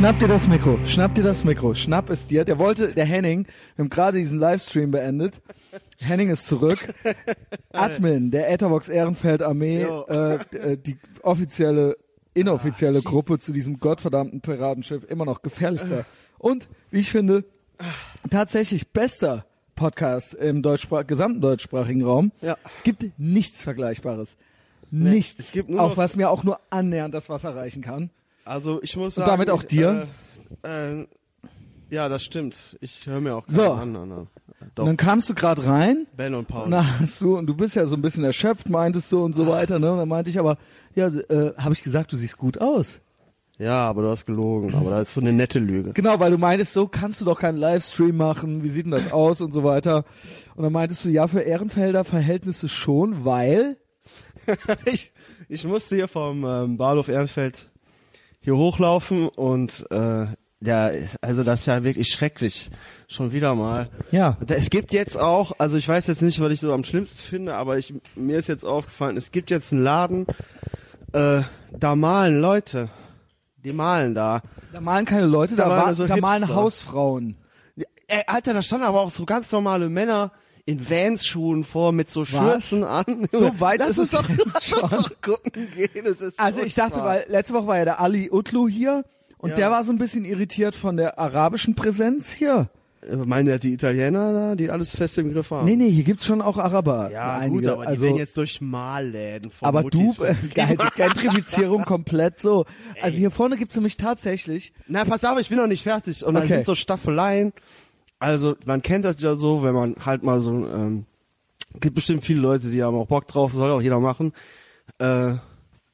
Schnapp dir das Mikro, schnapp dir das Mikro, schnapp es dir. Der wollte, der Henning, wir haben gerade diesen Livestream beendet. Henning ist zurück. Admin der Etherbox Ehrenfeld Armee, äh, äh, die offizielle, inoffizielle Gruppe zu diesem gottverdammten Piratenschiff, immer noch gefährlichster. Und, wie ich finde, tatsächlich bester Podcast im deutschsprach gesamten deutschsprachigen Raum. Ja. Es gibt nichts Vergleichbares. Nichts, es gibt nur auf was mir auch nur annähernd das Wasser reichen kann. Also ich muss Und sagen. damit auch dir? Äh, äh, ja, das stimmt. Ich höre mir auch So. keinen an. an. Doch, Und dann kamst du gerade rein Ben und Paul. und hast du, und du bist ja so ein bisschen erschöpft, meintest du und so weiter, ne? Und dann meinte ich aber, ja, äh, habe ich gesagt, du siehst gut aus. Ja, aber du hast gelogen. Aber das ist so eine nette Lüge. Genau, weil du meintest, so kannst du doch keinen Livestream machen, wie sieht denn das aus und so weiter. Und dann meintest du, ja, für Ehrenfelder Verhältnisse schon, weil, ich, ich musste hier vom ähm, Bahnhof Ehrenfeld hier hochlaufen und äh, ja, also das ist ja wirklich schrecklich. Schon wieder mal. ja, Es gibt jetzt auch, also ich weiß jetzt nicht, was ich so am schlimmsten finde, aber ich, mir ist jetzt aufgefallen, es gibt jetzt einen Laden, äh, da malen Leute. Die malen da. da malen keine Leute, da, Da wa- so da malen. Hausfrauen. Ey, Alter, da standen aber auch so ganz normale Männer in Vans-Schuhen vor mit so Schürzen an. So weit lass ist es doch, lass uns doch gucken gehen. Es ist Also ich dachte, weil letzte Woche war ja der Ali Utlu hier und Ja. der war so ein bisschen irritiert von der arabischen Präsenz hier. Äh, Meinen ja die Italiener da, die alles fest im Griff haben? Nee, nee, hier gibt's schon auch Araber. Ja, einige. gut, aber die also, werden jetzt durch Malläden von aber Muttis du, äh, Gentrifizierung komplett so. Also hier vorne gibt's nämlich tatsächlich, Na, pass auf, ich bin noch nicht fertig. Und dann Okay. sind so Staffeleien. Also, man kennt das ja so, wenn man halt mal so, ähm, gibt bestimmt viele Leute, die haben auch Bock drauf, soll auch jeder machen, äh,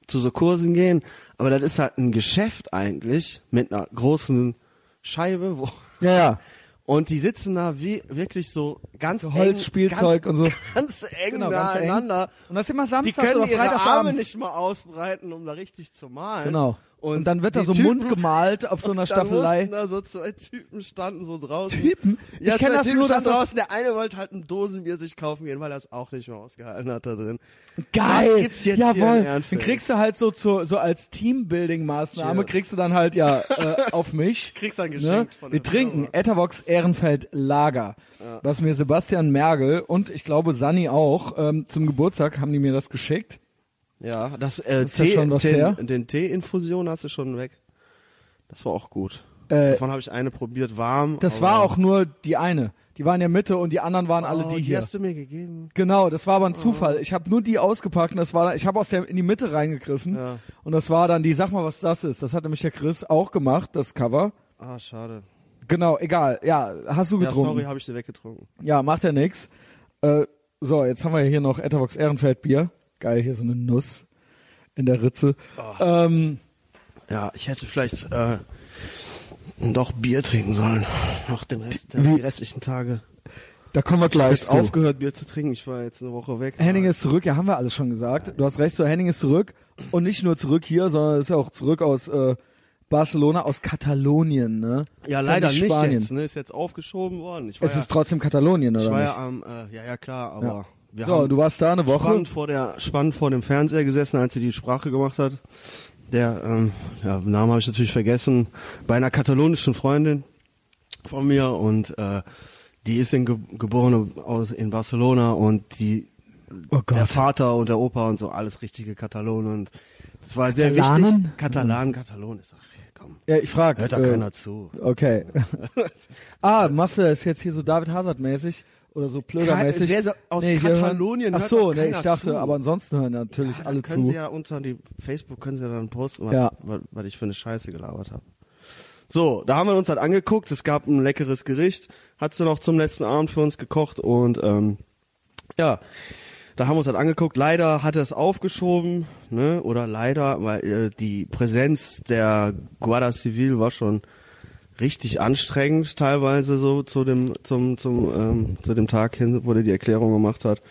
zu so Kursen gehen. Aber das ist halt ein Geschäft eigentlich mit einer großen Scheibe, wo, ja, ja, und die sitzen da wie, wirklich so ganz so eng, Holzspielzeug ganz, und so. ganz eng Genau, ganz eng. Und das ist immer Die samstags können oder ihre Arme nicht mal ausbreiten, um da richtig zu malen. Genau. Und, dann wird da so Typen- Mund gemalt auf so einer dann Staffelei. da so zwei Typen standen so draußen. Typen? Ja, ich kenne das Typen nur, dass das draußen. Der eine wollte halt ein Dosenbier sich kaufen gehen, weil er es auch nicht mehr ausgehalten hat da drin. geil. Was gibt's jetzt Jawohl. Dann kriegst du halt so zu, so als Teambuilding-Maßnahme kriegst du dann halt ja äh, auf mich. Kriegst ein Ne? Geschenk von Wir trinken. Ethervox Ehrenfeld Lager, was mir Sebastian Mergel und ich glaube Sani auch ähm, zum Geburtstag haben die mir das geschickt. Ja, das, äh, Ist da Tee, schon was den, her? den Tee-Infusion hast du schon weg. Das war auch gut. Äh, Davon habe ich eine probiert, warm. Das war auch nur die eine. Die waren in der Mitte und die anderen waren alle oh, die die hier. hast du mir gegeben. Genau, das war aber ein Zufall. Ich habe nur die ausgepackt und das war, ich habe aus der in die Mitte reingegriffen Ja. und das war dann die. Sag mal, was das ist. Das hat nämlich der Chris auch gemacht, das Cover. Ah, schade. Genau, egal. Ja, hast du Ja, getrunken? sorry, habe ich dir weggetrunken. Ja, macht ja nix. Äh, so, jetzt haben wir hier noch Etherbox Ehrenfeld Bier. Geil, hier so eine Nuss in der Ritze. Ähm, Ja, ich hätte vielleicht äh, doch Bier trinken sollen. Noch den Rest, Wie- die restlichen Tage. da kommen wir Ich gleich habe zu. aufgehört, Bier zu trinken. Ich war jetzt eine Woche weg. Henning ist zurück, ja, haben wir alles schon gesagt. Du hast recht, so Henning ist zurück und nicht nur zurück hier, sondern ist ja auch zurück aus äh, Barcelona, aus Katalonien, ne? ja, Ist leider nicht nicht Spanien. jetzt. Ne? Ist jetzt aufgeschoben worden. Ich Es ja, ist trotzdem Katalonien, ich oder war nicht? ja am, äh, ja, ja klar, aber Ja. Wir so, du warst da eine Woche. spannend vor der spannend vor dem Fernseher gesessen, als sie die Sprache gemacht hat. Der ähm, ja, Namen habe ich natürlich vergessen. Bei einer katalonischen Freundin von mir und äh, die ist in Ge geboren aus in Barcelona und die Oh der. Vater und der Opa und so alles richtige Katalonen und das war sehr Katalanen? wichtig. Katalanen, Katalon ist doch komm. Ja, ich frag. Hört da äh, keiner zu. Okay. ah, machst du das jetzt hier so David Hazard mäßig oder so plögermäßig? Wer so aus hier Katalonien Ach so, nee, ich dachte, zu. aber ansonsten hören natürlich Dann alle können zu. Sie ja unter die Facebook können Sie ja dann posten, Ja. was, was ich für eine Scheiße gelabert habe. So, da haben wir uns halt angeguckt. Es gab ein leckeres Gericht, hat sie noch zum letzten Abend für uns gekocht und ähm, ja, da haben wir uns halt angeguckt. Leider hat er es aufgeschoben, ne? Oder leider, weil äh, die Präsenz der Guardia Civil war schon richtig anstrengend teilweise so zu dem zum zum ähm, zu dem Tag hin, wo der die Erklärung gemacht hat.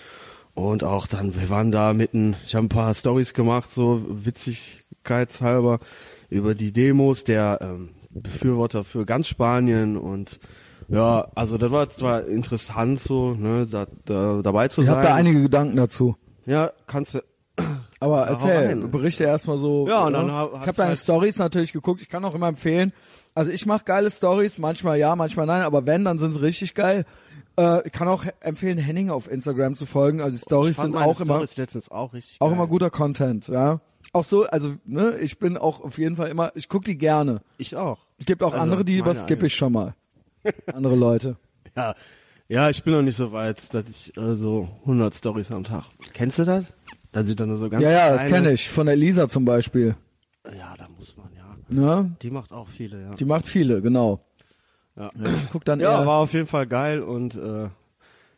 Und auch dann, wir waren da mitten, ich habe ein paar Stories gemacht, so witzigkeitshalber, über die Demos der ähm, Befürworter für ganz Spanien und ja, also das war zwar interessant so, ne, da, da dabei zu Ich sein. habe da einige Gedanken dazu. Ja, kannst du Aber erzähl, rein. berichte erstmal so. Ja, und dann ich habe deine halt- Stories natürlich geguckt. Ich kann auch immer empfehlen. Also ich mache geile Stories, manchmal ja, manchmal nein, aber wenn, dann sind sie richtig geil. Äh, ich kann auch empfehlen, Henning auf Instagram zu folgen. Also die Stories sind auch immer Storys letztens auch richtig auch geil. immer guter Content, ja. Auch so, also ne, ich bin auch auf jeden Fall immer, ich guck die gerne. Ich auch. Es gibt auch Also, andere, die überskippe ich schon mal. Andere Leute. Ja, ja, ich bin noch nicht so weit, dass ich äh, so 100 Stories am Tag. Kennst du das? Da sind dann nur so ganz Ja, ja, das kenne ich. Von der Lisa zum Beispiel. Ja, da muss man ja. Ne? Die macht auch viele, ja. Die macht viele, genau. Ja, Ich guck dann ja eher. war auf jeden Fall geil und äh,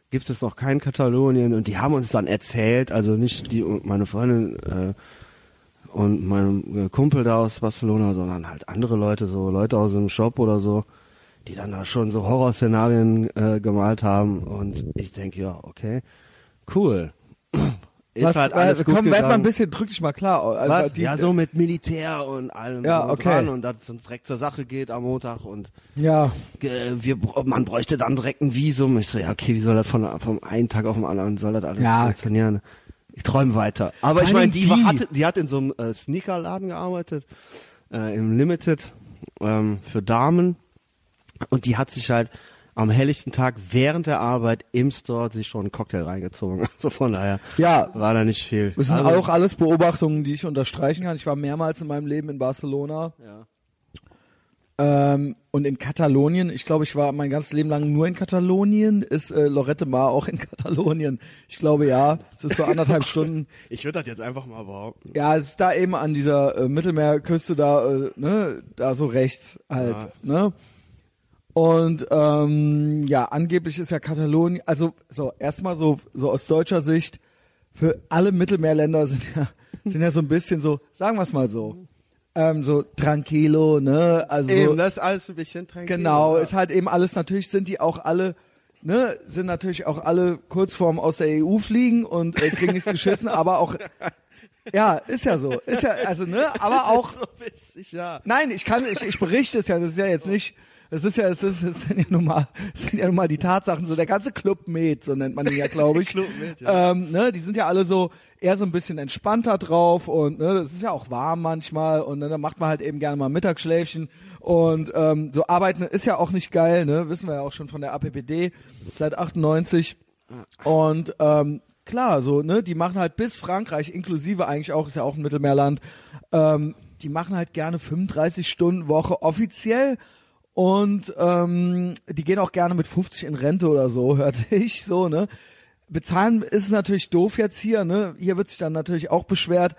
gibt es noch kein Katalonien und die haben uns dann erzählt, also nicht die und meine Freundin äh, und mein äh, Kumpel da aus Barcelona, sondern halt andere Leute, so Leute aus dem Shop oder so, die dann da schon so Horrorszenarien äh, gemalt haben und ich denke, ja, okay, cool. Ist was, halt alles äh, gut komm, werd mal ein gegangen. bisschen, drück dich mal klar. Also die- ja, so mit Militär und allem Ja, okay. dran und dass es direkt zur Sache geht am Montag und Ja, äh, wir, br- man bräuchte dann direkt ein Visum. Ich so, ja, okay, wie soll das von, vom einen Tag auf den anderen, soll das alles Ja. funktionieren? Ich träume weiter. Aber Vor ich meine, die, die- hatte, die hat in so einem äh, Sneakerladen gearbeitet, äh, im Limited, ähm, für Damen. Und die hat sich halt am helllichten Tag während der Arbeit im Store sich schon einen Cocktail reingezogen. Also von daher ja. war da nicht viel. Das sind also, auch alles Beobachtungen, die ich unterstreichen kann. Ich war mehrmals in meinem Leben in Barcelona Ja. ähm, und in Katalonien. Ich glaube, ich war mein ganzes Leben lang nur in Katalonien. Ist äh, Lorette Mar auch in Katalonien? Ich glaube ja. Es ist so anderthalb Stunden. Ich würde das jetzt einfach mal behaupten. Ja, es ist da eben an dieser äh, Mittelmeerküste da, äh, ne, da so rechts halt, ne? Und ähm, ja, angeblich ist ja Katalonien, also so erstmal so so aus deutscher Sicht für alle Mittelmeerländer sind ja sind ja so ein bisschen so, sagen wir es mal so, ähm, so tranquilo, ne? Also so, das ist alles ein bisschen tranquil. Genau, ist halt eben alles, natürlich sind die auch alle, ne, sind natürlich auch alle kurz vorm aus der EU fliegen und äh, kriegen nichts geschissen, aber auch, ja, ist ja so, ist ja, also, ne, aber auch, so witzig, ja. nein, ich kann, ich, ich berichte es ja, das ist ja jetzt nicht, es ist ja, es ist, es sind ja nun mal, es sind ja nun mal die Tatsachen, so der ganze Club Med, so nennt man ihn ja, glaube ich. Club Med, ja. ähm, ne, die sind ja alle so eher so ein bisschen entspannter drauf und ne, das ist ja auch warm manchmal und ne, dann macht man halt eben gerne mal Mittagsschläfchen und ähm, so arbeiten ist ja auch nicht geil, ne, wissen wir ja auch schon von der APPD seit 98 und ähm, klar, so ne, die machen halt bis Frankreich inklusive eigentlich auch ist ja auch ein Mittelmeerland, ähm, die machen halt gerne 35 Stunden Woche offiziell und ähm, die gehen auch gerne mit 50 in Rente oder so, hörte ich so, ne? Bezahlen ist natürlich doof jetzt hier, ne? Hier wird sich dann natürlich auch beschwert.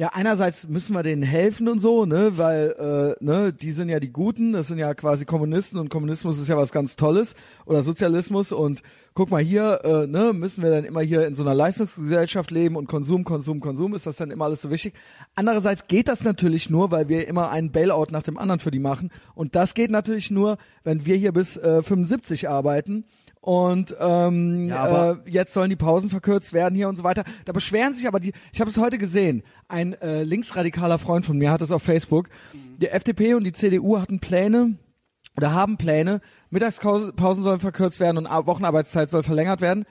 Ja, einerseits müssen wir denen helfen und so, ne, weil äh, ne, die sind ja die Guten, das sind ja quasi Kommunisten und Kommunismus ist ja was ganz Tolles oder Sozialismus und guck mal hier, äh, ne, müssen wir dann immer hier in so einer Leistungsgesellschaft leben und Konsum, Konsum, Konsum, ist das dann immer alles so wichtig? Andererseits geht das natürlich nur, weil wir immer einen Bailout nach dem anderen für die machen und das geht natürlich nur, wenn wir hier bis äh, 75 arbeiten und ähm, Ja, aber- äh, jetzt sollen die Pausen verkürzt werden hier und so weiter. Da beschweren sich aber die, ich habe es heute gesehen, ein äh, linksradikaler Freund von mir hat es auf Facebook, die FDP und die CDU hatten Pläne oder haben Pläne, Mittagspausen sollen verkürzt werden und Ar- Wochenarbeitszeit soll verlängert werden.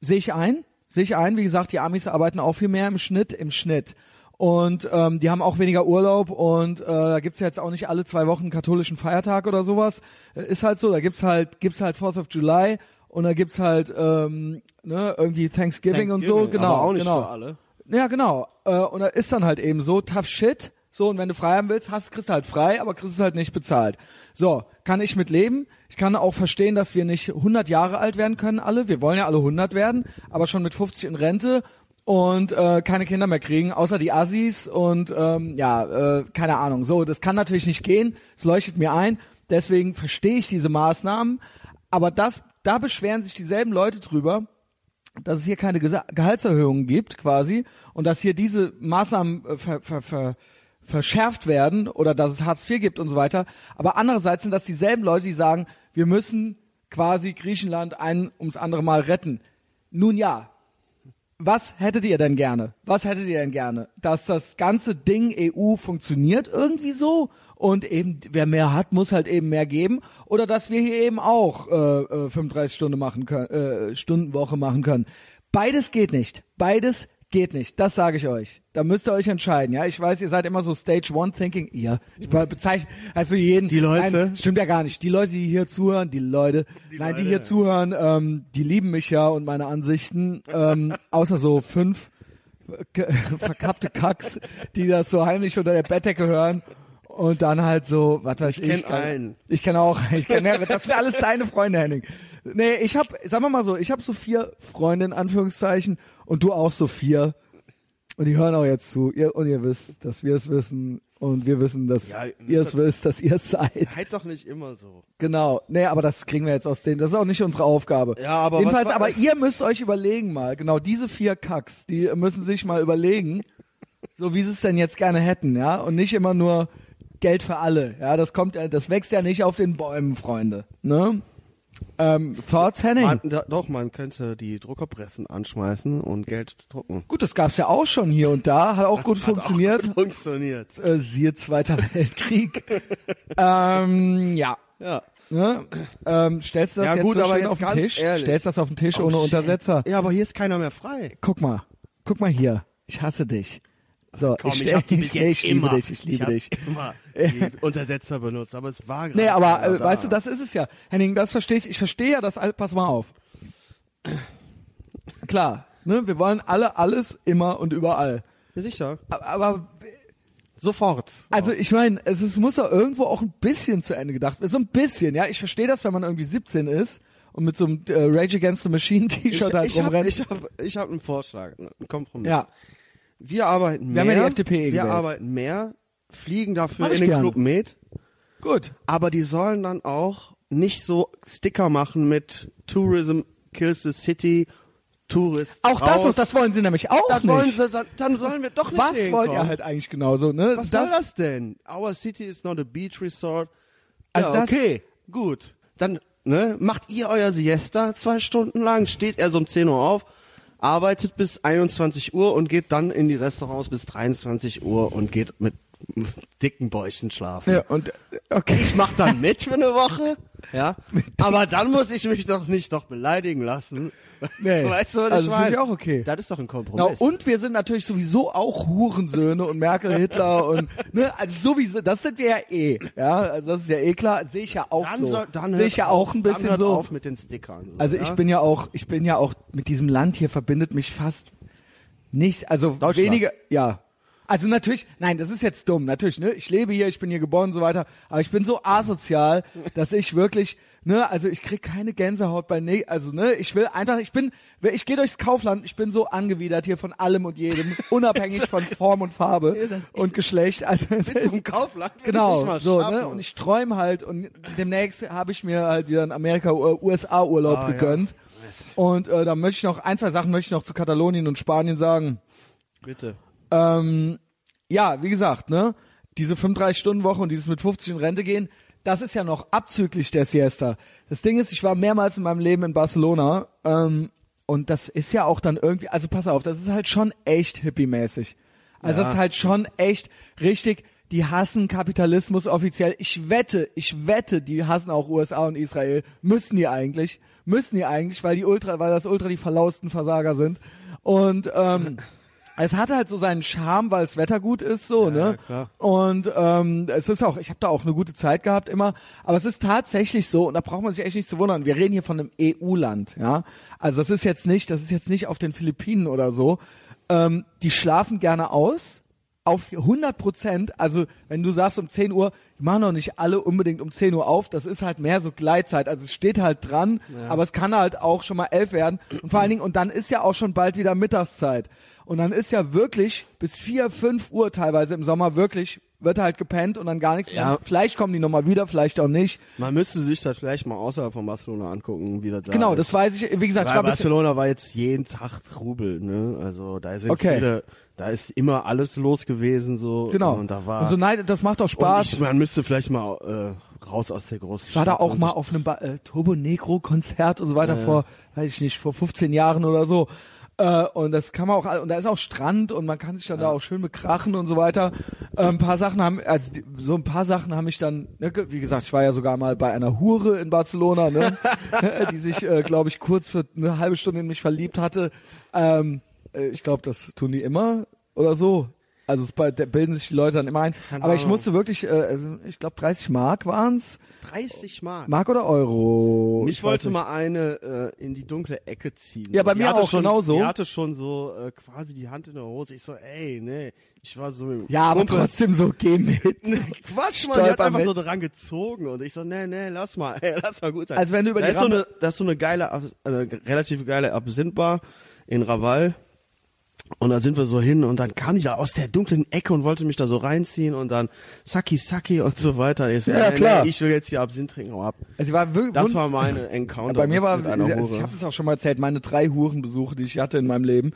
Sehe ich ein, sehe ich ein, wie gesagt, die Amis arbeiten auch viel mehr im Schnitt, im Schnitt. Und ähm, die haben auch weniger Urlaub und äh, da gibt's ja jetzt auch nicht alle zwei Wochen einen katholischen Feiertag oder sowas. Äh, ist halt so, da gibt's halt, gibt's halt Fourth of July und da gibt's halt ähm, ne, irgendwie Thanksgiving, und so, Thanksgiving, genau. aber auch nicht genau. für alle. Ja, genau. Äh, und da ist dann halt eben so, tough shit. So, und wenn du frei haben willst, hast, kriegst du halt frei, aber kriegst es halt nicht bezahlt. So, kann ich mit leben. Ich kann auch verstehen, dass wir nicht 100 Jahre alt werden können alle. Wir wollen ja alle 100 werden, aber schon mit 50 in Rente und äh, keine Kinder mehr kriegen, außer die Assis und ähm, ja, äh, keine Ahnung. So, das kann natürlich nicht gehen. Es leuchtet mir ein. Deswegen verstehe ich diese Maßnahmen. Aber das, da beschweren sich dieselben Leute drüber, dass es hier keine Gesa Gehaltserhöhungen gibt quasi und dass hier diese Maßnahmen äh, ver, ver, ver, verschärft werden oder dass es Hartz IV gibt und so weiter. Aber andererseits sind das dieselben Leute, die sagen, wir müssen quasi Griechenland ein ums andere Mal retten. Nun ja, was hättet ihr denn gerne? Was hättet ihr denn gerne? Dass das ganze Ding EU funktioniert irgendwie so und eben wer mehr hat, muss halt eben mehr geben oder dass wir hier eben auch äh, äh, 35 Stunden machen können, äh, Stundenwoche machen können. Beides geht nicht. Beides Geht nicht, das sage ich euch. Da müsst ihr euch entscheiden, ja. Ich weiß, ihr seid immer so Stage One Thinking. Ihr, ich be- bezeichne also jeden. Die Leute? Nein, stimmt ja gar nicht. Die Leute, die hier zuhören, die Leute, nein, die Leute. hier zuhören, ähm, die lieben mich ja und meine Ansichten. Ähm, außer so fünf ge- verkappte Kacks, die das so heimlich unter der Bettdecke hören. Und dann halt so, was weiß ich. kenn keine- einen. Ich kenne auch, ich kenne mehrere. Das sind alles deine Freunde, Henning. Nee, ich hab, sagen wir mal so, ich habe so vier Freunde in Anführungszeichen und du auch so vier. Und die hören auch jetzt zu. Ihr, und ihr wisst, dass wir es wissen. Und wir wissen, dass Ja, ihr es wisst, dass ihr es seid. Seid doch nicht immer so. Genau. Nee, aber das kriegen wir jetzt aus denen. Das ist auch nicht unsere Aufgabe. Ja, aber Jedenfalls, aber ihr müsst euch überlegen mal, genau diese vier Kacks, die müssen sich mal überlegen, so wie sie es denn jetzt gerne hätten, ja. Und nicht immer nur Geld für alle. Ja, das kommt ja, das wächst ja nicht auf den Bäumen, Freunde. Ne? Ähm, Thoughts, Henning? Man, doch, man könnte die Druckerpressen anschmeißen und Geld drucken. Gut, das gab's ja auch schon hier und da, hat auch gut funktioniert. Auch funktioniert. Äh, siehe Zweiter Weltkrieg. ähm, ja. Ja. Ne? Ähm, stellst du das Ja, jetzt gut, so aber jetzt auf den Tisch? ehrlich. Stellst das auf den Tisch Oh, ohne shit. Untersetzer? Ja, aber hier ist keiner mehr frei. Guck mal, guck mal hier. Ich hasse dich. So, Komm, ich, ich, hab die ich, jetzt ich liebe immer. dich, ich liebe hab dich. immer die Untersetzer benutzt, aber es war gerade Nee, aber äh, weißt du, das ist es ja. Henning, das verstehe ich. Ich verstehe ja das. Pass mal auf. Klar, ne? Wir wollen alle alles immer und überall. Ja, sicher. Aber, aber Sofort. also ich meine, es ist, muss ja irgendwo auch ein bisschen zu Ende gedacht werden. So ein bisschen, ja. Ich verstehe das, wenn man irgendwie 17 ist und mit so einem äh, Rage Against the Machine ich T-Shirt halt ich habe rumrennt. ich hab, ich hab einen Vorschlag, einen Kompromiss. ja, Wir arbeiten Wir haben mehr. ja die FDP Wir gewählt. arbeiten mehr, fliegen dafür Mach in den gerne. Club mit, gut. aber die sollen dann auch nicht so Sticker machen mit Tourism kills the city, Tourist Auch das raus. und das wollen sie nämlich auch das nicht. wollen sie, dann, dann sollen wir doch nicht Was wollt ihr halt eigentlich genauso, ne? Was soll das denn? Our city is not a beach resort. Also ja, das- okay, gut. Dann ne, macht ihr euer Siesta zwei Stunden lang, steht er so um 10 Uhr auf, arbeitet bis 21 Uhr und geht dann in die Restaurants bis 23 Uhr und geht mit dicken Bäuchen schlafen. Ja, und okay. Ich mach dann mit für eine Woche, ja. Aber dann muss ich mich doch nicht noch beleidigen lassen. Nee. Weißt du, was Also ich meine? ich auch okay. Das ist doch ein Kompromiss. und wir sind natürlich sowieso auch Hurensöhne und Merkel, Hitler und ne, also sowieso, das sind wir ja eh, ja, also das ist ja eh klar, sehe ich ja auch dann so, soll, dann sehe ich ja auch ein dann bisschen hört so. auf mit den Stickern. So, Also ja? ich bin ja auch, ich bin ja auch mit diesem Land hier verbindet mich fast nicht, also weniger, ja. Also natürlich, nein, das ist jetzt dumm, natürlich, ne? Ich lebe hier, ich bin hier geboren und so weiter, aber ich bin so asozial, dass ich wirklich, ne, also ich krieg keine Gänsehaut bei ne, also ne, ich will einfach, ich bin, ich gehe durchs Kaufland, ich bin so angewidert hier von allem und jedem, unabhängig von Form und Farbe und Geschlecht, also Bis zum Kaufland. Genau, so, ne? Und ich träume halt und demnächst habe ich mir halt wieder einen Amerika USA Urlaub Ah, ja. gegönnt. Und äh, da möchte ich noch ein, zwei Sachen möchte ich noch zu Katalonien und Spanien sagen. Bitte. Ähm, ja, wie gesagt, ne? Diese 35-Stunden-Woche und dieses mit 50 in Rente gehen, das ist ja noch abzüglich der Siesta. Das Ding ist, ich war mehrmals in meinem Leben in Barcelona ähm, und das ist ja auch dann irgendwie, also pass auf, das ist halt schon echt hippie-mäßig. Also Ja. das ist halt schon echt richtig, die hassen Kapitalismus offiziell. Ich wette, ich wette, die hassen auch USA und Israel. Müssen die eigentlich. Müssen die eigentlich, weil die Ultra, weil das Ultra die verlausten Versager sind. Und ähm, es hat halt so seinen Charme, weil das Wetter gut ist, so, ne? klar. Und ähm, es ist auch, ich habe da auch eine gute Zeit gehabt immer, aber es ist tatsächlich so, und da braucht man sich echt nicht zu wundern, wir reden hier von einem EU-Land, ja. Also das ist jetzt nicht, das ist jetzt nicht auf den Philippinen oder so. Ähm, die schlafen gerne aus, auf 100 Prozent, also wenn du sagst um 10 Uhr, die machen doch nicht alle unbedingt um 10 Uhr auf, das ist halt mehr so Gleitzeit, also es steht halt dran, aber es kann halt auch schon mal 11 werden und vor allen Dingen, und dann ist ja auch schon bald wieder Mittagszeit und dann ist ja wirklich bis 4, 5 Uhr teilweise im Sommer wirklich, wird halt gepennt und dann gar nichts, Ja. dann, vielleicht kommen die nochmal wieder, vielleicht auch nicht. Man müsste sich das vielleicht mal außerhalb von Barcelona angucken, wie das da Genau, ist. das weiß ich, wie gesagt, ich war Barcelona war jetzt jeden Tag Trubel, ne? Also da sind Okay. viele, da ist immer alles los gewesen so. genau, Und da war. und so neid, das macht auch Spaß. ich, man müsste vielleicht mal äh, raus aus der Großstadt. Ich war da auch mal auf einem ba äh, Turbo Negro Konzert und so weiter vor, weiß ich nicht, vor 15 Jahren oder so. Äh, und das kann man auch, und da ist auch Strand und man kann sich dann da auch schön bekrachen und so weiter. Äh, ein paar Sachen haben, also so ein paar Sachen haben mich dann, ne, wie gesagt, ich war ja sogar mal bei einer Hure in Barcelona, ne, die sich, äh, glaube ich, kurz für eine halbe Stunde in mich verliebt hatte. Ähm, äh, ich glaube, das tun die immer oder so. Also es bilden sich die Leute dann immer ein. Keine Aber ich musste wirklich, äh, also ich glaube 30 Mark waren's. 30 Mark. Mark oder Euro? Mich Ich wollte mal eine äh, in die dunkle Ecke ziehen. Ja, bei Die mir auch, schon, genauso. Die hatte schon so äh, quasi die Hand in der Hose. Ich so, ey, nee. Ich war so Ja, aber Kumpel- trotzdem so, geh mit. Quatsch, Mann, die hat einfach mit. so dran gezogen und ich so, nee, nee, lass mal, ey, lass mal gut sein. Also wenn du über da die ist so eine, das ist so eine geile, Ab- äh, relativ geile Absinthbar in Raval. Und dann sind wir so hin und dann kam die da aus der dunklen Ecke und wollte mich da so reinziehen und dann Saki Saki und so weiter. Ich so, Ja, klar. Nee, ich will jetzt hier Absinth trinken, hau ab. Also ich war wirklich, Das war meine Encounter. bei mir war, also ich habe es auch schon mal erzählt, meine drei Hurenbesuche, die ich hatte in meinem Leben.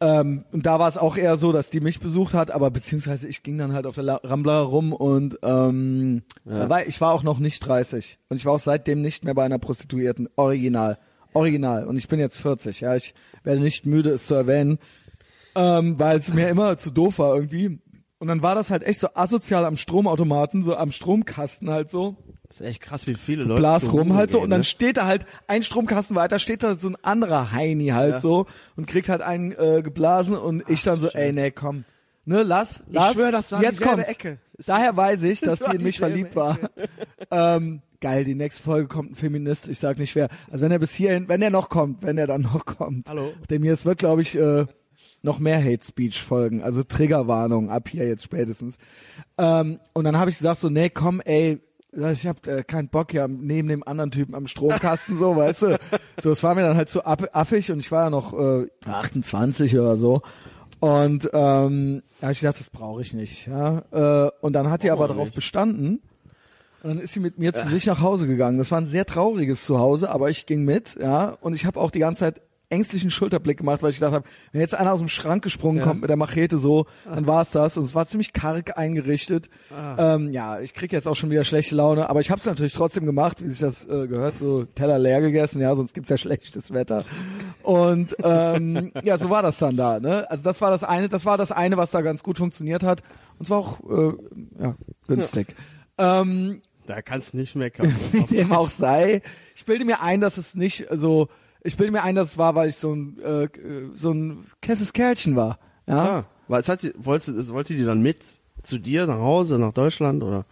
Ähm, und da war es auch eher so, dass die mich besucht hat, aber beziehungsweise ich ging dann halt auf der La- Rambla rum und ähm, da war, ich war auch noch nicht 30 und ich war auch seitdem nicht mehr bei einer Prostituierten. Original. Original. Und ich bin jetzt 40, ja. Ich werde nicht müde, es zu erwähnen, ähm, weil es mir immer zu doof war irgendwie. Und dann war das halt echt so asozial am Stromautomaten, so am Stromkasten halt so. Das ist echt krass, wie viele Leute. Blas so rum halt so rumgehen, und dann ne? steht da halt ein Stromkasten weiter, steht da so ein anderer Heini halt Ja. so und kriegt halt einen äh, geblasen und ich dann so, ey, nee, komm. Ne, lass, lass. schwör, das war jetzt kommt's. Ecke. Daher weiß ich, dass die in mich verliebt war. ähm, geil, die nächste Folge kommt ein Feminist, ich sag nicht wer. Also wenn er bis hierhin, wenn er noch kommt, wenn er dann noch kommt. Hallo. Dem hier, es wird, glaube ich, äh, noch mehr Hate Speech folgen, also Triggerwarnung ab hier jetzt spätestens. Ähm, und dann habe ich gesagt so, nee, komm, ey, ich hab äh, keinen Bock ja neben dem anderen Typen am Stromkasten so, weißt du. So, es war mir dann halt so aff- affig und ich war ja noch äh, 28 oder so. Und ähm, da habe ich gedacht, das brauche ich nicht. Ja? Äh, und dann hat die aber darauf bestanden. Und dann ist sie mit mir zu sich nach Hause gegangen. Das war ein sehr trauriges Zuhause, aber ich ging mit, ja. Und ich habe auch die ganze Zeit ängstlichen Schulterblick gemacht, weil ich gedacht habe, wenn jetzt einer aus dem Schrank gesprungen Ja. kommt mit der Machete so, dann war es das. Und es war ziemlich karg eingerichtet. Ähm, ja, ich krieg jetzt auch schon wieder schlechte Laune, aber ich habe es natürlich trotzdem gemacht, wie sich das äh, gehört, so Teller leer gegessen, ja, sonst gibt's ja schlechtes Wetter. Und ähm, ja, so war das dann da. Ne? Also das war das eine, das war das eine, was da ganz gut funktioniert hat. Und zwar auch äh, ja, günstig. Ähm, Da kannst du nicht meckern. wie dem auch sei. Ich bilde mir ein, dass es nicht so, ich bilde mir ein, dass es war, weil ich so ein, äh, so ein kesses Kerlchen war. Ja. Ah, was hat die, wollte, wollte die dann mit zu dir nach Hause, nach Deutschland oder?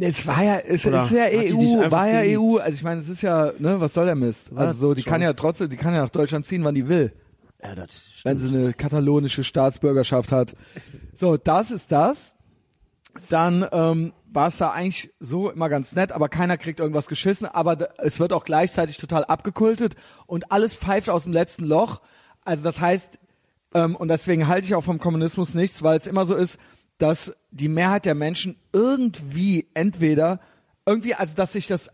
Es war ja, es Oder ist ja hat EU, einfach war ja geliebt? EU. Also ich meine, es ist ja, ne, was soll der Mist? War Also so, die schon. kann ja trotzdem, die kann ja nach Deutschland ziehen, wann die will, Ja, das wenn sie eine katalonische Staatsbürgerschaft hat. So, das ist das. Dann ähm, war es da eigentlich so immer ganz nett, aber keiner kriegt irgendwas geschissen, aber es wird auch gleichzeitig total abgekultet und alles pfeift aus dem letzten Loch. Also das heißt, ähm, und deswegen halte ich auch vom Kommunismus nichts, weil es immer so ist, dass die Mehrheit der Menschen irgendwie entweder irgendwie, also dass sich das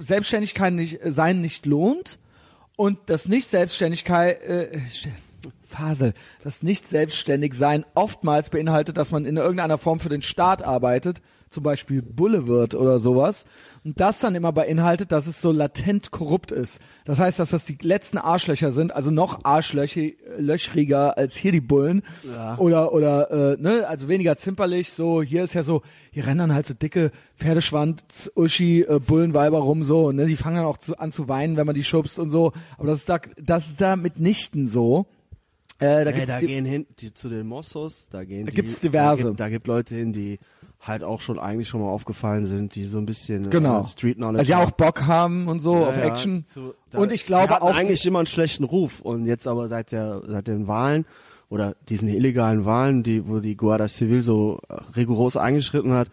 Selbstständigkeit nicht, sein nicht lohnt und das nicht Selbstständigkeit äh, Phase, das nicht selbstständig sein oftmals beinhaltet, dass man in irgendeiner Form für den Staat arbeitet, zum Beispiel Bulle wird oder sowas. Und das dann immer beinhaltet, dass es so latent korrupt ist. Das heißt, dass das die letzten Arschlöcher sind, also noch arschlöchriger als hier die Bullen. Ja. Oder, oder, äh, ne, also weniger zimperlich, so, hier ist ja so, hier rennen dann halt so dicke Pferdeschwanz, Uschi, äh, Bullenweiber rum, so, ne, die fangen dann auch zu, an zu weinen, wenn man die schubst und so. Aber das ist da, das ist da mitnichten so. Äh, da Ey, gibt's da gehen hin die, zu den Mossos, da gehen Da die, gibt's diverse. Da gibt, da gibt Leute hin, die halt auch schon eigentlich schon mal aufgefallen sind, die so ein bisschen genau. äh, Street Knowledge Also ja auch. Bock haben und so Ja, auf ja, Action. zu- da- und ich glaube auch, eigentlich immer einen schlechten Ruf und jetzt aber seit der seit den Wahlen oder diesen illegalen Wahlen, die wo die Guardia Civil so äh, rigoros eingeschritten hat,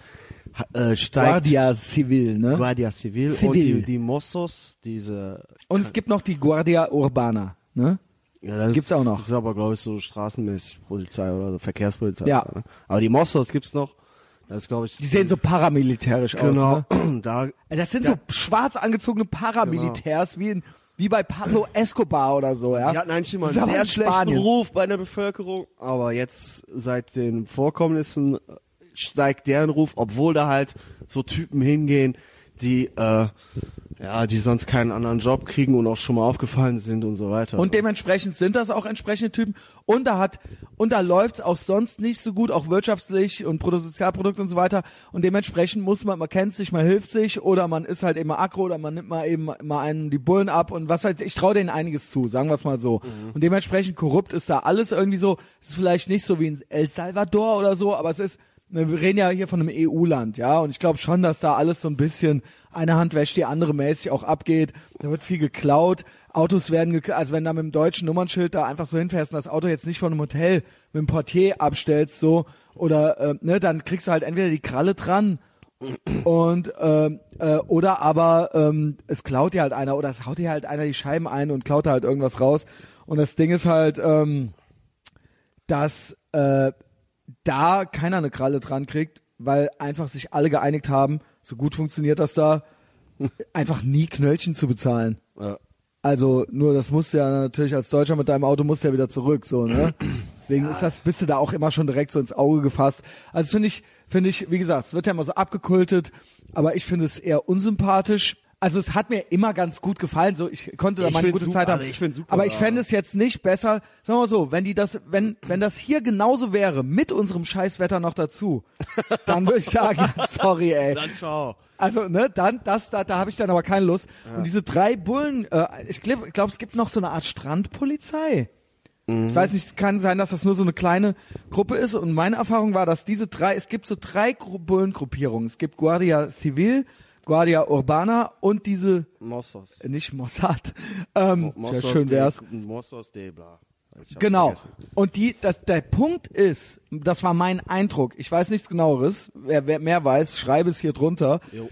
ha- äh, steigt Guardia Civil, ne? Guardia Civil, und Civil. die, die Mossos, diese und es gibt noch die Guardia Urbana, ne? ja, das Gibt's ist, auch noch. Das ist aber glaube ich so straßenmäßig Polizei oder so Verkehrspolizei. Ja. Ne? Aber die Mossos gibt's noch. Das glaube ich Die sehen so paramilitärisch genau. aus, ne? da Das sind Ja. so schwarz angezogene Paramilitärs, wie, in, wie bei Pablo Escobar oder so, ja? Die hatten eigentlich immer einen sehr schlechten Spanien. Ruf bei der Bevölkerung, aber jetzt seit den Vorkommnissen steigt deren Ruf, obwohl da halt so Typen hingehen, die äh, ja, die sonst keinen anderen Job kriegen und auch schon mal aufgefallen sind und so weiter. Und dementsprechend sind das auch entsprechende Typen. Und da hat, und da läuft's auch sonst nicht so gut, auch wirtschaftlich und Bruttosozialprodukt und so weiter. Und dementsprechend muss man, man kennt sich, man hilft sich oder man ist halt immer aggro oder man nimmt mal eben mal einen die Bullen ab und was weiß ich. Ich traue denen einiges zu, sagen wir es mal so. Mhm. Und dementsprechend korrupt ist da alles irgendwie so. Es ist vielleicht nicht so wie in El Salvador oder so, aber es ist, wir reden ja hier von einem EU-Land, ja, und ich glaube schon, dass da alles so ein bisschen eine Hand wäscht die andere mäßig auch abgeht. Da wird viel geklaut. Autos werden, gek also wenn da mit dem deutschen Nummernschild da einfach so hinfährst und das Auto jetzt nicht von einem Hotel mit dem Portier abstellst, so, oder, äh, ne, dann kriegst du halt entweder die Kralle dran und ähm, äh, oder aber ähm, es klaut dir halt einer oder es haut dir halt einer die Scheiben ein und klaut halt irgendwas raus. Und das Ding ist halt, ähm, dass äh, da keiner eine Kralle dran kriegt, weil einfach sich alle geeinigt haben, so gut funktioniert das da, einfach nie Knöllchen zu bezahlen. ja. Also nur das musst du ja natürlich als Deutscher mit deinem Auto musst du ja wieder zurück, so ne. Deswegen ist das bist du da auch immer schon direkt so ins Auge gefasst. Also finde ich finde ich wie gesagt, es wird ja immer so abgekultet, aber ich finde es eher unsympathisch. Also es hat mir immer ganz gut gefallen, so ich konnte da mal eine gute super, Zeit haben. also ich super, aber ich ja. fände es jetzt nicht besser, sagen wir mal so, wenn die das wenn wenn das hier genauso wäre mit unserem Scheißwetter noch dazu, dann würde ich sagen, ja, sorry, ey. Dann ciao. Also, ne, dann, das, da, da habe ich dann aber keine Lust. Und diese drei Bullen, äh, ich glaube, ich glaub, es gibt noch so eine Art Strandpolizei. Ich weiß nicht, es kann sein, dass das nur so eine kleine Gruppe ist. Und meine Erfahrung war, dass diese drei, es gibt so drei Gru Bullengruppierungen. Es gibt Guardia Civil, Guardia Urbana und diese, Mossos. äh, nicht Mossad. Ähm, ja, Mossos schön de- wär's. Mossos de bla. Genau. vergessen. Und die, das, der Punkt ist, das war mein Eindruck, ich weiß nichts genaueres, wer, wer mehr weiß, schreibe es hier drunter, Jo.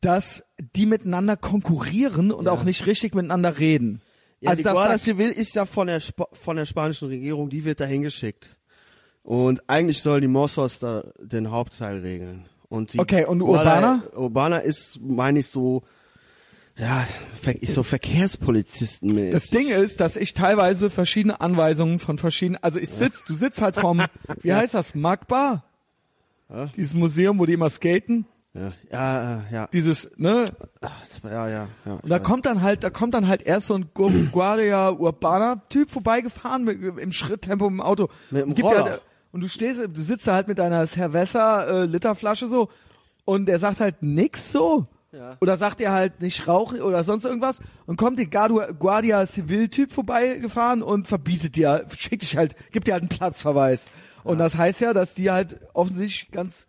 dass die miteinander konkurrieren und auch nicht richtig miteinander reden. Ja, also die das Guardia Civil ist ja von der, Sp von der spanischen Regierung, die wird da hingeschickt. Und eigentlich soll die Mossos da den Hauptteil regeln. Und die Okay, und Guardia- Urbana ist, meine ich, so, ja, ist so Verkehrspolizisten -mäßig. das Ding ist, dass ich teilweise verschiedene Anweisungen von verschiedenen, also ich sitz, du sitzt halt vom, wie heißt das, Magba? Ja. Dieses Museum, wo die immer skaten, Ja, ja, äh, ja. dieses, ne, ja, ja, ja. Und da kommt dann halt, da kommt dann halt erst so ein Gu- Guardia Urbana Typ vorbeigefahren mit, im Schritttempo im Auto. Mit dem Roller. halt, und du stehst, du sitzt da halt mit deiner Cerveza äh, Literflasche so und der sagt halt nix so. Ja. Oder sagt er halt nicht rauchen oder sonst irgendwas und kommt der Guardia, Civil Typ vorbeigefahren und verbietet dir, schickt dich halt, gibt dir halt einen Platzverweis. Und das heißt ja, dass die halt offensichtlich ganz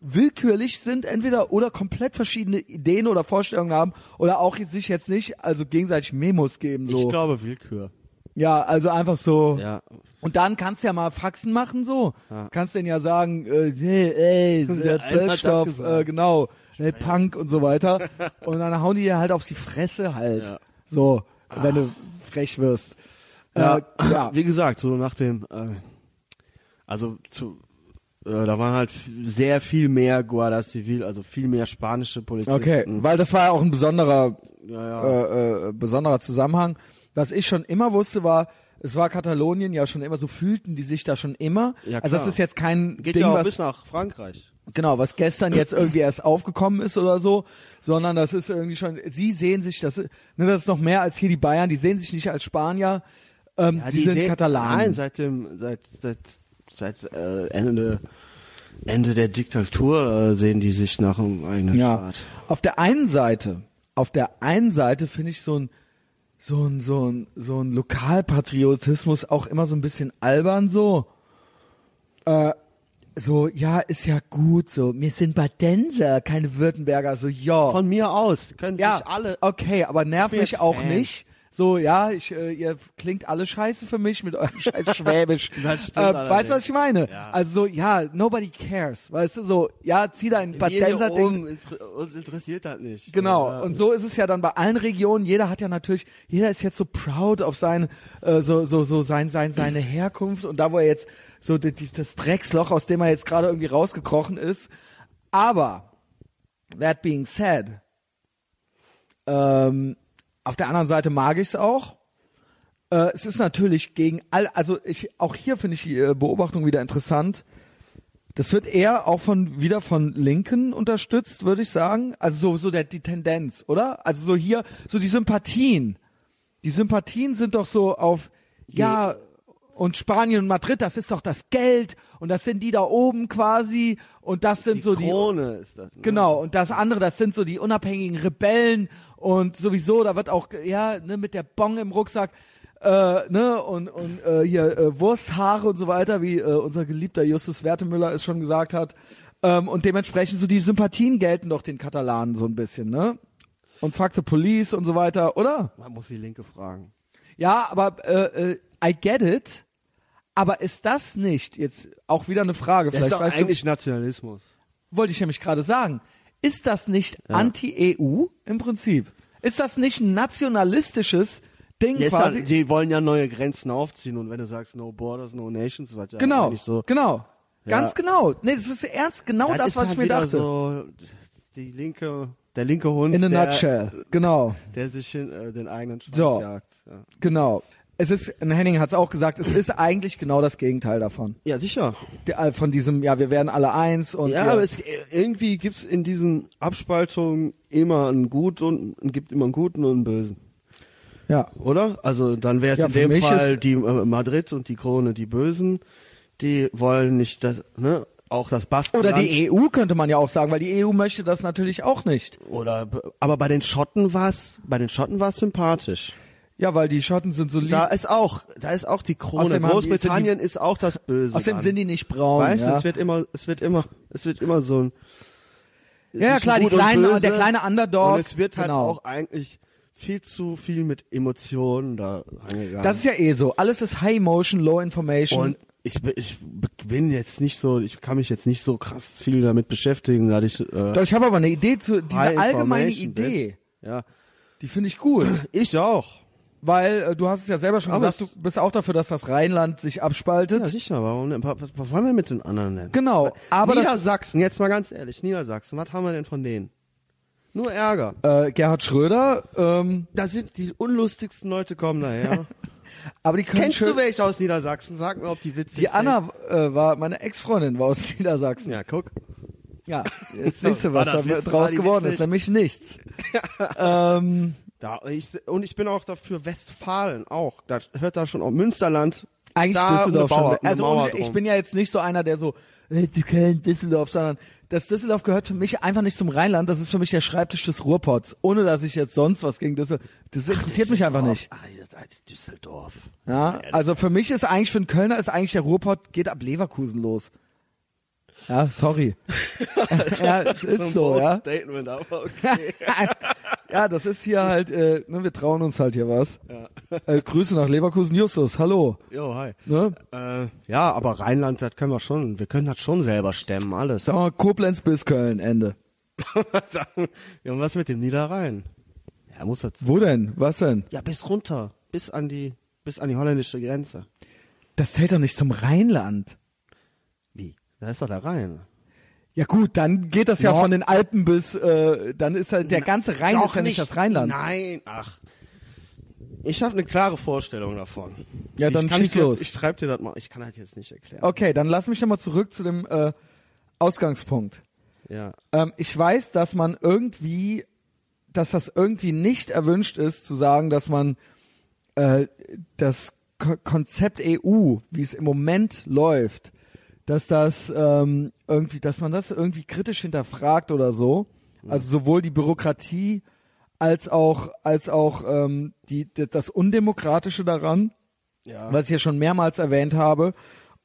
willkürlich sind entweder oder komplett verschiedene Ideen oder Vorstellungen haben oder auch sich jetzt nicht also gegenseitig Memos geben so. Ich glaube Willkür. ja, also einfach so. Ja. Und dann kannst du ja mal Faxen machen so. Ja. Kannst denn ja sagen, äh, nee, ey, gesagt. äh, genau, hey, Punk und so weiter. und dann hauen die dir halt auf die Fresse halt. Ja. So, wenn du frech wirst. Ja, Äh, ja. wie gesagt, so nach dem, äh, also zu, äh, da waren halt sehr viel mehr Guardia Civil, also viel mehr spanische Polizisten. Okay, weil das war ja auch ein besonderer ja, ja. äh, äh, besonderer Zusammenhang. Was ich schon immer wusste, war, es war Katalonien ja schon immer, so fühlten die sich da schon immer. Ja, also das klar. ist jetzt kein Geht Ding, ja auch was, bis nach Frankreich. genau, was gestern jetzt irgendwie erst aufgekommen ist oder so, sondern das ist irgendwie schon, sie sehen sich, das, ist- ne, das ist noch mehr als hier die Bayern, die sehen sich nicht als Spanier, ähm, Ja, sie die sind Katalanen. Nein, seit dem, seit, seit, seit äh, Ende, Ende der Diktatur äh, sehen die sich nach einem eigenen Ja. Staat. Auf der einen Seite, auf der einen Seite finde ich so ein so ein so ein so ein Lokalpatriotismus auch immer so ein bisschen albern so. Äh, so ja, ist ja gut so. Wir sind Badenser, keine Württemberger so ja. Von mir aus können ja, sich alle okay, aber nerv mich auch Fan. nicht. So, ja, ich, äh, ihr klingt alle scheiße für mich mit eurem scheiß Schwäbisch. Das stimmt äh, allerdings. weißt du, was ich meine? Ja. Also so, ja, nobody cares. Weißt du, so, ja, zieh dein oben, inter uns interessiert das nicht. Genau. Ja. Und so ist es ja dann bei allen Regionen. Jeder hat ja natürlich, jeder ist jetzt so proud auf sein, äh, so, so, so sein, sein, seine Herkunft und da, wo er jetzt so die, die, das Drecksloch, aus dem er jetzt gerade irgendwie rausgekrochen ist. Aber, that being said, ähm, auf der anderen Seite mag ich es auch. Äh, es ist natürlich gegen all, also ich, auch hier finde ich die äh, Beobachtung wieder interessant. Das wird eher auch von wieder von Linken unterstützt, würde ich sagen. Also so so der die Tendenz, oder? Also so hier so die Sympathien. Die Sympathien sind doch so auf ja und Spanien und Madrid, das ist doch das Geld und das sind die da oben quasi und das sind Die so die Krone ist das. Ne? Genau, und das andere, das sind so die unabhängigen Rebellen und sowieso, da wird auch, ja, ne, mit der Bong im Rucksack, äh, ne, und, und äh, hier äh, Wursthaare und so weiter, wie äh, unser geliebter Justus Wertemüller es schon gesagt hat. Ähm, und dementsprechend so die Sympathien gelten doch den Katalanen so ein bisschen, ne? Und Fuck the Police und so weiter, oder? Man muss die Linke fragen. Ja, aber äh, äh, I get it. Aber ist das nicht jetzt auch wieder eine Frage? Das ist Vielleicht doch weißt du, eigentlich Nationalismus. wollte ich nämlich gerade sagen. Ist das nicht anti-EU im Prinzip? Ist das nicht ein nationalistisches Ding Ja, quasi? ja, die wollen ja neue Grenzen aufziehen und wenn du sagst No Borders, No Nations, was ja genau, eigentlich so. genau. Ja. Ganz genau. Nee, das ist ernst genau das, ist was halt ich mir dachte. So, die linke, der linke Hund, In a der, nutshell. Genau, der sich hin, äh, den eigenen Schwanz So. jagt. Ja. genau. Es ist, Henning hat es auch gesagt, es ist eigentlich genau das Gegenteil davon. ja, sicher. Der, äh, von diesem, ja, wir werden alle eins und Ja, wir, aber es, irgendwie gibt's in diesen Abspaltungen immer einen Guten und es gibt immer einen Guten und einen Bösen. ja. Oder? Also dann wäre es Ja, in dem Fall die äh, Madrid und die Krone die Bösen. Die wollen nicht das, ne? Auch das Baskenland. Oder die EU könnte man ja auch sagen, weil die EU möchte das natürlich auch nicht. Oder aber bei den Schotten war's, bei den Schotten war's sympathisch. Ja, weil die Schotten sind so lieb. Da ist auch, da ist auch die Krone. Außerdem haben die- Großbritannien ist auch das Böse. Außerdem dann. sind die nicht braun. Weißt ja. du, es wird immer, es wird immer, es wird immer so ein. Ja, ja, klar, die Böse. der kleine Underdog. Und es wird halt genau. auch eigentlich viel zu viel mit Emotionen da rangegangen. Das ist ja eh so. Alles ist High Emotion, Low Information. und ich, bin- ich bin jetzt nicht so, ich kann mich jetzt nicht so krass viel damit beschäftigen, da ich, äh, Doch, ich habe aber eine Idee zu, diese allgemeine Idee, ja, die finde ich gut. ich auch. Weil äh, du hast es ja selber schon Aber gesagt, du bist auch dafür, dass das Rheinland sich abspaltet. Ja, sicher, warum denn? Was, was wollen wir mit den anderen denn? Genau, aber das, Niedersachsen, jetzt mal ganz ehrlich, Niedersachsen, was haben wir denn von denen? Nur Ärger. äh, Gerhard Schröder, ähm, Da sind die unlustigsten Leute kommen daher. aber die können Kennst schön, du welche aus Niedersachsen? Sag mir, ob die witzig Die Anna äh, war, meine Ex-Freundin war aus Niedersachsen. sind. Ja, guck. Ja, jetzt siehst du, was da draus geworden witzig? ist, nämlich nichts. ähm, Da, ich, und ich bin auch dafür Westfalen auch. Da hört da schon auch Münsterland. eigentlich da Düsseldorf Mauer- schon. Also ich drum. bin ja jetzt nicht so einer, der so, äh, du kennst Düsseldorf, sondern das Düsseldorf gehört für mich einfach nicht zum Rheinland. Das ist für mich der Schreibtisch des Ruhrpots. Ohne dass ich jetzt sonst was gegen Düsseldorf. Das interessiert mich einfach nicht. Ah, Düsseldorf. Ja, also für mich ist eigentlich, für einen Kölner ist eigentlich der Ruhrpott geht ab Leverkusen los. Ja, sorry. ja, es ist so, ja. Statement, aber okay. ja, das ist hier halt, äh, ne, wir trauen uns halt hier was. Äh, Grüße nach Leverkusen, Justus, hallo. Jo, hi. Ne? Äh, ja, aber Rheinland, das können wir schon. Wir können das schon selber stemmen, alles. Wir mal, Koblenz bis Köln, Ende. ja, und was mit dem Niederrhein? Ja, muss das. Wo denn? Was denn? Ja, bis runter. Bis an die, bis an die holländische Grenze. Das zählt doch nicht zum Rheinland. Da ist doch der Rhein. Ja gut, dann geht das ja Ja. von den Alpen bis, äh, dann ist halt der ganze Rhein Doch ist ja nicht das Rheinland. Nein, ach. Ich habe eine klare Vorstellung davon. Ja, dann schieß dir, los. Ich schreib dir das mal. Ich kann das jetzt nicht erklären. Okay, dann lass mich nochmal zurück zu dem äh, Ausgangspunkt. Ja. Ähm, ich weiß, dass man irgendwie, dass das irgendwie nicht erwünscht ist, zu sagen, dass man äh, das Ko Konzept EU, wie es im Moment läuft, dass das ähm, irgendwie, dass man das irgendwie kritisch hinterfragt oder so. Also sowohl die Bürokratie als auch als auch ähm, die, das Undemokratische daran Ja. was ich ja schon mehrmals erwähnt habe.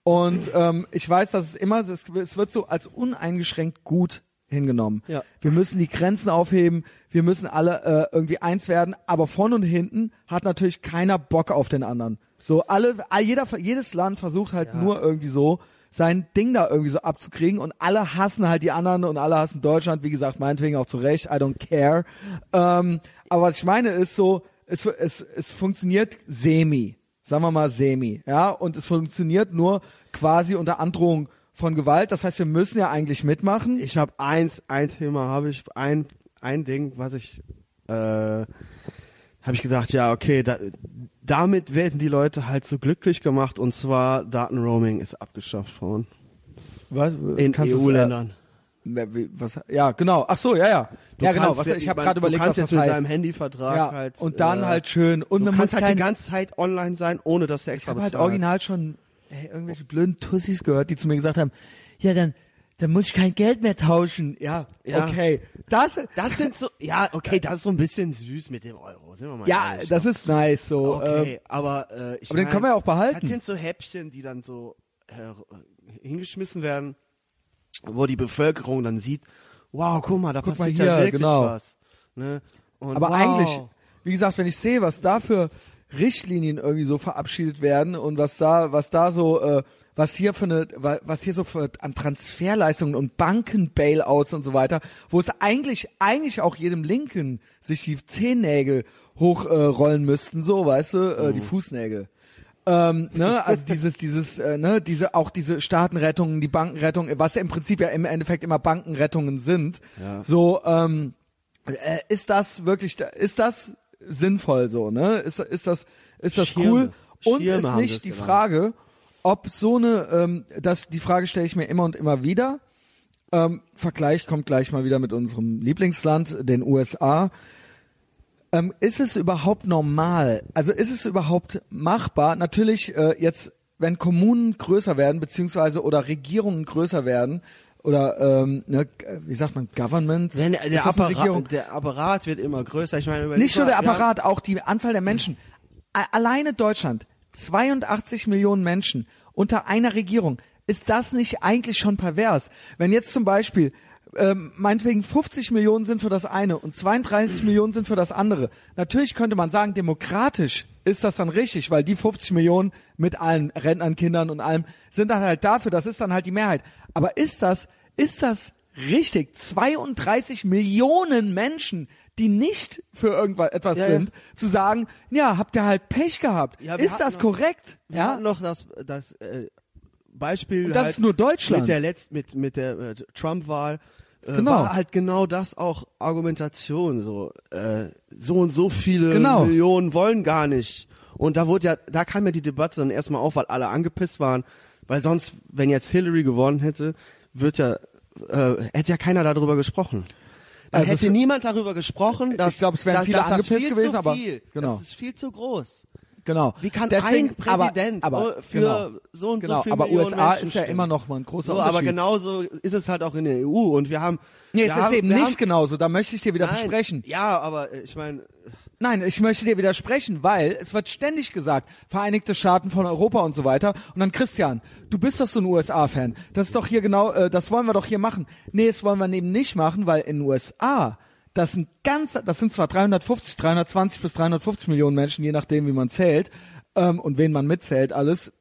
Und ähm, ich weiß, dass es immer, es, es wird so als uneingeschränkt gut hingenommen. Ja. Wir müssen die Grenzen aufheben, wir müssen alle äh, irgendwie eins werden, aber vorne und hinten hat natürlich keiner Bock auf den anderen. So alle, all- jeder, jedes Land versucht halt nur irgendwie so sein Ding da irgendwie so abzukriegen und alle hassen halt die anderen und alle hassen Deutschland, wie gesagt, meinetwegen auch zu Recht, I don't care. Ähm, aber was ich meine ist so, es, es, es funktioniert semi, sagen wir mal semi, ja, und es funktioniert nur quasi unter Androhung von Gewalt. Das heißt, wir müssen ja eigentlich mitmachen. Ich habe eins, ein Thema habe ich, ein, ein Ding, was ich, äh, habe ich gesagt, ja, okay, da, damit werden die Leute halt so glücklich gemacht und zwar Datenroaming ist abgeschafft worden. Was? In EU-Ländern. äh, wie- was, ja, genau. Ach so, ja, ja. ja, genau. Was, ich habe gerade überlegt, du was kannst das jetzt mit heißt. deinem Handyvertrag ja, halt. und dann äh, halt schön. Und du man muss kannst halt die ganze Zeit online sein, ohne dass du Ich extra habe halt original schon ey, irgendwelche blöden Tussis gehört, die zu mir gesagt haben, ja, dann, dann muss ich kein Geld mehr tauschen. Ja, Ja. okay. Das, Das sind so, ja, okay, das ist so ein bisschen süß mit dem Euro, sind wir mal ja, ehrlich. das ist nice, so. Okay, ähm, aber äh, ich aber den mein, können wir ja auch behalten. Das sind so Häppchen, die dann so äh, hingeschmissen werden, wo die Bevölkerung dann sieht, wow, guck mal, da Guck mal passiert hier, ja wirklich genau. was. Ne? Und Aber wow. eigentlich, wie gesagt, wenn ich sehe, was da für Richtlinien irgendwie so verabschiedet werden und was da, was da so, äh, was hier für eine, wa- was hier so für an Transferleistungen und Banken-Bailouts und so weiter, wo es eigentlich, eigentlich auch jedem Linken sich die Zehennägel hochrollen äh, müssten, so, weißt du, äh, Mhm. die Fußnägel. Ähm, ne, also dieses, dieses, äh, ne, diese, auch diese Staatenrettungen, die Bankenrettungen, was im Prinzip ja im Endeffekt immer Bankenrettungen sind. Ja. So, ähm, äh, ist das wirklich, ist das sinnvoll so, ne? Ist, ist das, ist das Schirme. cool? Und Schirme ist nicht die genannt. Frage, ob so eine, ähm, das, die Frage stelle ich mir immer und immer wieder. Ähm, Vergleich kommt gleich mal wieder mit unserem Lieblingsland, den USA. Ähm, ist es überhaupt normal? Also ist es überhaupt machbar? Natürlich äh, jetzt, wenn Kommunen größer werden, beziehungsweise oder Regierungen größer werden, oder ähm, ne, wie sagt man, Governments? Wenn der, der, Apparat, der Apparat wird immer größer. Ich meine, Nicht nur der Apparat, auch die Anzahl der Menschen. Alleine Deutschland, 82 Millionen Menschen unter einer Regierung. Ist das nicht eigentlich schon pervers? Wenn jetzt zum Beispiel ähm, meinetwegen 50 Millionen sind für das eine und 32 Millionen sind für das andere. Natürlich könnte man sagen, demokratisch ist das dann richtig, weil die 50 Millionen mit allen Rentnern, Kindern und allem sind dann halt dafür, das ist dann halt die Mehrheit. Aber ist das, ist das richtig? 32 Millionen Menschen, die nicht für irgendwas etwas Ja, ja. sind, zu sagen, ja, habt ihr halt Pech gehabt. Ja, ist das noch- korrekt? Wir Ja. noch das, das äh, Beispiel. Und das halt ist nur Deutschland. Mit der, Letz mit, mit der äh, Trump-Wahl. Äh, Genau. War halt genau das auch Argumentation. So, äh, so und so viele Genau. Millionen wollen gar nicht. Und da wurde ja, da kam ja die Debatte dann erstmal auf, weil alle angepisst waren. Weil sonst, wenn jetzt Hillary gewonnen hätte, wird ja, äh, hätte ja keiner darüber gesprochen. Da Also hätte es- niemand darüber gesprochen, dass, Ich glaub, es wären dass, viele dass das angepisst viel gewesen, zu aber- viel. genau. Das ist viel zu groß. Genau. Wie kann Deswegen, ein Präsident aber, aber, für genau, so und genau, so viele aber Millionen USA Menschen ist ja stimmen? immer noch mal ein großer So, aber Unterschied. genauso ist es halt auch in der EU und wir haben. Nee, es ist haben, eben nicht haben, genauso. Da möchte ich dir wieder Nein. Ja, aber äh, ich meine, Nein, ich möchte dir widersprechen, weil es wird ständig gesagt, Vereinigte Staaten von Europa und so weiter. Und dann Christian, du bist doch so ein USA-Fan. Das ist doch hier genau, äh, das wollen wir doch hier machen. Nee, das wollen wir eben nicht machen, weil in den USA, das sind ganz, das sind zwar 350, 320 bis 350 Millionen Menschen, je nachdem, wie man zählt ähm, und wen man mitzählt, alles.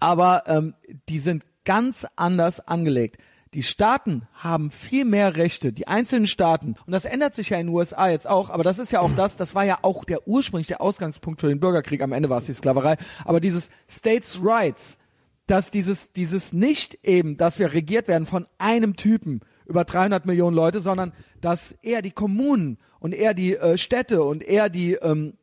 Aber ähm, die sind ganz anders angelegt. Die Staaten haben viel mehr Rechte, die einzelnen Staaten. Und das ändert sich ja in den USA jetzt auch, aber das ist ja auch das, das war ja auch der ursprünglich der Ausgangspunkt für den Bürgerkrieg. Am Ende war es die Sklaverei. Aber dieses States Rights, dass dieses, dieses nicht eben, dass wir regiert werden von einem Typen über 300 Millionen Leute, sondern dass eher die Kommunen und eher die äh, Städte und eher die ähm,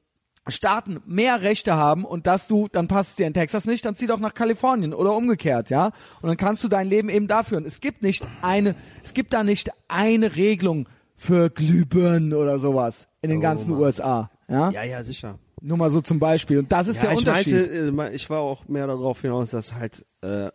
Staaten mehr Rechte haben und dass du, dann passt es dir in Texas nicht, dann zieh doch nach Kalifornien oder umgekehrt, ja. Und dann kannst du dein Leben eben da führen. Es gibt nicht eine, es gibt da nicht eine Regelung für Glühbirnen oder sowas in den Oh, ganzen Mann. USA, ja? ja, ja, sicher. Nur mal so zum Beispiel. Und das ist ja, der ich Unterschied. meinte, äh, me- ich war auch mehr darauf hinaus, dass halt äh,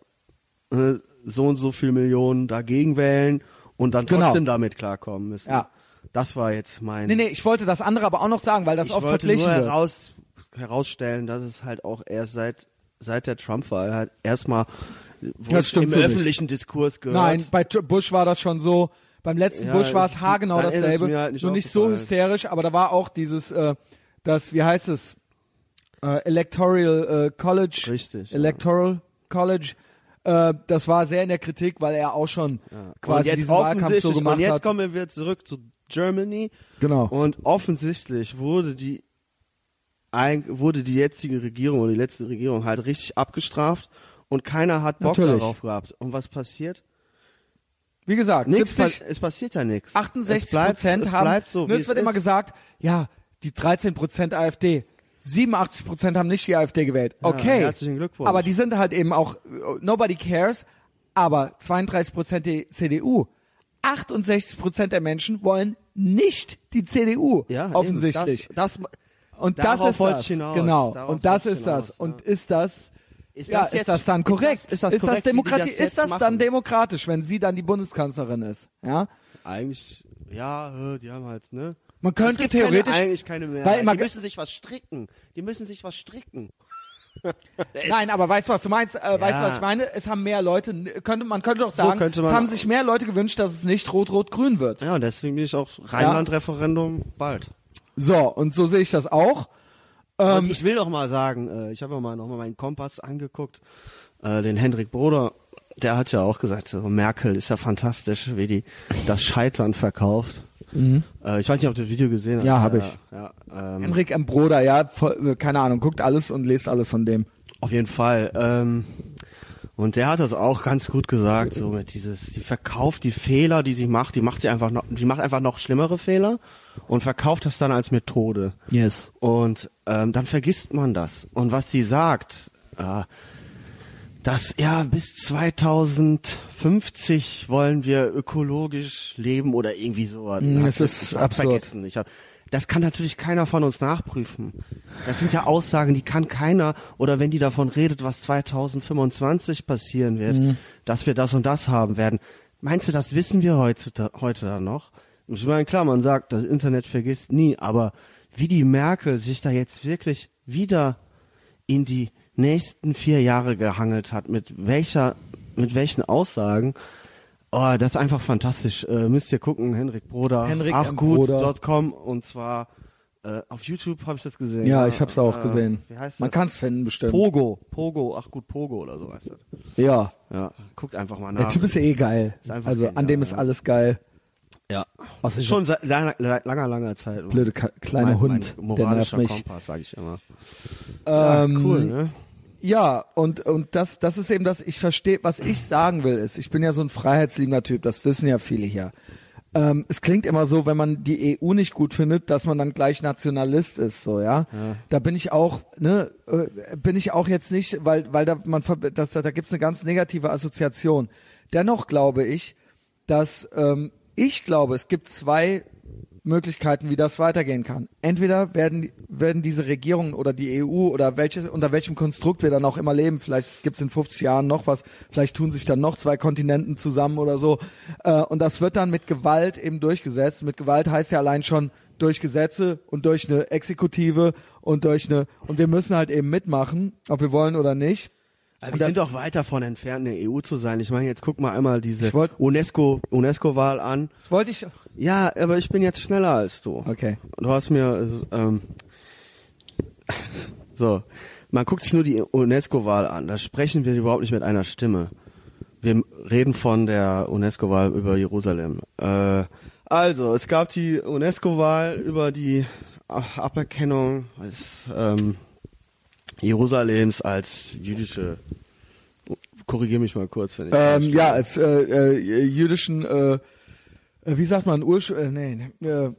äh, so und so viele Millionen dagegen wählen und dann Genau. trotzdem damit klarkommen müssen. Ja. Das war jetzt mein. nee, nee, ich wollte das andere aber auch noch sagen, weil das ich oft wollte verglichen nur wird. heraus, herausstellen, dass es halt auch erst seit seit der Trump-Wahl halt erstmal wo Das es stimmt im so nicht. öffentlichen Diskurs gehört. Nein, bei Bush war das schon so. Beim letzten Ja, Bush war es haargenau dasselbe. halt nicht nur nicht so hysterisch, aber da war auch dieses, äh, das, wie heißt es? Äh, Electoral äh, College. Richtig, ja. Electoral College. Äh, das war sehr in der Kritik, weil er auch schon und quasi diesen Wahlkampf so gemacht und jetzt hat. kommen wir zurück zu Germany Genau. und offensichtlich wurde die wurde die jetzige Regierung oder die letzte Regierung halt richtig abgestraft und keiner hat Bock Natürlich. darauf gehabt. Und was passiert? Wie gesagt, Nichts, 70, pa- es passiert ja nichts. 68 es bleibt, Prozent es haben, bleibt so, wie es wird ist. immer gesagt, ja, die 13 Prozent AfD. 87 Prozent haben nicht die AfD gewählt. Ja, Okay. herzlichen Glückwunsch. Aber die sind halt eben auch, nobody cares. aber 32 Prozent die CDU. 68 Prozent der Menschen wollen nicht die CDU, Ja, eben. offensichtlich. Das, das, und das ist wollte das. hinaus. Genau. Und das ist das. hinaus, Und ja. ist das Ist ja, das ist jetzt- das dann ist das- korrekt? ist das korrekt, wie die Demokratie? das jetzt ist das dann machen? demokratisch, wenn sie dann die Bundeskanzlerin ist? Ja? eigentlich, ja, die haben halt, ne? Man könnte theoretisch- keine, eigentlich keine mehr. weil die müssen sich was stricken. Die müssen sich was stricken. Nein, aber weißt du, was du meinst? Äh, Weißt du, Ja. was ich meine? Es haben mehr Leute, könnte, man könnte doch sagen, könnte man- es haben sich mehr Leute gewünscht, dass es nicht rot-rot-grün wird. Ja, und deswegen bin ich auch Rheinland-Referendum bald. So, und so sehe ich das auch. Ähm, ich will doch mal sagen, äh, ich habe mir mal noch mal meinen Kompass angeguckt, äh, den Hendrik Broder, der hat ja auch gesagt, so, Merkel ist ja fantastisch, wie die das Scheitern verkauft. Äh, ich weiß nicht, ob du das Video gesehen hast. Mhm. Ja, hab Äh, ich. Ja, ähm, Henrik M. Broder, ja, voll, keine Ahnung, guckt alles und lest alles von dem. Auf jeden Fall. Ähm, und der hat das auch ganz gut gesagt, so mit dieses, die verkauft die Fehler, die sie macht, die macht sie einfach noch, die macht einfach noch schlimmere Fehler und verkauft das dann als Methode. Yes. Und ähm, dann vergisst man das. Und was die sagt, äh, dass ja bis 2050 wollen wir ökologisch leben oder irgendwie so. Mm, ich- ist absurd. Hab, das kann natürlich keiner von uns nachprüfen. Das sind ja Aussagen, die kann keiner, oder wenn die davon redet, was 2025 passieren wird, Mhm. dass wir das und das haben werden. Meinst du, das wissen wir heute, heute dann noch? Ich meine, klar, man sagt, das Internet vergisst nie, aber wie die Merkel sich da jetzt wirklich wieder in die nächsten vier Jahre gehangelt hat, mit welcher, mit welchen Aussagen, oh, das ist einfach fantastisch. Äh, müsst ihr gucken, Henrik Broder, Henrik achgut.com und zwar äh, auf YouTube habe ich das gesehen. Ja, ich hab's auch Äh, gesehen. Wie heißt Man das? kann's finden, bestimmt. Pogo, Pogo, ach gut, Pogo oder so heißt das. Ja. Ja, guckt einfach mal Der nach. Typ ist eh geil. Ist einfach Also an genial, dem ist alles geil. Ja. Ist Schon seit langer, langer, langer Zeit. Blöde kleiner Hund, mein der nervt moralischer mich. Kompass, sage ich immer. Ähm, cool, ne? Ja, und, und das, das ist eben das, ich verstehe, was ich sagen will, ist, ich bin ja so ein freiheitsliebender Typ, das wissen ja viele hier. Ähm, es klingt immer so, wenn man die EU nicht gut findet, dass man dann gleich Nationalist ist, so, ja. Da bin ich auch, ne, äh, bin ich auch jetzt nicht, weil, weil da man, das, da, da gibt's eine ganz negative Assoziation. Dennoch glaube ich, dass, ähm, ich glaube, es gibt zwei Möglichkeiten, wie das weitergehen kann. Entweder werden, werden diese Regierungen oder die EU oder welches, unter welchem Konstrukt wir dann auch immer leben, vielleicht gibt's in 50 Jahren noch was, vielleicht tun sich dann noch zwei Kontinenten zusammen oder so. Äh, und das wird dann mit Gewalt eben durchgesetzt. Mit Gewalt heißt ja allein schon durch Gesetze und durch eine Exekutive und durch eine, und wir müssen halt eben mitmachen, ob wir wollen oder nicht. Also Und wir sind doch weit davon entfernt, eine EU zu sein. Ich meine, jetzt guck mal einmal diese wollt- UNESCO, UNESCO-Wahl an. Das wollte ich, Ja, aber ich bin jetzt schneller als du. okay. Du hast mir, ähm, so, man guckt sich nur die UNESCO-Wahl an. Da sprechen wir überhaupt nicht mit einer Stimme. Wir reden von der UNESCO-Wahl über Jerusalem. Äh, also, es gab die UNESCO-Wahl über die Aberkennung als, ähm, Jerusalems als jüdische. Korrigiere mich mal kurz, wenn ich. Ähm, ja, als äh, äh, jüdischen, äh, äh, wie sagt man, Ursch äh, nee, nee, äh,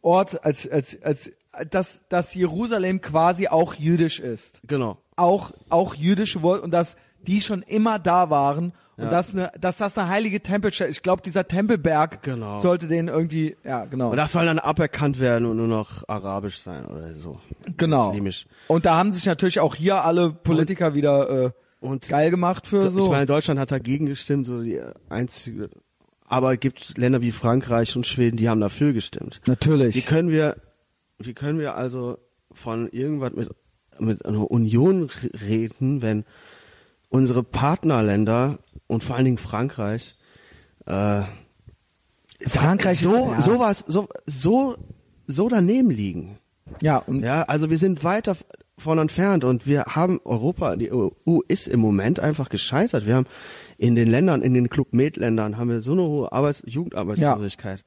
Ort, als, als, als, dass, dass Jerusalem quasi auch jüdisch ist. Genau. Auch, auch jüdische Wort und dass die schon immer da waren und Ja. dass, ne, dass das eine heilige Tempelstelle Ich glaube, dieser Tempelberg Genau. sollte den irgendwie, ja, genau. Und das soll dann aberkannt werden und nur noch arabisch sein oder so. genau. Muslimisch. Und da haben sich natürlich auch hier alle Politiker wieder äh, Und geil gemacht für so. Ich meine, Deutschland hat dagegen gestimmt, so die einzige. Aber es gibt Länder wie Frankreich und Schweden, die haben dafür gestimmt. natürlich. Wie können wir, wie können wir also von irgendwas mit, mit einer Union reden, wenn unsere Partnerländer und vor allen Dingen Frankreich, äh, Frankreich so, ist, ja. sowas, so, so, so daneben liegen. ja, und Ja, also wir sind weit dav- von entfernt und wir haben Europa, die EU ist im Moment einfach gescheitert. Wir haben in den Ländern, in den Club Med Ländern haben wir so eine hohe Arbeits Jugendarbeitslosigkeit.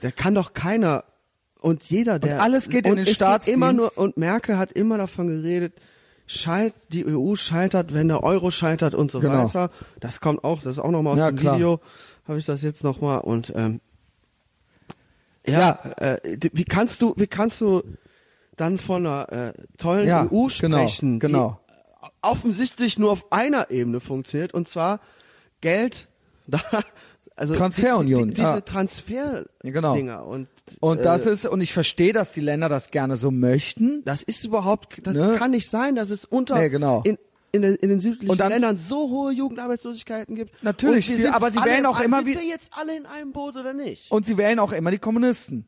Da kann doch keiner und jeder, der alles geht in und den es geht Staatsdienst. immer nur und Merkel hat immer davon geredet, schalt die EU scheitert, wenn der Euro scheitert und so Genau. weiter. Das kommt auch, das ist auch nochmal aus Ja, dem klar. Video, habe ich das jetzt nochmal und ähm, ja, Ja. Äh, wie kannst du, wie kannst du dann von einer äh, tollen Ja, EU genau, sprechen, genau. die offensichtlich nur auf einer Ebene funktioniert und zwar Geld da, also Transferunion, die, die, diese ja. Transfer Ja, genau. Dinger und Und das äh, ist, und ich verstehe, dass die Länder das gerne so möchten. das ist überhaupt das Ne? kann nicht sein, dass es unter Nee, genau. in in den, in den südlichen Und dann- Ländern so hohe Jugendarbeitslosigkeiten gibt. Natürlich, sie- sind aber sie wählen auch immer sind wie- wir jetzt alle in einem Boot oder nicht? Und sie wählen auch immer die Kommunisten.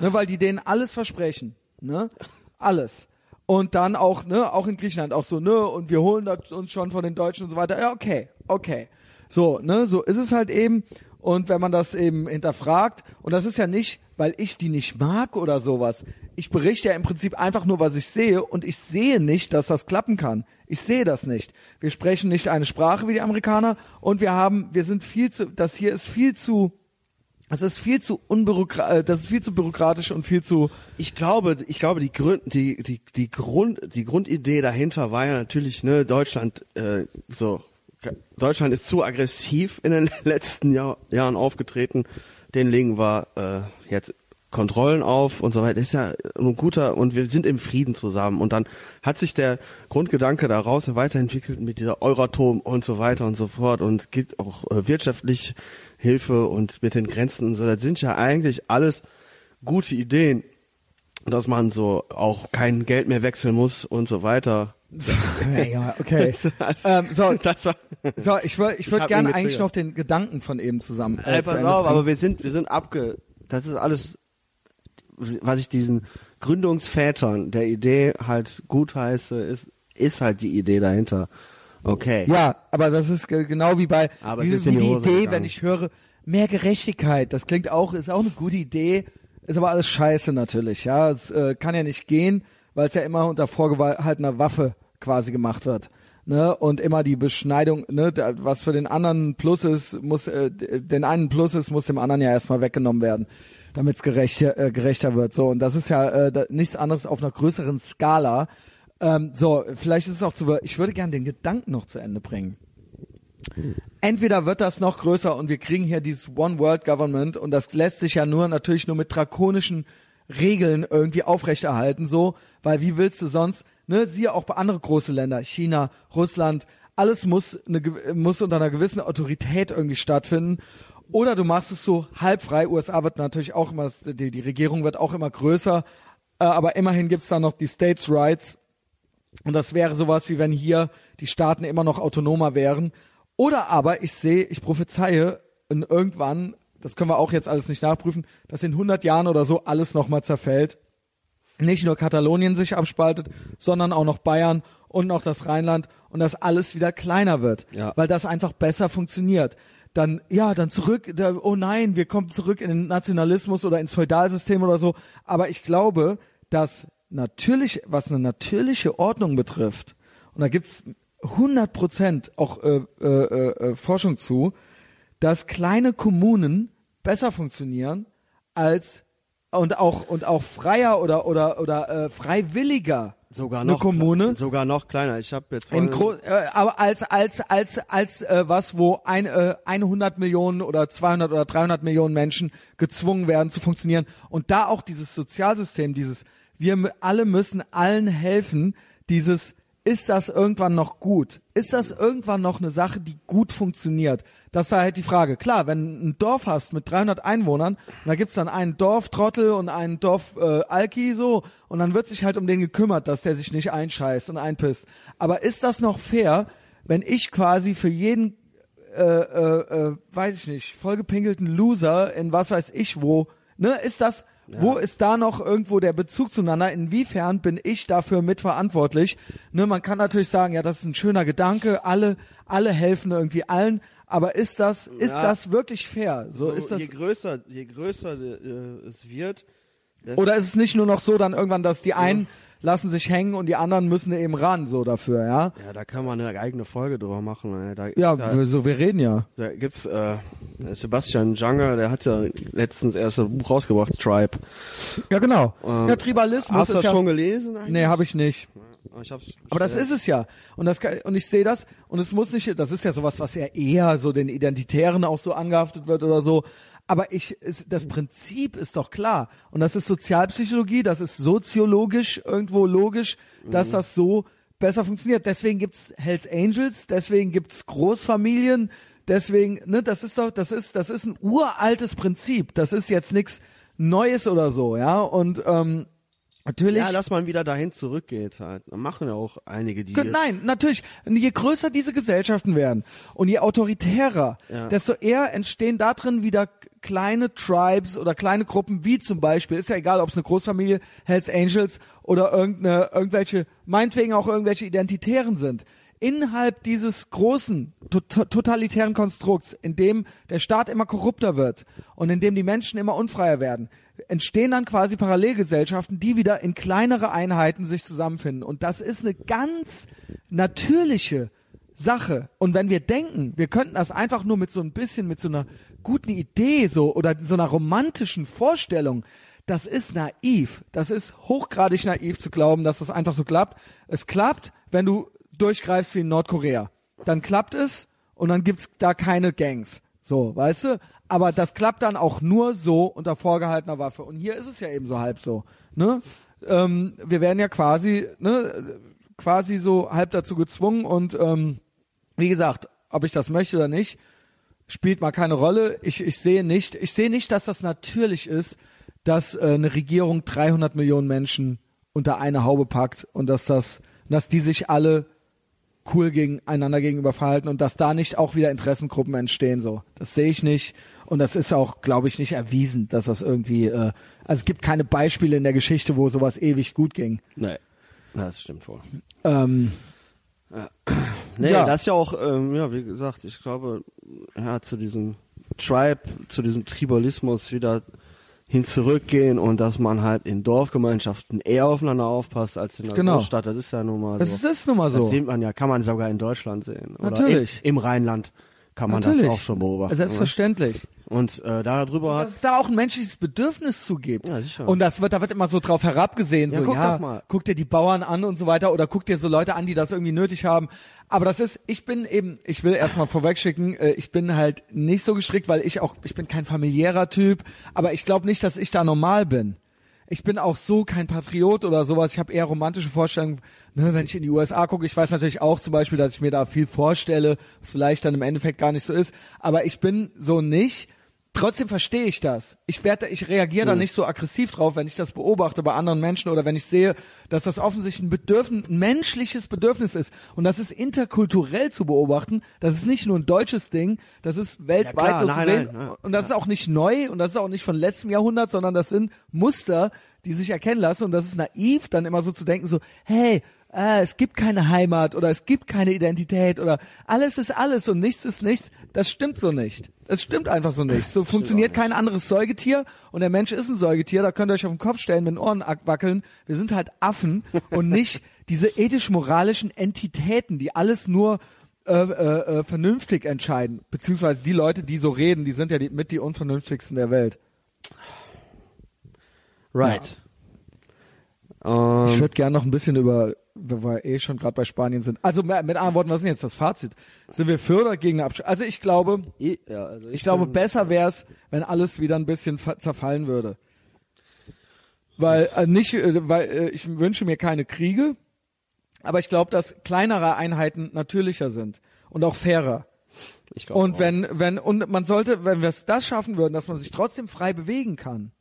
Ne, weil die denen alles versprechen. Ne? Alles. Und dann auch, ne, auch in Griechenland auch so, ne, und wir holen das uns schon von den Deutschen und so weiter. Ja, okay, okay. So, ne, so ist es halt eben. Und wenn man das eben hinterfragt, und das ist ja nicht, weil ich die nicht mag oder sowas. Ich berichte ja im Prinzip einfach nur, was ich sehe, und ich sehe nicht, dass das klappen kann. Ich sehe das nicht. Wir sprechen nicht eine Sprache wie die Amerikaner, und wir haben, wir sind viel zu, das hier ist viel zu, das ist viel zu unbürokratisch, das ist viel zu bürokratisch und viel zu, Ich glaube, ich glaube, die Grund, die, die, die Grund, die Grundidee dahinter war ja natürlich, ne, Deutschland, äh, so, Deutschland ist zu aggressiv in den letzten Jahr, Jahren aufgetreten. Den legen wir äh, jetzt Kontrollen auf und so weiter. Ist ja ein guter und wir sind im Frieden zusammen. Und dann hat sich der Grundgedanke daraus weiterentwickelt mit dieser Euratom und so weiter und so fort und gibt auch äh, wirtschaftlich Hilfe und mit den Grenzen und so. Das sind ja eigentlich alles gute Ideen, dass man so auch kein Geld mehr wechseln muss und so weiter. Ja, okay. ähm, so, Das war, so, ich würde, ich hab gerne eigentlich noch den Gedanken von eben zusammen. Äh, Ey, pass auf, aber wir sind, wir sind abge, das ist alles, was ich diesen Gründungsvätern der Idee halt gut heiße, ist, ist halt die Idee dahinter. Okay. Ja, aber das ist ge- genau wie bei Aber wie, wie die Idee, gegangen. wenn ich höre, mehr Gerechtigkeit. Das klingt auch, ist auch eine gute Idee, ist aber alles scheiße natürlich. Ja, es äh, kann ja nicht gehen, weil es ja immer unter vorgehaltener Waffe quasi gemacht wird. Ne, und immer die Beschneidung, ne, was für den anderen Plus ist, muss äh, den einen Plus ist, muss dem anderen ja erstmal weggenommen werden, damit es gerechter, äh, gerechter wird. So und das ist ja äh, da, nichts anderes auf einer größeren Skala. Ähm, so, vielleicht ist es auch zu. Ich würde gerne den Gedanken noch zu Ende bringen. Entweder wird das noch größer und wir kriegen hier dieses One World Government und das lässt sich ja nur natürlich nur mit drakonischen Regeln irgendwie aufrechterhalten, so, weil wie willst du sonst, ne, siehe auch bei andere große Länder, China, Russland, alles muss, eine, muss unter einer gewissen Autorität irgendwie stattfinden. Oder du machst es so halbfrei. USA wird natürlich auch immer, die, die Regierung wird auch immer größer, äh, aber immerhin gibt's da noch die States Rights. Und das wäre sowas wie wenn hier die Staaten immer noch autonomer wären. Oder aber ich sehe, ich prophezeie irgendwann, das können wir auch jetzt alles nicht nachprüfen, dass in 100 Jahren oder so alles nochmal zerfällt. Nicht nur Katalonien sich abspaltet, sondern auch noch Bayern und noch das Rheinland und dass alles wieder kleiner wird, Ja. weil das einfach besser funktioniert. Dann, ja, dann zurück, da, oh nein, wir kommen zurück in den Nationalismus oder ins Feudalsystem oder so. Aber ich glaube, dass natürlich, was eine natürliche Ordnung betrifft, und da gibt's 100 Prozent auch äh, äh, äh, Forschung zu, dass kleine Kommunen besser funktionieren als und auch und auch freier oder oder oder äh, freiwilliger Sogar eine noch, Kommune sogar noch kleiner. Ich habe jetzt im Gro äh, aber als als als als äh, was wo ein äh, 100 Millionen oder 200 oder 300 Millionen Menschen gezwungen werden zu funktionieren und da auch dieses Sozialsystem dieses wir alle müssen allen helfen dieses ist das irgendwann noch gut? Ist das irgendwann noch eine Sache, die gut funktioniert? Das sei halt die Frage. Klar, wenn du ein Dorf hast mit 300 Einwohnern, da gibt's dann einen Dorftrottel und einen Dorf äh, Alki so, und dann wird sich halt um den gekümmert, dass der sich nicht einscheißt und einpisst. Aber ist das noch fair, wenn ich quasi für jeden, äh, äh, äh, weiß ich nicht, vollgepinkelten Loser in was weiß ich wo, ne, ist das, wo ist da noch irgendwo der Bezug zueinander? Inwiefern bin ich dafür mitverantwortlich? Ne, man kann natürlich sagen, ja, das ist ein schöner Gedanke, alle, alle helfen irgendwie allen, aber ist das, ist Ja. das wirklich fair? So, so, ist das, je größer, je größer äh, es wird, oder ist es nicht nur noch so dann irgendwann, dass die einen lassen sich hängen und die anderen müssen eben ran, so dafür, ja? ja, da kann man eine eigene Folge drüber machen. Da Ja, wir- so, wir reden ja. Da gibt's äh, Sebastian Janger, der hat ja letztens erst ein Buch rausgebracht, Tribe. Ja, genau. Ähm, ja, Tribalismus Hast du das ja, schon gelesen? eigentlich? nee, habe ich nicht. Aber das ist es ja. Und das kann, und ich sehe das und es muss nicht, das ist ja sowas, was ja eher so den Identitären auch so angehaftet wird oder so. Aber ich, es, das Prinzip ist doch klar. Und das ist Sozialpsychologie, das ist soziologisch irgendwo logisch, dass Mhm. das so besser funktioniert. Deswegen gibt's Hells Angels, deswegen gibt's Großfamilien, Deswegen, ne, das ist doch, das ist, das ist ein uraltes Prinzip. Das ist jetzt nichts Neues oder so, ja. Und ähm, natürlich. Ja, dass man wieder dahin zurückgeht halt. Machen ja auch einige, die. Nein, natürlich. Je größer diese Gesellschaften werden und je autoritärer, Ja. desto eher entstehen da drin wieder kleine Tribes oder kleine Gruppen, wie zum Beispiel, ist ja egal, ob es eine Großfamilie, Hells Angels oder irgendeine, irgendwelche, meinetwegen auch irgendwelche Identitären sind. Innerhalb dieses großen to- totalitären Konstrukts, in dem der Staat immer korrupter wird und in dem die Menschen immer unfreier werden, entstehen dann quasi Parallelgesellschaften, die wieder in kleinere Einheiten sich zusammenfinden. Und das ist eine ganz natürliche Sache. Und wenn wir denken, wir könnten das einfach nur mit so ein bisschen, mit so einer guten Idee so oder so einer romantischen Vorstellung, das ist naiv. Das ist hochgradig naiv zu glauben, dass das einfach so klappt. Es klappt, wenn du durchgreifst wie in Nordkorea. Dann klappt es und dann gibt's da keine Gangs. So, weißt du? Aber das klappt dann auch nur so unter vorgehaltener Waffe. Und hier ist es ja eben so halb so. Ne? Ähm, wir werden ja quasi, ne, quasi so halb dazu gezwungen und ähm, wie gesagt, ob ich das möchte oder nicht, spielt mal keine Rolle. Ich, ich sehe nicht, ich sehe nicht, dass das natürlich ist, dass äh, eine Regierung 300 Millionen Menschen unter eine Haube packt und dass das, dass die sich alle cool gegeneinander gegenüber verhalten und dass da nicht auch wieder Interessengruppen entstehen so. Das sehe ich nicht und das ist auch, glaube ich, nicht erwiesen, dass das irgendwie äh, also es gibt keine Beispiele in der Geschichte, wo sowas ewig gut ging. Nee. Das stimmt wohl. Ähm, Nee, Ja. das ist ja auch, ähm, ja, wie gesagt, ich glaube, ja, zu diesem Tribe, zu diesem Tribalismus wieder hin zurückgehen und dass man halt in Dorfgemeinschaften eher aufeinander aufpasst als in der Genau. Großstadt. Das ist ja nun mal das so. ist nun mal Das so. sieht man ja, kann man sogar in Deutschland sehen. Oder Natürlich. Im, im Rheinland kann man Natürlich. das auch schon beobachten. Selbstverständlich. Und äh, darüber hat dass es da auch ein menschliches Bedürfnis zugibt. Ja, sicher. Und das wird, da wird immer so drauf herabgesehen, Ja, so, guck ja, mal. guck dir die Bauern an und so weiter oder guck dir so Leute an, die das irgendwie nötig haben. Aber das ist, ich bin eben, ich will erstmal vorwegschicken, äh, ich bin halt nicht so gestrickt, weil ich auch, ich bin kein familiärer Typ, aber ich glaube nicht, dass ich da normal bin. Ich bin auch so kein Patriot oder sowas. Ich habe eher romantische Vorstellungen, ne, wenn ich in die USA gucke. Ich weiß natürlich auch zum Beispiel, dass ich mir da viel vorstelle, was vielleicht dann im Endeffekt gar nicht so ist. Aber ich bin so nicht. Trotzdem verstehe ich das. Ich werde, ich reagiere da nicht so aggressiv drauf, wenn ich das beobachte bei anderen Menschen oder wenn ich sehe, dass das offensichtlich ein Bedürfnis, ein menschliches Bedürfnis ist. Und das ist interkulturell zu beobachten. Das ist nicht nur ein deutsches Ding. Das ist weltweit klar, so nein, zu sehen. nein, ja. und das ist auch nicht neu und das ist auch nicht von letztem Jahrhundert, sondern das sind Muster, die sich erkennen lassen. Und das ist naiv, dann immer so zu denken, so, hey, äh, es gibt keine Heimat oder es gibt keine Identität oder alles ist alles und nichts ist nichts. Das stimmt so nicht. Das stimmt einfach so nicht. So funktioniert kein anderes Säugetier und der Mensch ist ein Säugetier. Da könnt ihr euch auf den Kopf stellen, mit den Ohren wackeln. Wir sind halt Affen und nicht diese ethisch-moralischen Entitäten, die alles nur äh, äh, äh, vernünftig entscheiden. Beziehungsweise die Leute, die so reden, die sind ja die, mit die unvernünftigsten der Welt. right. Ich Ähm, würde gerne noch ein bisschen über, weil wir eh schon gerade bei Spanien sind. Also mit anderen Worten, was ist denn jetzt das Fazit? Sind wir für oder gegen eine Absch Also ich glaube, i- ja, also ich glaube, bin- besser wäre es, wenn alles wieder ein bisschen zerfallen würde. Weil äh, nicht, äh, weil äh, ich wünsche mir keine Kriege, aber ich glaube, dass kleinere Einheiten natürlicher sind und auch fairer. ich glaube Und auch. wenn, wenn, und man sollte, wenn wir es das schaffen würden, dass man sich trotzdem frei bewegen kann.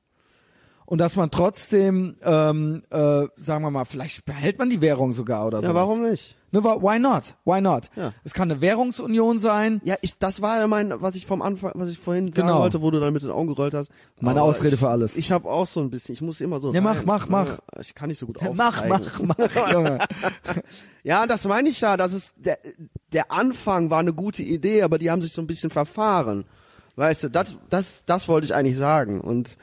Und dass man trotzdem, ähm, äh, sagen wir mal, vielleicht behält man die Währung sogar oder so. ja, warum nicht? Ne, why not? Why not? Ja. Es kann eine Währungsunion sein. Ja, ich, das war ja mein, was ich vom Anfang, was ich vorhin sagen Genau. wollte, wo du dann mit den Augen gerollt hast. Meine Aber Ausrede ich, für alles. Ich habe auch so ein bisschen, ich muss immer so. Ja, mach, rein. mach, mach. Ich kann nicht so gut Mach, aufzeigen. mach, mach, Junge. Ja, das meine ich ja. Das ist der, der Anfang war eine gute Idee, aber die haben sich so ein bisschen verfahren. Weißt du, das, das, das wollte ich eigentlich sagen. Und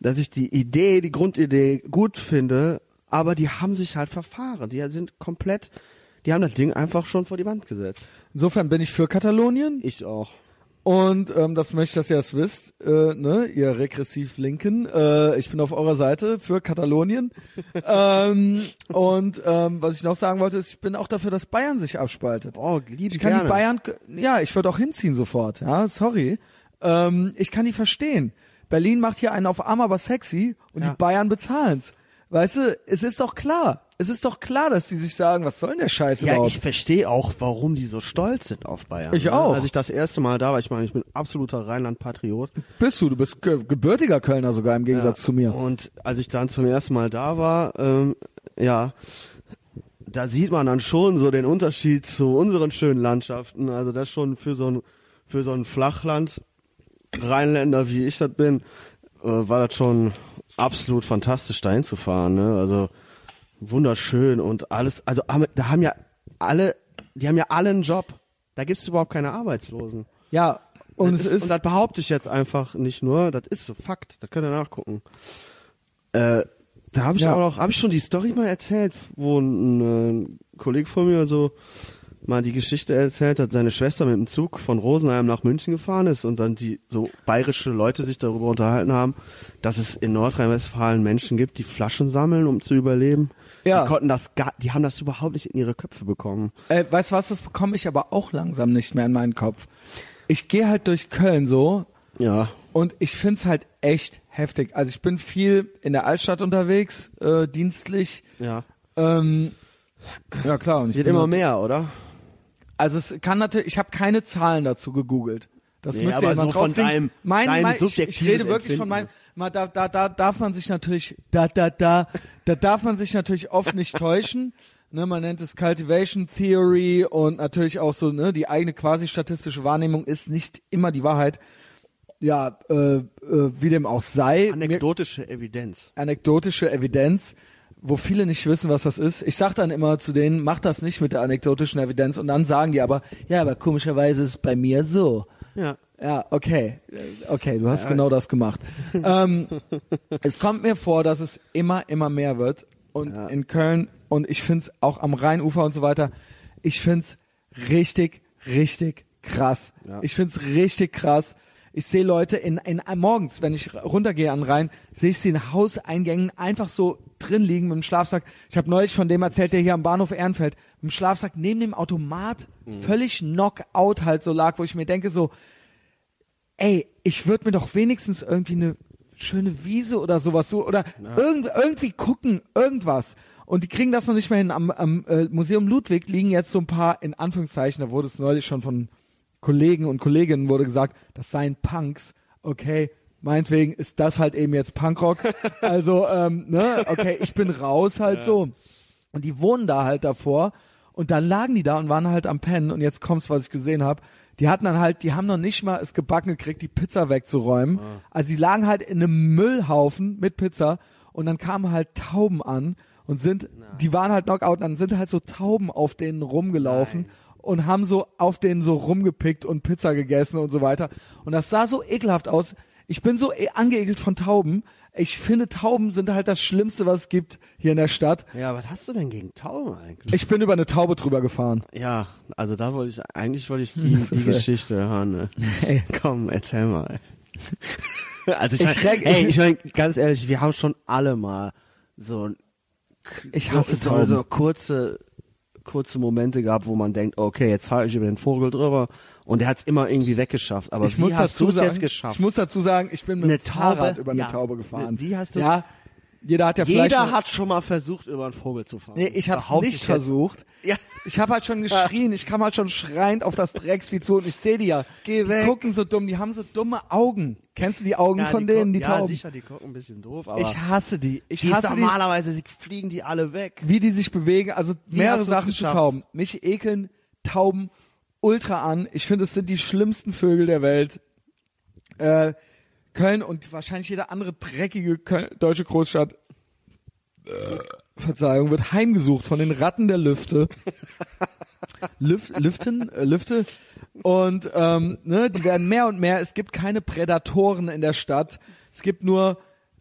dass ich die Idee, die Grundidee gut finde, aber die haben sich halt verfahren. Die sind komplett, die haben das Ding einfach schon vor die Wand gesetzt. Insofern bin ich für Katalonien Ich auch. und ähm, das möchte ich, dass ihr das wisst, äh, ne, ihr regressiv Linken. Äh, ich bin auf eurer Seite für Katalonien. ähm, und ähm, was ich noch sagen wollte, ist, ich bin auch dafür, dass Bayern sich abspaltet. Oh, lieb Ich kann gerne. die Bayern, ja, ich würde auch hinziehen sofort, ja, sorry. Ähm, ich kann die verstehen. Berlin macht hier einen auf arm, aber sexy und Ja. die Bayern bezahlen's. Weißt du, es ist doch klar. Es ist doch klar, dass die sich sagen, was soll denn der Scheiß Ja, überhaupt? ich verstehe auch, warum die so stolz sind auf Bayern. Ich ne? auch. Als ich das erste Mal da war, ich meine, ich bin absoluter Rheinland-Patriot. bist du, du bist ge gebürtiger Kölner sogar im Gegensatz zu mir. Und als ich dann zum ersten Mal da war, ähm, ja, da sieht man dann schon so den Unterschied zu unseren schönen Landschaften. Also das schon für so ein, für so ein Flachland, Rheinländer wie ich das bin, äh, war das schon absolut fantastisch dahin zu fahren. Ne? Also wunderschön und alles. Also da haben ja alle, die haben ja alle einen Job. Da gibt's überhaupt keine Arbeitslosen. Ja, und das es ist, ist, und das behaupte ich jetzt einfach nicht nur, das ist so Fakt, das könnt ihr nachgucken. Äh, da habe ich Ja. auch noch, habe ich schon die Story mal erzählt, wo ein, äh, Kollege von mir so mal die Geschichte erzählt hat, seine Schwester mit dem Zug von Rosenheim nach München gefahren ist und dann die so bayerische Leute sich darüber unterhalten haben, dass es in Nordrhein-Westfalen Menschen gibt, die Flaschen sammeln, um zu überleben. Ja. Die konnten das gar, die haben das überhaupt nicht in ihre Köpfe bekommen. äh, weißt du was, das bekomme ich aber auch langsam nicht mehr in meinen Kopf. Ich gehe halt durch Köln so Ja. und ich find's halt echt heftig. Also ich bin viel in der Altstadt unterwegs, äh, dienstlich. Ja. Ähm, ja klar. Und ich Wird bin immer nat- mehr, oder? Also es kann natürlich, ich habe keine Zahlen dazu gegoogelt. Das Nee, müsste aber jemand so von deinem- mein, deinem mein, ich, ich rede wirklich von meinem, Empfinden. mal, da, da, da darf man sich natürlich, da, da, da, da darf man sich natürlich oft nicht täuschen. Ne, man nennt es Cultivation Theory und natürlich auch so, ne, die eigene quasi statistische Wahrnehmung ist nicht immer die Wahrheit. Ja, äh, äh, wie dem auch sei. Mir, Anekdotische Evidenz. anekdotische Evidenz, wo viele nicht wissen, was das ist. Ich sag dann immer zu denen, mach das nicht mit der anekdotischen Evidenz und dann sagen die aber, ja, aber komischerweise ist es bei mir so. Ja. Ja, okay. Okay, du hast genau das gemacht. ähm, es kommt mir vor, dass es immer, immer mehr wird. Und Ja. in Köln, und ich find's auch am Rheinufer und so weiter, ich find's richtig, richtig krass. Ja. Ich find's richtig krass. Ich sehe Leute in, in morgens, wenn ich runtergehe an Rhein, sehe ich sie in Hauseingängen einfach so drin liegen mit dem Schlafsack. Ich habe neulich von dem erzählt, der hier am Bahnhof Ehrenfeld mit dem Schlafsack neben dem Automat völlig Knockout halt so lag, wo ich mir denke so, ey, ich würde mir doch wenigstens irgendwie eine schöne Wiese oder sowas so oder irgend, irgendwie gucken, irgendwas. Und die kriegen das noch nicht mehr hin. Am, am äh, Museum Ludwig liegen jetzt so ein paar, in Anführungszeichen, da wurde es neulich schon von Kollegen und Kolleginnen wurde gesagt, das seien Punks. Okay, meinetwegen ist das halt eben jetzt Punkrock. Also, ähm, ne, okay, ich bin raus halt so. Und die wohnen da halt davor. Und dann lagen die da und waren halt am Pennen. Und jetzt kommt's, was ich gesehen habe. Die hatten dann halt, die haben noch nicht mal es gebacken gekriegt, die Pizza wegzuräumen. Also die lagen halt in einem Müllhaufen mit Pizza. Und dann kamen halt Tauben an und sind, die waren halt Knockout. Und dann sind halt so Tauben auf denen rumgelaufen. Und haben so auf denen so rumgepickt und Pizza gegessen und so weiter. Und das sah so ekelhaft aus. Ich bin so e- angeekelt von Tauben. Ich finde, Tauben sind halt das Schlimmste, was es gibt hier in der Stadt. Ja, was hast du denn gegen Tauben eigentlich? Ich bin über eine Taube drüber gefahren. ja, also da wollte ich, eigentlich wollte ich die, Das die ist, Geschichte hören. Ne? Hey. Komm, erzähl mal. also ich, Ich mein, ey, ich- ich meine, ganz ehrlich, wir haben schon alle mal so, Ich so, hasse so, Tauben. so kurze, kurze Momente gehabt, wo man denkt, okay, jetzt fahre ich über den Vogel drüber und der hat es immer irgendwie weggeschafft. Aber ich wie muss hast dazu du es sagen, jetzt geschafft? ich muss dazu sagen, ich bin mit Eine dem Fahrrad Taube? über eine Ja. Taube gefahren. Wie hast du- Ja, jeder hat ja vielleicht Jeder hat schon mal versucht, über einen Vogel zu fahren. Nee, ich habe Behaupte nicht versucht. Ja. Ich habe halt schon geschrien, ich kam halt schon schreiend auf das Drecksvieh zu und ich sehe die ja. Geh Die weg. gucken so dumm, die haben so dumme Augen. Kennst du die Augen Ja, von die denen, die ja, Tauben? sicher, die gucken ein bisschen doof, aber Ich hasse die. Ich die ist hasse die, normalerweise sie fliegen die alle weg. wie die sich bewegen. Also mehrere hast du's Sachen zu? Tauben. Mich ekeln Tauben ultra an. Ich finde, es sind die schlimmsten Vögel der Welt. Äh, Köln und wahrscheinlich jede andere dreckige Köln, deutsche Großstadt, äh, Verzeihung, wird heimgesucht von den Ratten der Lüfte. Lüf, Lüften, äh, Lüfte. Und ähm, ne, die werden mehr und mehr. Es gibt keine Prädatoren in der Stadt. Es gibt nur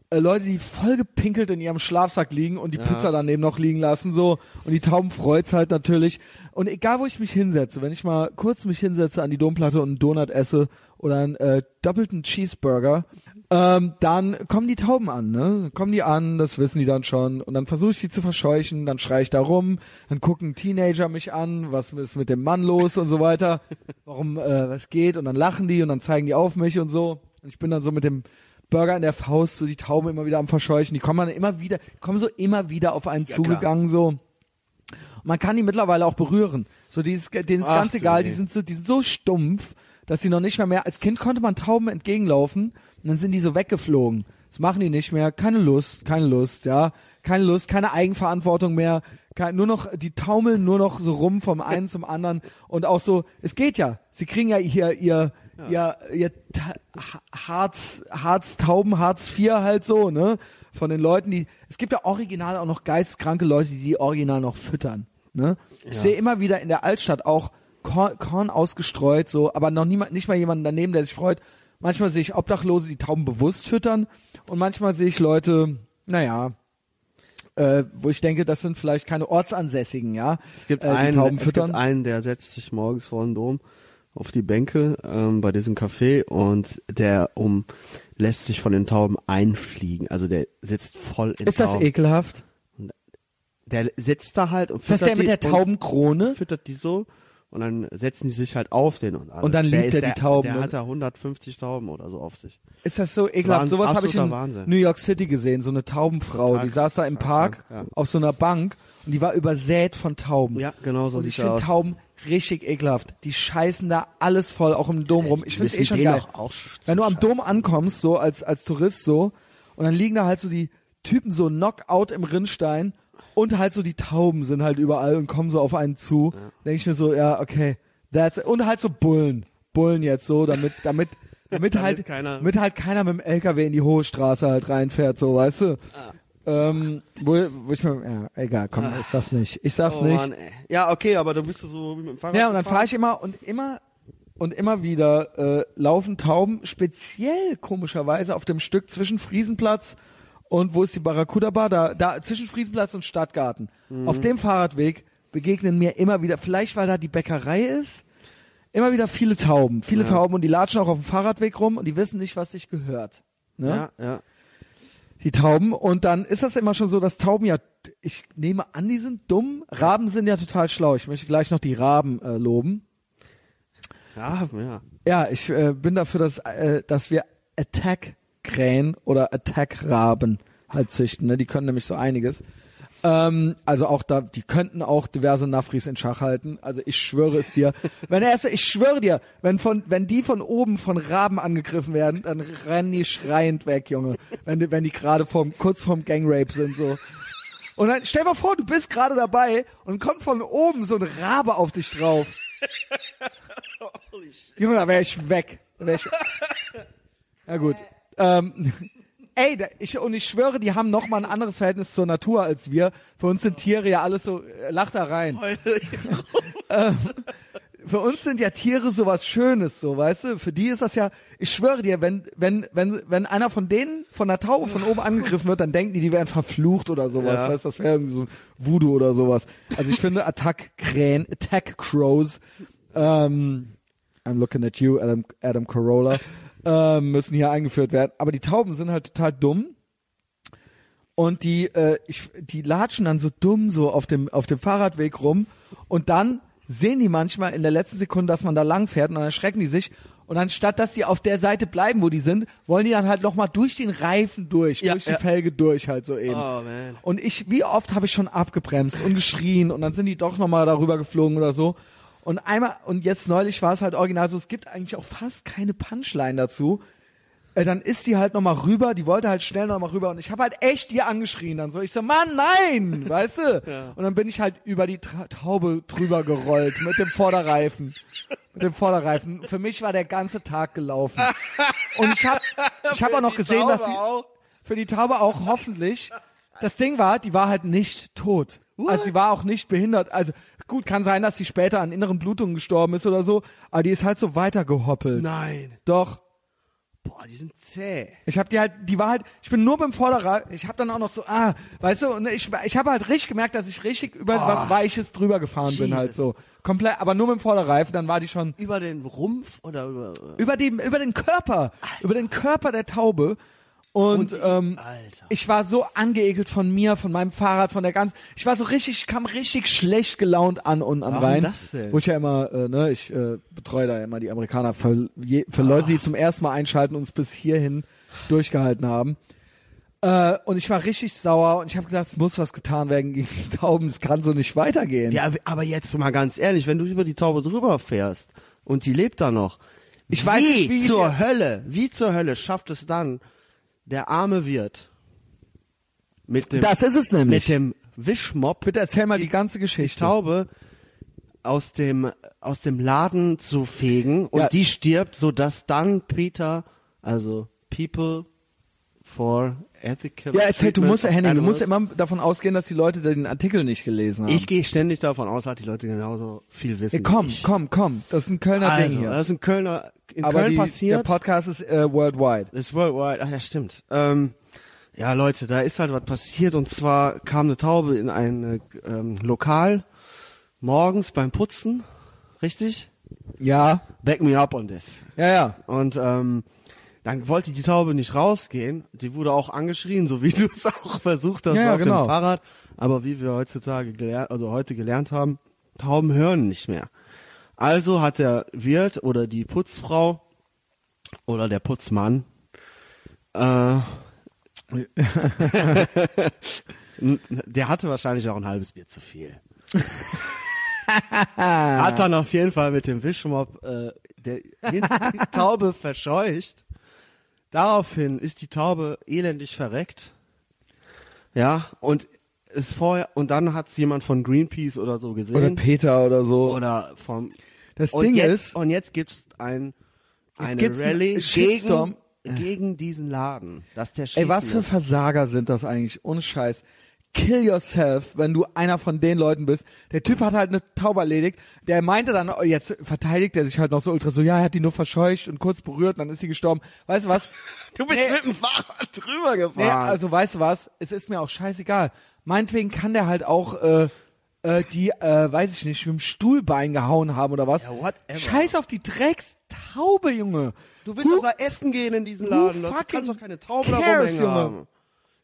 äh, Leute, die voll gepinkelt in ihrem Schlafsack liegen und die Pizza daneben noch liegen lassen. so Und die Tauben freut's halt natürlich. Und egal, wo ich mich hinsetze, wenn ich mal kurz mich hinsetze an die Domplatte und einen Donut esse oder einen äh, doppelten Cheeseburger, ähm, dann kommen die Tauben an, ne? Kommen die an, das wissen die dann schon. Und dann versuche ich die zu verscheuchen, dann schreie ich da rum, dann gucken Teenager mich an, was ist mit dem Mann los und so weiter, warum, äh, was geht, und dann lachen die und dann zeigen die auf mich und so. Und ich bin dann so mit dem Burger in der Faust, so die Tauben immer wieder am Verscheuchen. Die kommen dann immer wieder, kommen so immer wieder auf einen zugegangen, so. Und man kann die mittlerweile auch berühren. So dieses, denen ist Ach ganz egal, nee. die sind so, die sind so stumpf, dass sie noch nicht mehr mehr, als Kind konnte man Tauben entgegenlaufen und dann sind die so weggeflogen. Das machen die nicht mehr, keine Lust, keine Lust, ja, keine Lust, keine Eigenverantwortung mehr, kein, nur noch, die taumeln nur noch so rum vom einen zum anderen. Und auch so, es geht ja, sie kriegen ja hier ihr, ihr, ihr Ha- Harz, Harz Tauben, Harz 4 halt so, ne, von den Leuten, die, es gibt ja original auch noch geisteskranke Leute, die die original noch füttern, ne. Ich sehe immer wieder in der Altstadt auch Korn, Korn ausgestreut, so, aber noch niemand, nicht mal jemanden daneben, der sich freut. Manchmal sehe ich Obdachlose, die Tauben bewusst füttern und manchmal sehe ich Leute, naja, äh, wo ich denke, das sind vielleicht keine Ortsansässigen, ja. Es gibt, äh, einen, Tauben es gibt einen, der setzt sich morgens vor den Dom auf die Bänke ähm, bei diesem Café und der um lässt sich von den Tauben einfliegen. Also der sitzt voll in Ist das Tauben. ekelhaft? Der sitzt da halt und Ist das der mit der Taubenkrone? füttert die so und dann setzen die sich halt auf den und alles. Und dann der liebt er die der, Tauben, Der ne? hat da 150 Tauben oder so auf sich. Ist das so ekelhaft? ein Sowas habe ich in Wahnsinn. New York City gesehen, so eine Taubenfrau, die saß da im Park ja. auf so einer Bank und die war übersät von Tauben. Ja, genau so und ich finde. Tauben richtig ekelhaft. Die scheißen da alles voll, auch im Dom rum. Ich finde es eh schon geil. Wenn du am Dom ankommst, so als, als Tourist so, und dann liegen da halt so die Typen so Knockout im Rinnstein und halt so die Tauben sind halt überall und kommen so auf einen zu. Denke ich mir so, ja, okay, that's it. Und halt so Bullen. Bullen jetzt so, damit, damit, damit, halt, keiner- damit halt keiner mit dem LKW in die hohe Straße halt reinfährt, so, weißt du? Ähm, wo, wo ich mir, ja, egal, komm, ich sag's nicht. Ich sag's Oh nicht. Mann. Ja, okay, aber du bist so wie mit dem Fahrrad. Ja, und dann fahre ich immer und immer und immer wieder äh, laufen Tauben, speziell komischerweise auf dem Stück zwischen Friesenplatz und wo ist die Barracuda Bar? Da, da zwischen Friesenplatz und Stadtgarten. Mhm. Auf dem Fahrradweg begegnen mir immer wieder, vielleicht weil da die Bäckerei ist, immer wieder viele Tauben. Viele Ja. Tauben und die latschen auch auf dem Fahrradweg rum und die wissen nicht, was sich gehört. Ne? Ja, ja. die Tauben. Und dann ist das immer schon so, dass Tauben ja, ich nehme an, die sind dumm. Raben sind ja total schlau. Ich möchte gleich noch die Raben äh, loben. Ja, ja. Ja, ich äh, bin dafür, dass, äh, dass wir Attack-Krähen oder Attack-Raben halt züchten. Ne? Die können nämlich so einiges. Ähm, also auch da, die könnten auch diverse Nafris in Schach halten. Also ich schwöre es dir. wenn er erst, ich schwöre dir, wenn von, wenn die von oben von Raben angegriffen werden, dann rennen die schreiend weg, Junge. Wenn die, wenn die gerade vorm, kurz vorm Gangrape sind, so. Und dann stell mal vor, du bist gerade dabei und kommt von oben so ein Rabe auf dich drauf. Junge, da wäre ich weg. Wär ich ja gut. Ähm, ey, ich, und ich schwöre, die haben noch mal ein anderes Verhältnis zur Natur als wir. Für uns sind Tiere ja alles so, äh, lach da rein. Ähm, für uns sind ja Tiere sowas Schönes, so, weißt du? Für die ist das ja, ich schwöre dir, wenn, wenn, wenn, wenn einer von denen von der Taube von oben angegriffen wird, dann denken die, die wären verflucht oder sowas, Ja. weißt du? Das wäre irgendwie so Voodoo oder sowas. Also ich finde Attack-Krähen, Attack-Crows, ähm, I'm looking at you, Adam, Adam Carolla, ähm, müssen hier eingeführt werden. Aber die Tauben sind halt total dumm. Und die, äh, ich, die latschen dann so dumm so auf dem, auf dem Fahrradweg rum. Und dann sehen die manchmal in der letzten Sekunde, dass man da lang fährt und dann erschrecken die sich. Und anstatt, dass die auf der Seite bleiben, wo die sind, wollen die dann halt nochmal durch den Reifen durch, Ja, durch die ja. Felge durch halt so eben. Oh, man. Und ich, wie oft habe ich schon abgebremst und geschrien und dann sind die doch nochmal darüber geflogen oder so. Und einmal, und jetzt neulich war es halt original so, es gibt eigentlich auch fast keine Punchline dazu. Äh, dann ist die halt nochmal rüber, die wollte halt schnell nochmal rüber und ich habe halt echt die angeschrien dann so. Ich so, Mann, nein, weißt du? Und dann bin ich halt über die Tra Taube drüber gerollt mit dem Vorderreifen. Mit dem Vorderreifen. Für mich war der ganze Tag gelaufen. Und ich habe ich hab auch noch gesehen, dass Taube sie, auch. für die Taube auch hoffentlich. Das Ding war, die war halt nicht tot. Also sie war auch nicht behindert. Also gut, kann sein, dass sie später an inneren Blutungen gestorben ist oder so, aber die ist halt so weitergehoppelt. Nein. Doch. Boah, die sind zäh. Ich hab die halt, die war halt, ich bin nur beim Vorderrad, ich hab dann auch noch so, ah, weißt du, und ich, ich habe halt richtig gemerkt, dass ich richtig über was Weiches drüber gefahren bin halt so. Komplett, aber nur mit dem Vorderreifen, dann war die schon Über den Rumpf oder über... über den, über den Körper, über den Körper der Taube. Und, Und ähm, Alter. ich war so angeekelt von mir, von meinem Fahrrad, von der ganzen. Ich war so richtig, ich kam richtig schlecht gelaunt an und am Warum Rhein. das denn? Wo ich ja immer, äh, ne, ich äh, betreue da immer die Amerikaner für, je, für Leute, die zum ersten Mal einschalten und es bis hierhin durchgehalten haben. Äh, und ich war richtig sauer und ich habe gesagt, es muss was getan werden gegen die Tauben, es kann so nicht weitergehen. Ja, aber jetzt mal ganz ehrlich, wenn du über die Taube drüber fährst und die lebt da noch, Ich weiß wie nicht, wie zur Hölle, wie zur Hölle schafft es dann der arme Wirt mit dem das ist es nämlich. mit dem Wischmopp Bitte erzähl mal die ganze Geschichte. Taube aus dem aus dem Laden zu fegen und Ja. die stirbt, so dass dann Peter, also People for Ethical. Ja, erzähl, du musst, Henning, du musst immer davon ausgehen, dass die Leute den Artikel nicht gelesen haben. Ich gehe ständig davon aus, dass die Leute genauso viel wissen. ja, komm, komm, komm, das ist ein Kölner also, Ding hier. Das ist ein Kölner, in Aber Köln die, der passiert. Podcast ist äh, worldwide. Ist worldwide. Ach ja, stimmt. Ähm, ja, Leute, da ist halt was passiert und zwar kam eine Taube in ein äh, ähm, Lokal morgens beim Putzen, richtig? Ja, Back me up on this. ja, ja. Und ähm, dann wollte die Taube nicht rausgehen. Die wurde auch angeschrien, so wie du es auch versucht hast Ja, auf genau. dem Fahrrad. Aber wie wir heutzutage gelernt, also heute gelernt haben, Tauben hören nicht mehr. Also hat der Wirt oder die Putzfrau oder der Putzmann äh, der hatte wahrscheinlich auch ein halbes Bier zu viel. Hat dann auf jeden Fall mit dem Wischmopp äh, der, die Taube verscheucht. Daraufhin ist die Taube elendig verreckt. Ja, und ist vorher und dann hat's jemand von Greenpeace oder so Oder gesehen Peter oder so. oder vom das und Ding jetzt, ist, und jetzt gibt's ein eine gibt's einen Rallye gegen, gegen diesen Laden, dass der ey, was für Versager sind das eigentlich? Ohne Scheiß. Kill yourself, wenn du einer von den Leuten bist. Der Typ hat halt eine Taube erledigt. Der meinte dann, oh, jetzt verteidigt er sich halt noch so ultra so, ja, er hat die nur verscheucht und kurz berührt und dann ist sie gestorben. Weißt du was? Du bist Nee. mit dem Fahrrad drüber gefahren. Nee, also weißt du was? Es ist mir auch scheißegal. Meinetwegen kann der halt auch äh, äh, die, äh, weiß ich nicht, mit dem Stuhlbein gehauen haben oder was. Ja, whatever. Scheiß auf die Dreckstaube, Junge. du willst Who- doch da essen gehen in diesen Laden. Du kannst doch keine Taube da cares, rumhängen Junge? haben.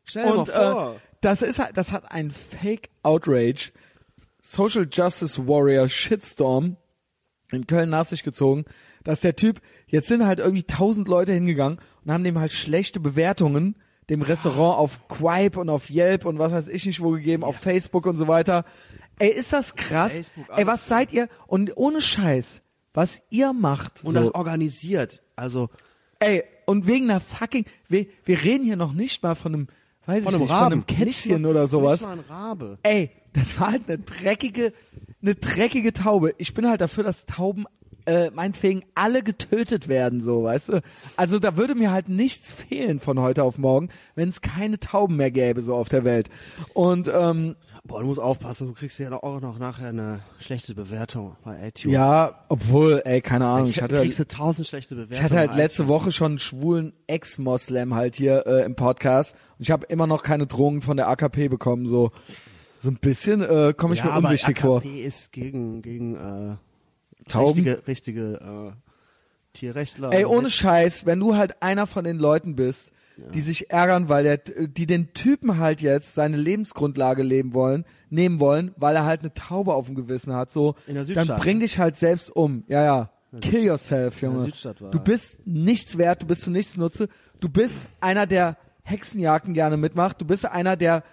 Stell dir Und mal vor. äh, das ist halt, das hat ein Fake Outrage, Social Justice Warrior Shitstorm in Köln nach sich gezogen, dass der Typ, jetzt sind halt irgendwie tausend Leute hingegangen und haben dem halt schlechte Bewertungen dem Restaurant auf Quipe und auf Yelp und was weiß ich nicht wo gegeben, auf Facebook und so weiter. Ey, ist das krass? Facebook, Ey, was seid ihr? Und ohne Scheiß, was ihr macht. und so. das organisiert. Also Ey, und wegen einer fucking, wir, wir reden hier noch nicht mal von einem, weiß von ich nicht, Raben. von einem Kätzchen mal- oder sowas. Nicht mal ein Rabe. Ey, das war halt eine dreckige, eine dreckige Taube. Ich bin halt dafür, dass Tauben äh, meinetwegen alle getötet werden, so, weißt du? Also da würde mir halt nichts fehlen von heute auf morgen, wenn es keine Tauben mehr gäbe, so auf der Welt. Und ähm, Boah, du musst aufpassen, du kriegst ja auch noch nachher eine schlechte Bewertung bei iTunes. ja, obwohl, ey, keine Ahnung, ich hatte, kriegst du tausend schlechte Bewertungen. ich hatte halt letzte Woche schon einen schwulen Ex-Moslem halt hier äh, im Podcast und ich habe immer noch keine Drohungen von der AKP bekommen, so so ein bisschen äh, komme ich ja, mir aber unwichtig AKP vor. ist gegen gegen äh, Tauben? richtige richtige äh, Tierrechtler. Ey, ohne Scheiß, wenn du halt einer von den Leuten bist, die sich ärgern, weil der, die den Typen halt jetzt seine Lebensgrundlage leben wollen, nehmen wollen, weil er halt eine Taube auf dem Gewissen hat, so, In der dann bring ne? dich halt selbst um. Ja, ja. Kill yourself, Junge. Du bist nichts wert, du bist zu nichts Nutze. Du bist einer, der Hexenjagden gerne mitmacht. Du bist einer, der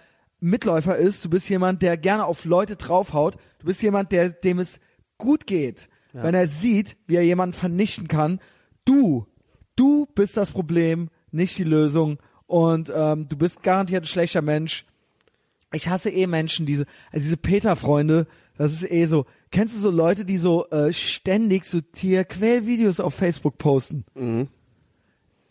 Mitläufer ist. Du bist jemand, der gerne auf Leute draufhaut. Du bist jemand, der, dem es gut geht, wenn er sieht, wie er jemanden vernichten kann. Du, du bist das Problem, nicht die Lösung. Und ähm, du bist garantiert ein schlechter Mensch. Ich hasse eh Menschen, diese, also diese Peter-Freunde, das ist eh so. Kennst du so Leute, die so äh, ständig so Tierquellvideos auf Facebook posten?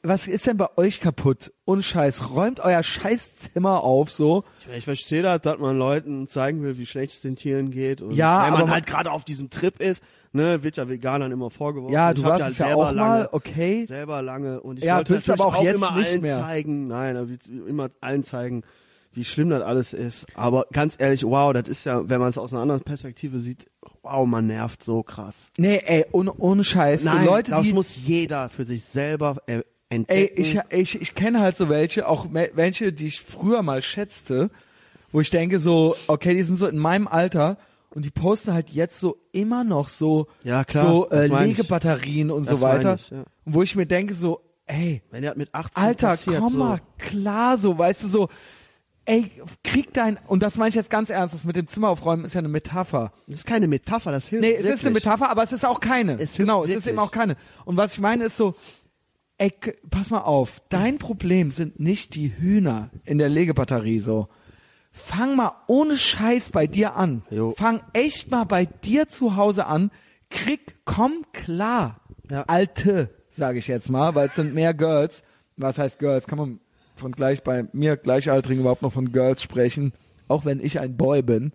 Was ist denn bei euch kaputt? Unscheiß, räumt euer Scheißzimmer auf, so. Ich, ich verstehe das, dass man Leuten zeigen will, wie schlecht es den Tieren geht. Und Ja, wenn man- halt gerade auf diesem Trip ist, ne, wird ja Veganern immer vorgeworfen. Ja, du warst halt ja selber auch mal, lange, okay. Selber lange. Und ich Ja, wollte bist aber auch jetzt immer nicht allen mehr. zeigen, nein, immer allen zeigen, wie schlimm das alles ist. Aber ganz ehrlich, wow, das ist ja, wenn man es aus einer anderen Perspektive sieht, wow, man nervt so krass. Nee, ey, ohne, ohne Scheiß. Nein, so Leute, das die, muss jeder für sich selber äh, Ey, entdecken. ich, ich, ich kenne halt so welche, auch welche, die ich früher mal schätzte, wo ich denke so, okay, die sind so in meinem Alter und die posten halt jetzt so immer noch so, Ja, klar, so äh, meine ich. Legebatterien und Das so weiter. ich, ja. Und wo ich mir denke so, ey, Wenn er mit 18 Alter, passiert, komm so. mal klar, so, weißt du, so, ey, krieg dein, und das meine ich jetzt ganz ernst, das mit dem Zimmer aufräumen ist ja eine Metapher. Das ist keine Metapher, das hilft Nee, es ist eine wirklich. Metapher, aber es ist auch keine. Es genau, es ist wirklich. eben auch keine. Und was ich meine ist so, ey, pass mal auf, dein Problem sind nicht die Hühner in der Legebatterie so. Fang mal ohne Scheiß bei dir an. Jo. Fang echt mal bei dir zu Hause an. Krieg, komm klar. Ja. Alte, sage ich jetzt mal, weil es sind mehr Girls. Was heißt Girls? Kann man von gleich bei mir Gleichaltrigen überhaupt noch von Girls sprechen? Auch wenn ich ein Boy bin.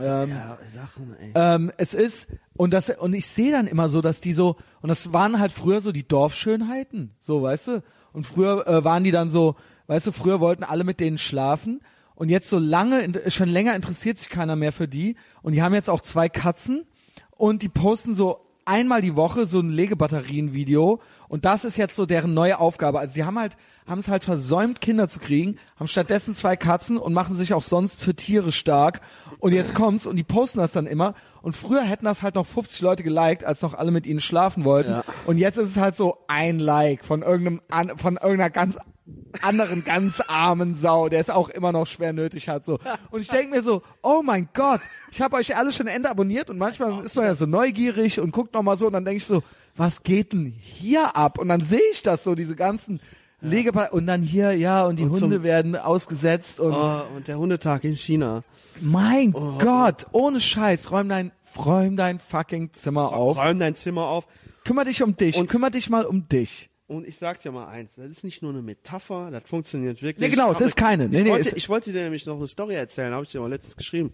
Ähm, Ja, Sachen, ey. ähm, es ist und das und ich sehe dann immer so, dass die so und das waren halt früher so die Dorfschönheiten, so weißt du. Und früher äh, waren die dann so, weißt du, früher wollten alle mit denen schlafen und jetzt so lange schon länger interessiert sich keiner mehr für die. Und die haben jetzt auch zwei Katzen. Und die posten so einmal die Woche so ein Legebatterien-Video. Und das ist jetzt so deren neue Aufgabe. Also sie haben halt haben es halt versäumt Kinder zu kriegen, haben stattdessen zwei Katzen und machen sich auch sonst für Tiere stark. Und jetzt kommt's und die posten das dann immer. Und früher hätten das halt noch 50 Leute geliked, als noch alle mit ihnen schlafen wollten. Ja. und jetzt ist es halt so ein Like von irgendeinem von irgendeiner ganz anderen ganz armen Sau, der es auch immer noch schwer nötig hat so. Und ich denke mir so, oh mein Gott, ich habe euch alle schon entabonniert und manchmal ist man ja so neugierig und guckt noch mal so und dann denke ich so, was geht denn hier ab? Und dann sehe ich das so, diese ganzen Legepa und dann hier, ja, und die Und Hunde werden ausgesetzt und Oh, und der Hundetag in China. mein Oh. Gott, ohne Scheiß, räum dein, räum dein fucking Zimmer auf. Räum dein Zimmer auf. Kümmer dich um dich, Und- kümmer dich mal um dich. Und ich sag dir mal eins, das ist nicht nur eine Metapher, das funktioniert wirklich. Nee, genau, es ist keine. Nee, ich, nee, wollte, ich wollte dir nämlich noch eine Story erzählen, habe ich dir mal letztens geschrieben.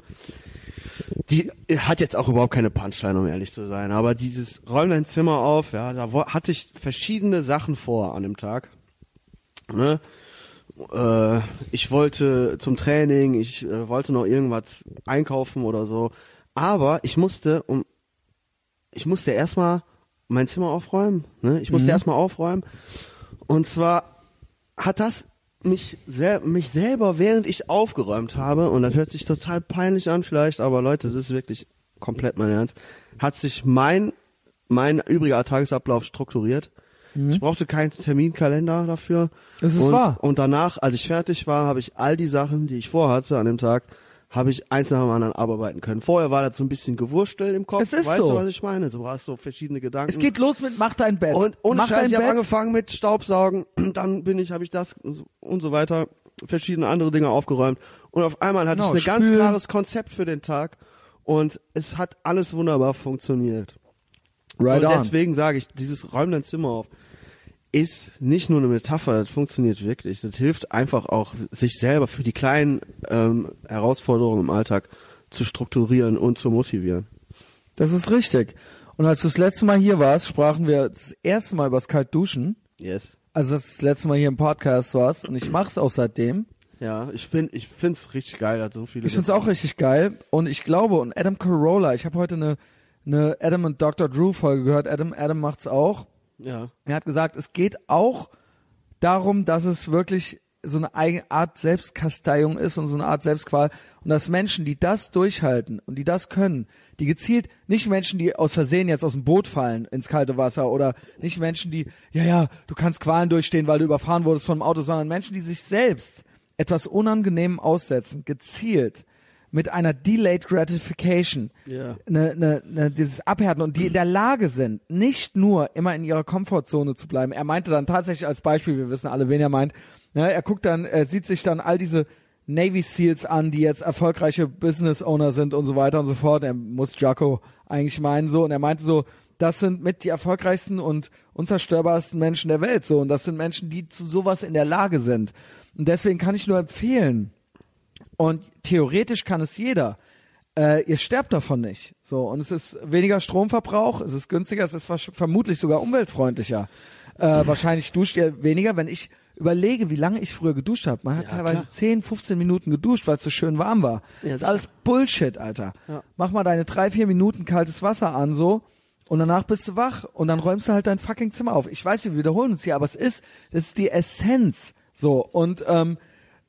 Die hat jetzt auch überhaupt keine Punchline, um ehrlich zu sein. Aber dieses Räum dein Zimmer auf, ja, da hatte ich verschiedene Sachen vor an dem Tag. Ne? Äh, ich wollte zum Training, ich äh, wollte noch irgendwas einkaufen oder so. Aber ich musste um ich musste erstmal mein Zimmer aufräumen. Ne? Ich musste erstmal aufräumen. Und zwar hat das mich, sel mich selber, während ich aufgeräumt habe, und das hört sich total peinlich an vielleicht, aber Leute, das ist wirklich komplett mein Ernst, hat sich mein, mein übriger Tagesablauf strukturiert. Ich brauchte keinen Terminkalender dafür. Das ist und, wahr. Und danach, als ich fertig war, habe ich all die Sachen, die ich vorhatte an dem Tag, habe ich eins nach dem anderen abarbeiten können. Vorher war das so ein bisschen gewurstelt im Kopf. Es ist weißt so. du, was ich meine? Du hast so verschiedene Gedanken. Es geht los mit mach dein Bett. Und ohne mach Scheiß, dein ich habe angefangen mit Staubsaugen, dann bin ich, habe ich das und so weiter, verschiedene andere Dinge aufgeräumt. Und auf einmal hatte Genau, ich ein ganz klares Konzept für den Tag und es hat alles wunderbar funktioniert. Right und on. deswegen sage ich, dieses Räum dein Zimmer auf ist nicht nur eine Metapher, das funktioniert wirklich. Das hilft einfach auch, sich selber für die kleinen ähm, Herausforderungen im Alltag zu strukturieren und zu motivieren. Das ist richtig. Und als du das letzte Mal hier warst, sprachen wir das erste Mal über das Kaltduschen. Yes. Also das, das letzte Mal hier im Podcast warst und ich mach's auch seitdem. Ja, ich bin, ich find's richtig geil, dass so viele. Ich find's auch richtig geil und ich glaube und Adam Carolla, ich habe heute eine eine Adam und Dr. Drew Folge gehört. Adam Adam macht's auch. Ja. Er hat gesagt, es geht auch darum, dass es wirklich so eine Art Selbstkasteiung ist und so eine Art Selbstqual und dass Menschen, die das durchhalten und die das können, die gezielt, nicht Menschen, die aus Versehen jetzt aus dem Boot fallen ins kalte Wasser oder nicht Menschen, die, ja, ja, du kannst Qualen durchstehen, weil du überfahren wurdest von einem Auto, sondern Menschen, die sich selbst etwas Unangenehmem aussetzen, gezielt, mit einer Delayed Gratification, Ja. ne, ne, ne, dieses Abhärten und die in der Lage sind, nicht nur immer in ihrer Komfortzone zu bleiben. Er meinte dann tatsächlich als Beispiel, wir wissen alle, wen er meint, ne, er guckt dann, er sieht sich dann all diese Navy Seals an, die jetzt erfolgreiche Business Owner sind und so weiter und so fort. Er muss Jaco eigentlich meinen so und er meinte so, das sind mit die erfolgreichsten und unzerstörbarsten Menschen der Welt so und das sind Menschen, die zu sowas in der Lage sind. Und deswegen kann ich nur empfehlen, und theoretisch kann es jeder. Äh, ihr sterbt davon nicht. So und es ist weniger Stromverbrauch, es ist günstiger, es ist vermutlich sogar umweltfreundlicher. Äh, wahrscheinlich duscht ihr weniger, wenn ich überlege, wie lange ich früher geduscht habe. Man hat Ja, teilweise klar. 10, 15 Minuten geduscht, weil es so schön warm war. Ja, das ist alles Bullshit, Alter. Ja. Mach mal deine drei, vier Minuten kaltes Wasser an so und danach bist du wach und dann räumst du halt dein fucking Zimmer auf. Ich weiß, wir wiederholen uns hier, aber es ist, das ist die Essenz. So und ähm,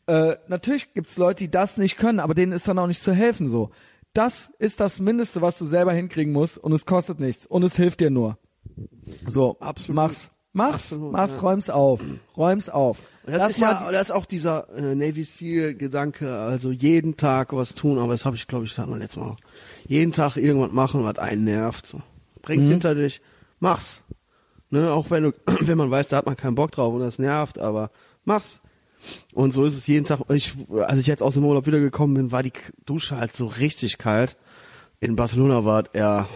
äh, natürlich gibt's Leute, die das nicht können, aber denen ist dann auch nicht zu helfen so. Das ist das Mindeste, was du selber hinkriegen musst und es kostet nichts und es hilft dir nur. So, Absolut. mach's. Mach's, Absolut, mach's, ja. räum's auf, räum's auf. Das, Lass ist ja, das ist auch dieser äh, Navy Seal Gedanke, also jeden Tag was tun, aber das habe ich glaube ich, das hat man letztes Mal auch. Jeden Tag irgendwas machen, was einen nervt. So. Bring's Mhm. hinter dich, mach's. Ne, auch wenn du, wenn man weiß, da hat man keinen Bock drauf und das nervt, aber mach's. Und so ist es jeden Tag. Ich, als ich jetzt aus dem Urlaub wiedergekommen bin, war die Dusche halt so richtig kalt. In Barcelona war er,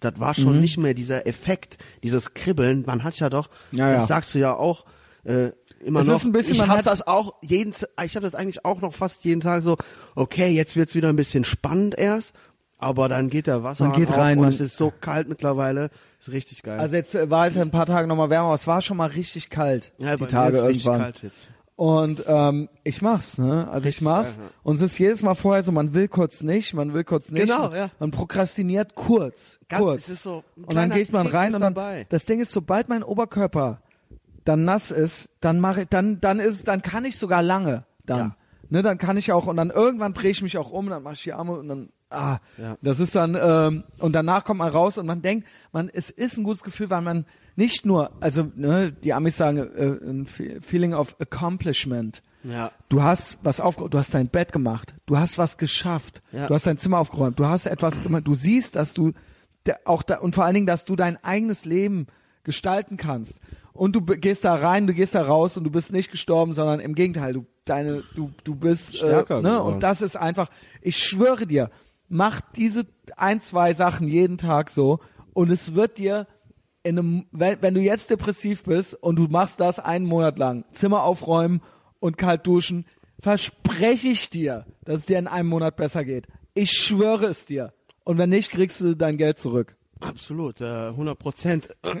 das war Mhm. schon nicht mehr dieser Effekt, dieses Kribbeln. Man hat ja doch, Ja, ja. das sagst du ja auch, äh, immer Es noch. ist ein bisschen- ich habe das auch jeden, ich habe das eigentlich auch noch fast jeden Tag so. Okay, jetzt wird's wieder ein bisschen spannend erst, aber dann geht der Wasser geht rein, und es ist so kalt mittlerweile, ist richtig geil. Also jetzt äh, war es ja ein paar Tage nochmal wärmer, aber es war schon mal richtig kalt, ja, die Tage ist richtig irgendwann. kalt jetzt. Und ähm, ich mach's, ne? Also ich mach's. Und es ist jedes Mal vorher so, man will kurz nicht, man will kurz nicht. Genau, ja. Man prokrastiniert kurz, Ganz- kurz. es ist so und dann geht man rein und dann, dabei. das Ding ist, sobald mein Oberkörper dann nass ist, dann mache ich, dann, dann ist, dann kann ich sogar lange, dann. Ja. Ne, dann kann ich auch, und dann irgendwann drehe ich mich auch um, dann mache ich die Arme und dann, ah, Ja. das ist dann, ähm, und danach kommt man raus und man denkt, man, es ist ein gutes Gefühl, weil man nicht nur, also, ne, die Amis sagen, äh, ein Fe- Feeling of Accomplishment. Ja. Du hast was aufgeräumt, du hast dein Bett gemacht, du hast was geschafft, Ja. du hast dein Zimmer aufgeräumt, du hast etwas gemacht, du siehst, dass du der, auch da, und vor allen Dingen, dass du dein eigenes Leben gestalten kannst. Und du gehst da rein, du gehst da raus und du bist nicht gestorben, sondern im Gegenteil, du deine, du, du bist Stärker äh, ne? geworden. Und das ist einfach, ich schwöre dir, mach diese ein, zwei Sachen jeden Tag so und es wird dir in einem, wenn, wenn du jetzt depressiv bist und du machst das einen Monat lang, Zimmer aufräumen und kalt duschen, verspreche ich dir, dass es dir in einem Monat besser geht. Ich schwöre es dir. Und wenn nicht, kriegst du dein Geld zurück. Absolut, äh, 100 Prozent.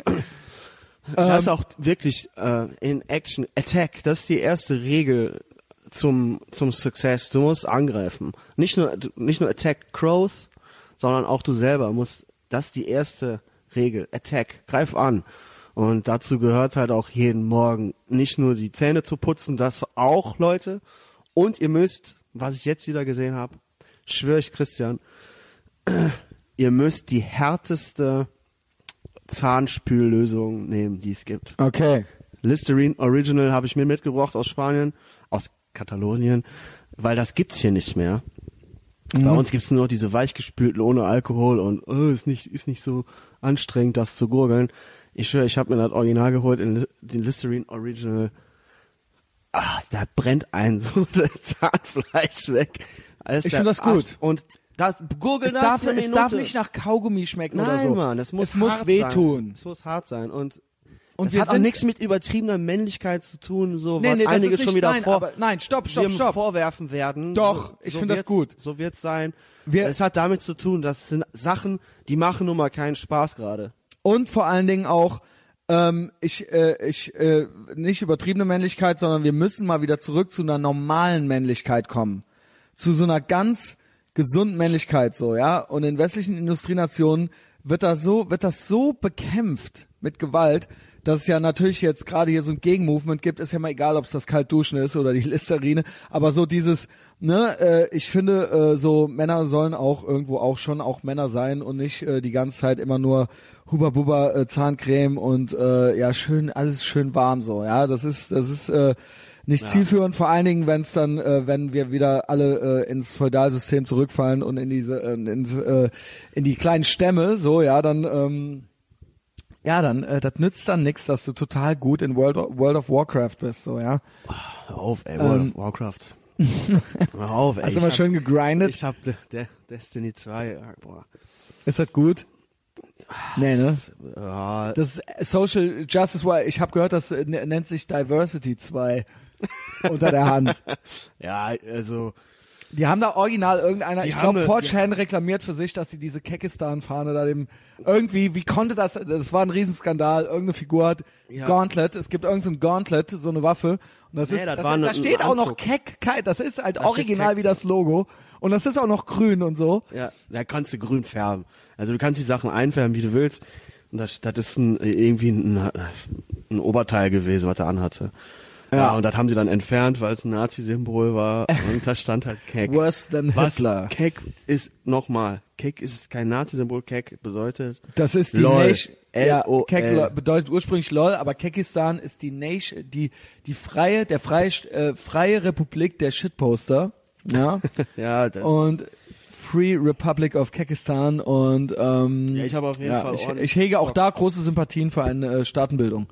Das ist auch wirklich äh, in Action Attack. Das ist die erste Regel zum zum Success. Du musst angreifen. Nicht nur nicht nur Attack Crows, sondern auch du selber musst. Das ist die erste Regel. Attack. Greif an. Und dazu gehört halt auch jeden Morgen nicht nur die Zähne zu putzen, das auch Leute. Und ihr müsst, was ich jetzt wieder gesehen habe, schwöre ich Christian, ihr müsst die härteste Zahnspüllösung nehmen, die es gibt. Okay. Listerine Original habe ich mir mitgebracht aus Spanien, aus Katalonien, weil das gibt's hier nicht mehr. Bei uns gibt's nur noch diese weichgespülten ohne Alkohol und oh, ist nicht ist nicht so anstrengend, das zu gurgeln. Ich schwöre, ich habe mir das Original geholt, in den Listerine Original. Ah, da brennt ein so das Zahnfleisch weg. Als Ich der find das gut. Abs- Und das gurgel Es das darf, es darf nicht nach Kaugummi schmecken Nein, oder so. Mann, es muss, es muss wehtun. Sein. Es muss hart sein und Und das hat auch nichts mit übertriebener Männlichkeit zu tun, so Nee, was nee, einige schon wieder nein, vor, aber- nein, stopp, stopp, stopp. vorwerfen werden. Doch, so, ich so find das gut. So wird's sein. Wir- es hat damit zu tun, das sind Sachen, die machen nun mal keinen Spaß gerade. Und vor allen Dingen auch, ähm, ich, äh, ich, äh, nicht übertriebene Männlichkeit, sondern wir müssen mal wieder zurück zu einer normalen Männlichkeit kommen. Zu so einer ganz gesunden Männlichkeit so, ja. Und in westlichen Industrienationen wird das so, wird das so bekämpft mit Gewalt, dass es ja natürlich jetzt gerade hier so ein Gegenmovement gibt, ist ja mal egal, ob es das Kaltduschen ist oder die Listerine, aber so dieses, ne, äh, ich finde, äh, so Männer sollen auch irgendwo auch schon auch Männer sein und nicht äh, die ganze Zeit immer nur Huba Buba äh, Zahncreme und äh, ja schön alles schön warm so, ja, das ist das ist äh, nicht zielführend, vor allen Dingen, wenn es dann, äh, wenn wir wieder alle äh, ins Feudalsystem zurückfallen und in diese, äh, ins, äh, in die kleinen Stämme, so, ja, dann, ähm, ja, dann, äh, das nützt dann nichts, dass du total gut in World of, World of Warcraft bist, so, ja. Hör auf, ey, World Ähm. of Warcraft. Hör auf, ey. Hast du mal hab- schön gegrindet? Ich hab De De Destiny 2, ja, boah. Ist das gut? Nee, ne? Ja, Das ist Social Justice, War- ich habe gehört, das äh, nennt sich Diversity 2 unter der Hand. ja, also, Die haben da original irgendeiner, Die ich glaube, eine- 4chan reklamiert für sich, dass sie diese Kekistan-Fahne da dem, irgendwie, wie konnte das, das war ein Riesenskandal, irgendeine Figur hat, Ja. Gauntlet, es gibt irgendein Gauntlet, so eine Waffe, und das Nee, ist, das das, war da steht auch noch. Keck, Ke- das ist halt steht original wie das Logo, und das ist auch noch grün und so. Ja, da kannst du grün färben. Also du kannst die Sachen einfärben, wie du willst. Und das, das ist ein, irgendwie ein, ein Oberteil gewesen, was er anhatte. Ja. Ja. und das haben sie dann entfernt, weil es ein Nazi-Symbol war. Und da stand halt Keck. Worse than Was Hitler. Keck ist nochmal. Keck ist kein Nazi-Symbol. Keck bedeutet Das ist die LOL. Nation, Ja, lo- bedeutet ursprünglich LOL, aber Kekistan ist die Nation, die die freie, der freie, äh, freie Republik der Shitposter, ja, Ja, das, und Free Republic of Kekistan und ähm, Ja, ich habe auf jeden ja, Fall ich, ich hege auch da große Sympathien für eine äh, Staatenbildung.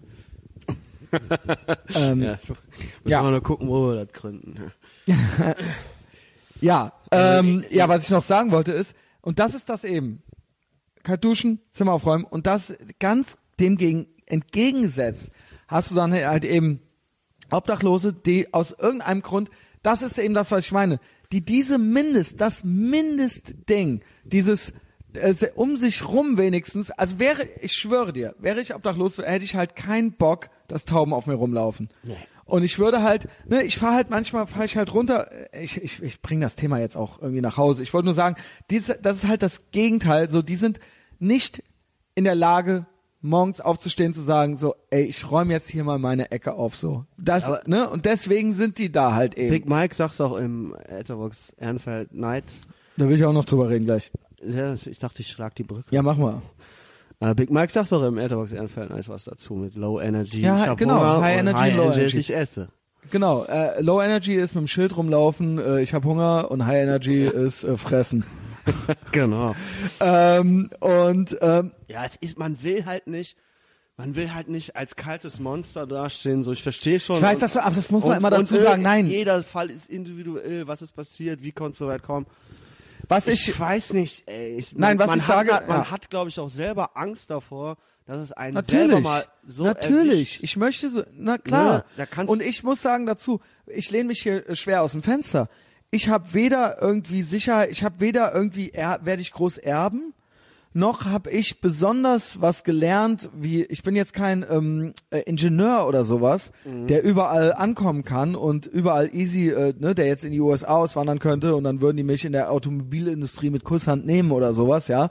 ähm, ja, müssen Ja. nur gucken, wo wir das gründen. Ja, ähm, ja, was ich noch sagen wollte ist, und das ist das eben, kalt duschen, Zimmer aufräumen und das ganz dem gegen entgegengesetzt hast du dann halt eben Obdachlose, die aus irgendeinem Grund, das ist eben das, was ich meine, die diese Mindest, das Mindestding, dieses äh, um sich rum wenigstens, also wäre, ich schwöre dir, wäre ich obdachlos, hätte ich halt keinen Bock, dass Tauben auf mir rumlaufen. Nee. Und ich würde halt, ne, ich fahre halt manchmal, fahre ich halt runter, ich, ich, ich bringe das Thema jetzt auch irgendwie nach Hause. Ich wollte nur sagen, diese, das ist halt das Gegenteil, so, die sind nicht in der Lage, morgens aufzustehen, zu sagen, so, ey, ich räume jetzt hier mal meine Ecke auf, so. Das, Aber- ne, und deswegen sind die da halt eben. Big Mike sagt's auch im Etherbox Ehrenfeld Night. Da will ich auch noch drüber reden gleich. Ja, ich dachte, ich schlag die Brücke. Ja, mach mal. Äh, Big Mike sagt doch im Etherbox Ehrenfeld Night was dazu mit Low Energy. Ja, genau, High Energy, High Low Energy Energy. ist, ich esse. Genau, äh, Low Energy ist mit dem Schild rumlaufen, äh, ich habe Hunger und High Energy ist äh, fressen. genau. Ähm, und ähm, Ja, es ist, man will halt nicht, man will halt nicht als kaltes Monster dastehen, so ich verstehe schon. ich weiß, das, aber das muss man und- immer dazu äh, sagen. Nein, Jeder Fall ist individuell, was ist passiert, wie konnte es so weit kommen. Was Ich, ich, weiß nicht, ey. Ich, Nein, was man ich hat, sage, man ja. hat, glaube ich, auch selber Angst davor, dass es einen selber Natürlich, mal so natürlich. erwischt. Ich möchte so, na klar. Ja, und ich muss sagen dazu, ich lehne mich hier äh, schwer aus dem Fenster. Ich habe weder irgendwie Sicherheit, ich habe weder irgendwie er, werde ich groß erben, noch habe ich besonders was gelernt, wie ich bin jetzt kein ähm, äh, Ingenieur oder sowas, Mhm. der überall ankommen kann und überall easy, äh, ne, der jetzt in die USA auswandern könnte und dann würden die mich in der Automobilindustrie mit Kusshand nehmen oder sowas, ja.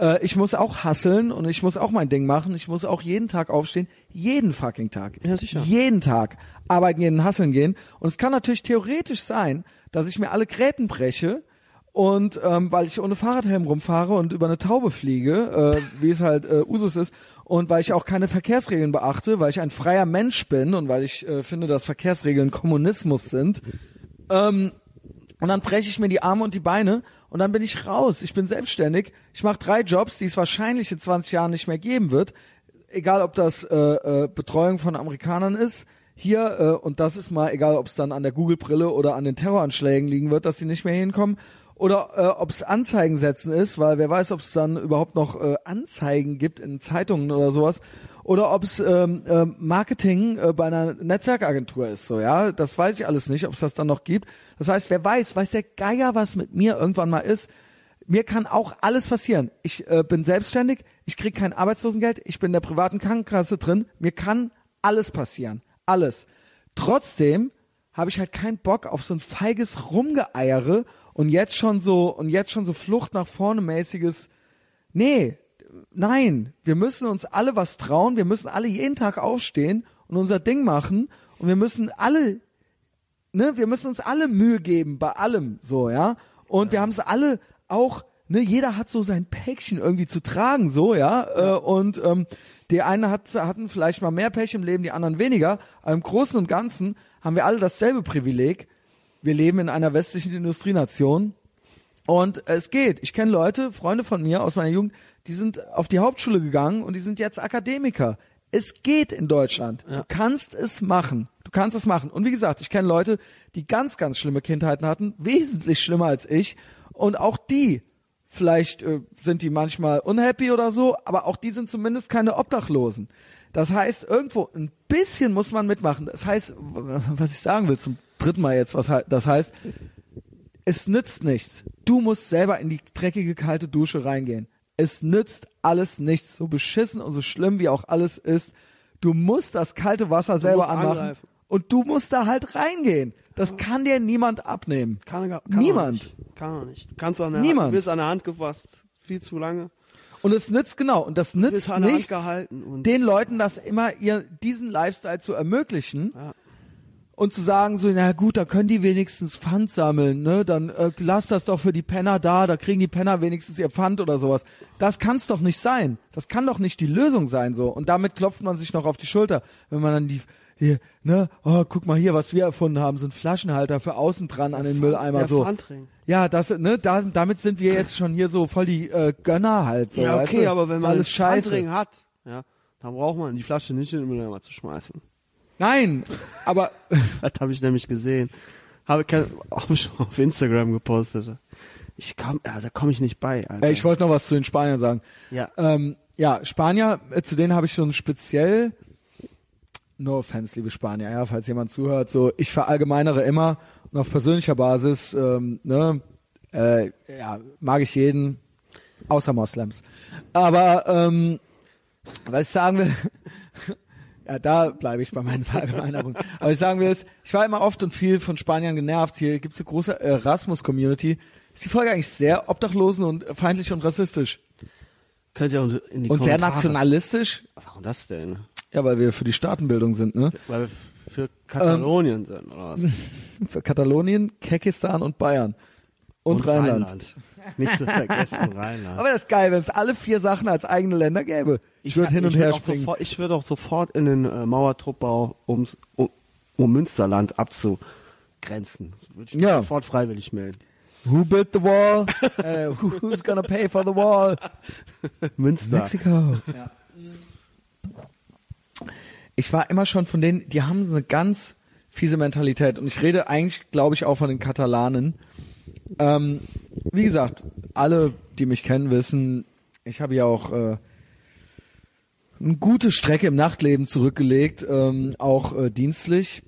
Äh, ich muss auch hasseln und ich muss auch mein Ding machen. Ich muss auch jeden Tag aufstehen, jeden fucking Tag, Ja, sicher. jeden Tag arbeiten gehen, hasseln gehen. Und es kann natürlich theoretisch sein, dass ich mir alle Gräten breche und ähm, weil ich ohne Fahrradhelm rumfahre und über eine Taube fliege, äh, wie es halt äh, Usus ist, und weil ich auch keine Verkehrsregeln beachte, weil ich ein freier Mensch bin und weil ich äh, finde, dass Verkehrsregeln Kommunismus sind, ähm, und dann breche ich mir die Arme und die Beine und dann bin ich raus. Ich bin selbstständig. Ich mache drei Jobs, die es wahrscheinlich in 20 Jahren nicht mehr geben wird. Egal, ob das äh, äh, Betreuung von Amerikanern ist, hier, äh, und das ist mal, egal, ob es dann an der Google-Brille oder an den Terroranschlägen liegen wird, dass sie nicht mehr hinkommen. Oder äh, ob es Anzeigen setzen ist, weil wer weiß, ob es dann überhaupt noch äh, Anzeigen gibt in Zeitungen oder sowas. Oder ob es ähm, ähm, Marketing äh, bei einer Netzwerkagentur ist. So, ja, das weiß ich alles nicht, ob es das dann noch gibt. Das heißt, wer weiß, weiß der Geier, was mit mir irgendwann mal ist. Mir kann auch alles passieren. Ich äh, bin selbstständig, ich krieg kein Arbeitslosengeld, ich bin in der privaten Krankenkasse drin. Mir kann alles passieren. Alles. Trotzdem habe ich halt keinen Bock auf so ein feiges Rumgeeiere und jetzt schon so und jetzt schon so Flucht nach vorne mäßiges. Nee, nein, wir müssen uns alle was trauen, wir müssen alle jeden Tag aufstehen und unser Ding machen und wir müssen alle ne, wir müssen uns alle Mühe geben bei allem, so, ja. Und wir haben es alle auch, ne, jeder hat so sein Päckchen irgendwie zu tragen, so, ja. Äh, und ähm, die einen hat, hatten vielleicht mal mehr Pech im Leben, die anderen weniger. Aber im Großen und Ganzen haben wir alle dasselbe Privileg. Wir leben in einer westlichen Industrienation. Und es geht. Ich kenne Leute, Freunde von mir aus meiner Jugend, die sind auf die Hauptschule gegangen und die sind jetzt Akademiker. Es geht in Deutschland. Du kannst es machen. Du kannst es machen. Und wie gesagt, ich kenne Leute, die ganz, ganz schlimme Kindheiten hatten, wesentlich schlimmer als ich. Und auch die, vielleicht äh, sind die manchmal unhappy oder so, aber auch die sind zumindest keine Obdachlosen. Das heißt, irgendwo ein bisschen muss man mitmachen. Das heißt, was ich sagen will zum dritten Mal jetzt, was he- das heißt, es nützt nichts. Du musst selber in die dreckige kalte Dusche reingehen. Es nützt alles nichts. So beschissen und so schlimm wie auch alles ist. Du musst das kalte Wasser selber anmachen. angreifen. Und du musst da halt reingehen. Das kann dir niemand abnehmen. Kann, kann Niemand. Kann er nicht. Du kannst an der Niemand. Hand, du bist an der Hand gefasst. Viel zu lange. Und es nützt genau. Und das nützt nichts, den Leuten das immer ihr diesen Lifestyle zu ermöglichen. Ja. Und zu sagen so, na gut, da können die wenigstens Pfand sammeln, ne? Dann äh, lass das doch für die Penner da, da kriegen die Penner wenigstens ihr Pfand oder sowas. Das kann's doch nicht sein. Das kann doch nicht die Lösung sein so. Und damit klopft man sich noch auf die Schulter, wenn man dann die hier, ne, oh, guck mal hier, was wir erfunden haben, so ein Flaschenhalter für außen dran an den Mülleimer der so. Pfandring. Ja, das, ne, da, damit sind wir jetzt schon hier so voll die äh, Gönner halt. So, Ja, weißt okay, du? aber wenn man alles. Pfandring hat, ja, dann braucht man die Flasche nicht in den Mülleimer zu schmeißen. Nein, aber Das habe ich nämlich gesehen. Habe hab ich auf Instagram gepostet. Ich komm, ja, da komme ich nicht bei. Alter. ich wollte noch was zu den Spaniern sagen. ja. Ähm, ja, Spanier, äh, zu denen habe ich schon speziell, no offense, liebe Spanier, ja, falls jemand zuhört, so, ich verallgemeinere immer und auf persönlicher Basis, ähm, ne, äh, ja, mag ich jeden, außer Moslems. Aber, ähm, was ich sagen will, ja, da bleibe ich bei meinen Verallgemeinerungen. Aber ich sagen will es, ich war immer oft und viel von Spaniern genervt. Hier gibt's eine große Erasmus-Community. Ist die Folge eigentlich sehr obdachlosen und feindlich und rassistisch? Könnt ihr in die Und sehr Kommentare- nationalistisch? Warum das denn? Ja, weil wir für die Staatenbildung sind, ne? Weil wir für Katalonien sind, oder was? Für Katalonien, Kekistan und Bayern. Und, Rheinland. Nicht zu vergessen, Rheinland. Aber das ist geil, wenn es alle vier Sachen als eigene Länder gäbe. Ich würde hin und ich her springen. Sofort, ich würde auch sofort in den äh, Mauertruppbau, ums, um, um Münsterland abzugrenzen. Würde ich Ja. sofort freiwillig melden. Who built the wall? äh, who's gonna pay for the wall? Münster. Mexiko. Ich war immer schon von denen, die haben so eine ganz fiese Mentalität und ich rede eigentlich, glaube ich, auch von den Katalanen. Ähm, wie gesagt, alle, die mich kennen, wissen, ich habe ja auch äh, eine gute Strecke im Nachtleben zurückgelegt, ähm, auch äh, dienstlich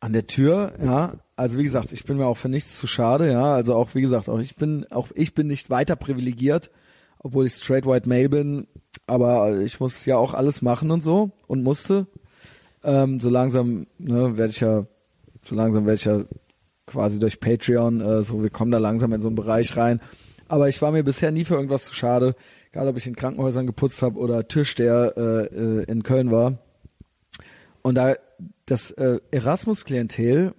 an der Tür, ja. Also wie gesagt, ich bin mir auch für nichts zu schade, ja. Also auch wie gesagt, auch ich bin auch ich bin nicht weiter privilegiert, obwohl ich straight white male bin, aber ich muss ja auch alles machen und so und musste. Ähm, so langsam ne, werde ich ja, so langsam werde ich ja quasi durch Patreon, äh, so wir kommen da langsam in so einen Bereich rein. Aber ich war mir bisher nie für irgendwas zu schade, egal ob ich in Krankenhäusern geputzt habe oder Türsteher äh, äh, in Köln war. Und da das äh, Erasmus-Klientel,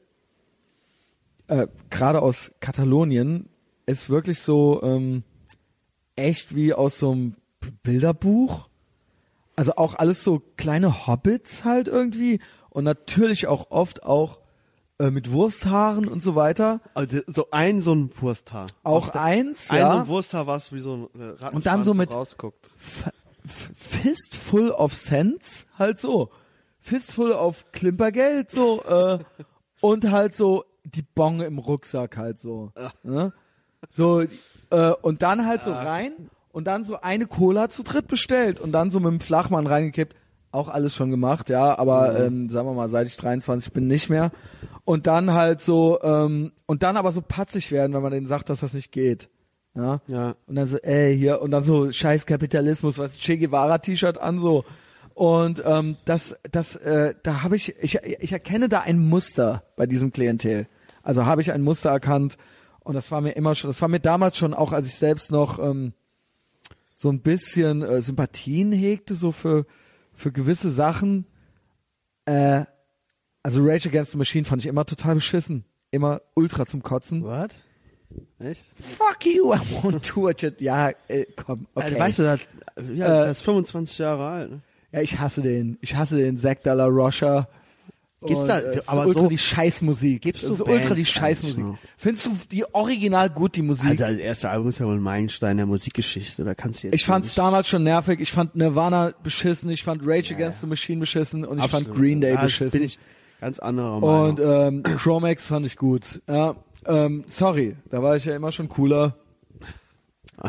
äh, gerade aus Katalonien, ist wirklich so ähm, echt wie aus so einem Bilderbuch. Also auch alles so kleine Hobbits halt irgendwie und natürlich auch oft auch äh, mit Wursthaaren und so weiter. Also so ein so ein Wursthaar. Auch der- eins, Ein so ja. ein Wursthaar, was wie so ein äh, Und dann so mit- rausguckt. Fistful of Cents, halt so. Fistful of Klimpergeld, so, äh, und halt so die Bon im Rucksack halt so. Ne? So, äh, und dann halt so rein und dann so eine Cola zu dritt bestellt und dann so mit dem Flachmann reingekippt. Auch alles schon gemacht, ja, aber ähm, sagen wir mal, seit ich 23 bin, nicht mehr. Und dann halt so, ähm, und dann aber so patzig werden, wenn man denen sagt, dass das nicht geht. Ja. Ja. Und dann so, ey, hier, und dann so scheiß Kapitalismus, was Che Guevara T-Shirt an, so. Und ähm, das, das, äh, da habe ich, ich, ich erkenne da ein Muster bei diesem Klientel. Also habe ich ein Muster erkannt und das war mir immer schon, das war mir damals schon auch, als ich selbst noch ähm, so ein bisschen äh, Sympathien hegte, so für, für gewisse Sachen. Äh, also Rage Against the Machine fand ich immer total beschissen. Immer ultra zum Kotzen. What? Echt? Fuck you, I won't do what you... Ja, äh, komm, okay. Alter, weißt du, das, ja, Äh, das ist 25 Jahre alt. Ne? Ja, ich hasse den. Ich hasse den Zack de la Rocha. Gibt's Und, da- äh, es ist aber ultra so- die Scheißmusik. Du ist ultra die Scheißmusik. Findest du die original gut, die Musik? Alter, das erste Album ist ja wohl ein Meilenstein der Musikgeschichte. Da kannst du jetzt ich fand's nicht- damals schon nervig. Ich fand Nirvana beschissen. Ich fand Rage Against the Machine beschissen. Und ich fand Absolut. Green Day Ja, das beschissen. Bin ich ganz anderer Meinung. und ähm, Chromax fand ich gut. Ja, ähm, sorry, da war ich ja immer schon cooler.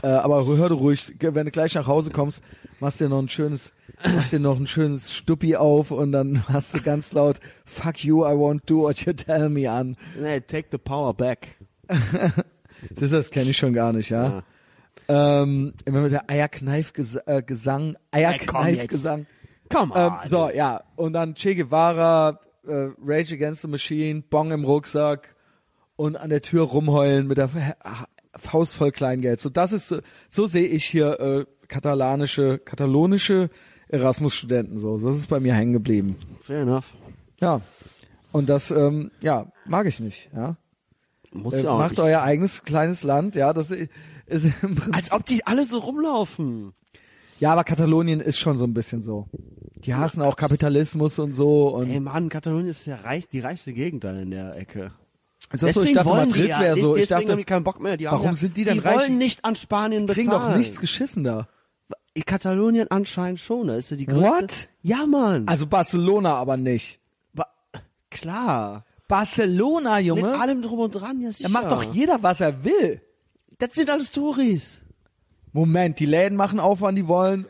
Äh, aber hör du ruhig, wenn du gleich nach Hause kommst, machst dir noch ein schönes, machst dir noch ein schönes Stuppi auf und dann hast du ganz laut Fuck you, I won't do what you tell me an. nee, take the power back. Das, das kenne ich schon gar nicht, ja. Ähm, immer mit der Eierkneif-Gesang, äh, Gesang, Eierkneif-Gesang. Komm Ähm, on. so, ja. Und dann Che Guevara, äh, Rage Against the Machine, Bong im Rucksack und an der Tür rumheulen mit der Fa- Faust voll Kleingeld. So, das ist, so, so sehe ich hier äh, katalanische, katalonische Erasmus-Studenten so. So ist bei mir hängen geblieben. Fair enough. Ja. Und das, ähm, ja, mag ich nicht, ja. Muss Äh, auch macht nicht. euer eigenes kleines Land, ja, das ist im Prinzip. Als ob die alle so rumlaufen. Ja, aber Katalonien ist schon so ein bisschen so. Die hassen auch Kapitalismus und so und Ey Mann, Katalonien ist ja reich, die reichste Gegend dann in der Ecke. Ist das so, ich dachte wollen Madrid die ja, wäre so, ich deswegen haben dachte, die keinen Bock mehr. Die haben warum ja, sind die denn die reich? wollen nicht an Spanien bezahlen. kriegen doch nichts geschissen da. In Katalonien anscheinend schon, da ist ja die größte. What? Ja, Mann. Also Barcelona aber nicht. Ba klar. Barcelona, Mit Junge. allem drum und dran, ja Da sicher. macht doch jeder, was er will. Das sind alles Touris. Moment, die Läden machen auf, wann die wollen.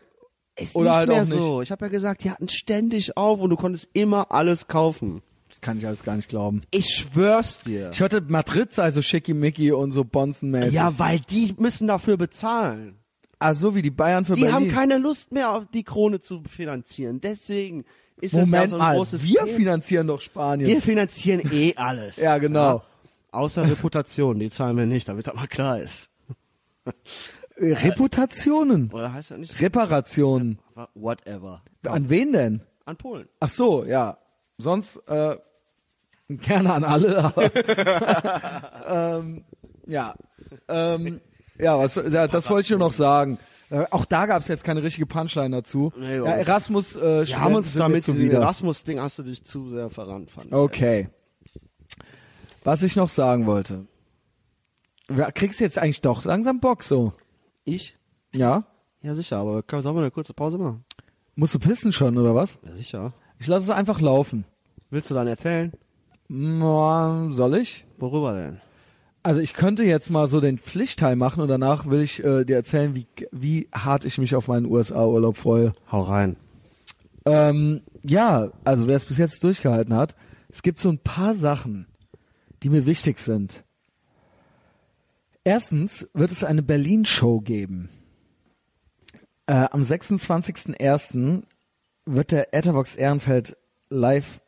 Ist Oder nicht halt mehr auch nicht. so. Ich habe ja gesagt, die hatten ständig auf und du konntest immer alles kaufen. Das kann ich alles gar nicht glauben. Ich schwör's dir. Ich hörte, Madrid sei so schickimicki und so bonzenmäßig. Ja, weil die müssen dafür bezahlen. Ah, so wie die Bayern für Die Berlin. haben keine Lust mehr, auf die Krone zu finanzieren. Deswegen ist das ja Moment so ein großes wir Thema. finanzieren doch Spanien. Wir finanzieren eh alles. Ja, genau. Außer Reputation, die zahlen wir nicht, damit das mal klar ist. Äh, Reputationen. Oder heißt das nicht? Reparationen. Whatever. An wen denn? An Polen. Ach so, ja. Sonst äh, gerne an alle. Aber, ähm, ja. Ähm, ja, was, ja, das wollte ich nur noch sagen. Äh, auch da gab es jetzt keine richtige Punchline dazu. Nee, ja, Erasmus. Äh, Wir haben uns damit zu wieder. Erasmus-Ding hast du dich zu sehr verrannt, fand ich. Okay. Was ich noch sagen wollte. Kriegst du jetzt eigentlich doch langsam Bock so? Ich? Ja? Ja, sicher, aber kann, sollen wir eine kurze Pause machen? Musst du pissen schon, oder was? Ja, sicher. Ich lasse es einfach laufen. Willst du dann erzählen? Na, soll ich? Worüber denn? Also ich könnte jetzt mal so den Pflichtteil machen und danach will ich äh, dir erzählen, wie, wie hart ich mich auf meinen USA-Urlaub freue. Hau rein. Ähm, ja, also wer es bis jetzt durchgehalten hat, es gibt so ein paar Sachen, die mir wichtig sind. Erstens wird es eine Berlin-Show geben. Äh, am 26.01. wird der Ethervox Ehrenfeld Live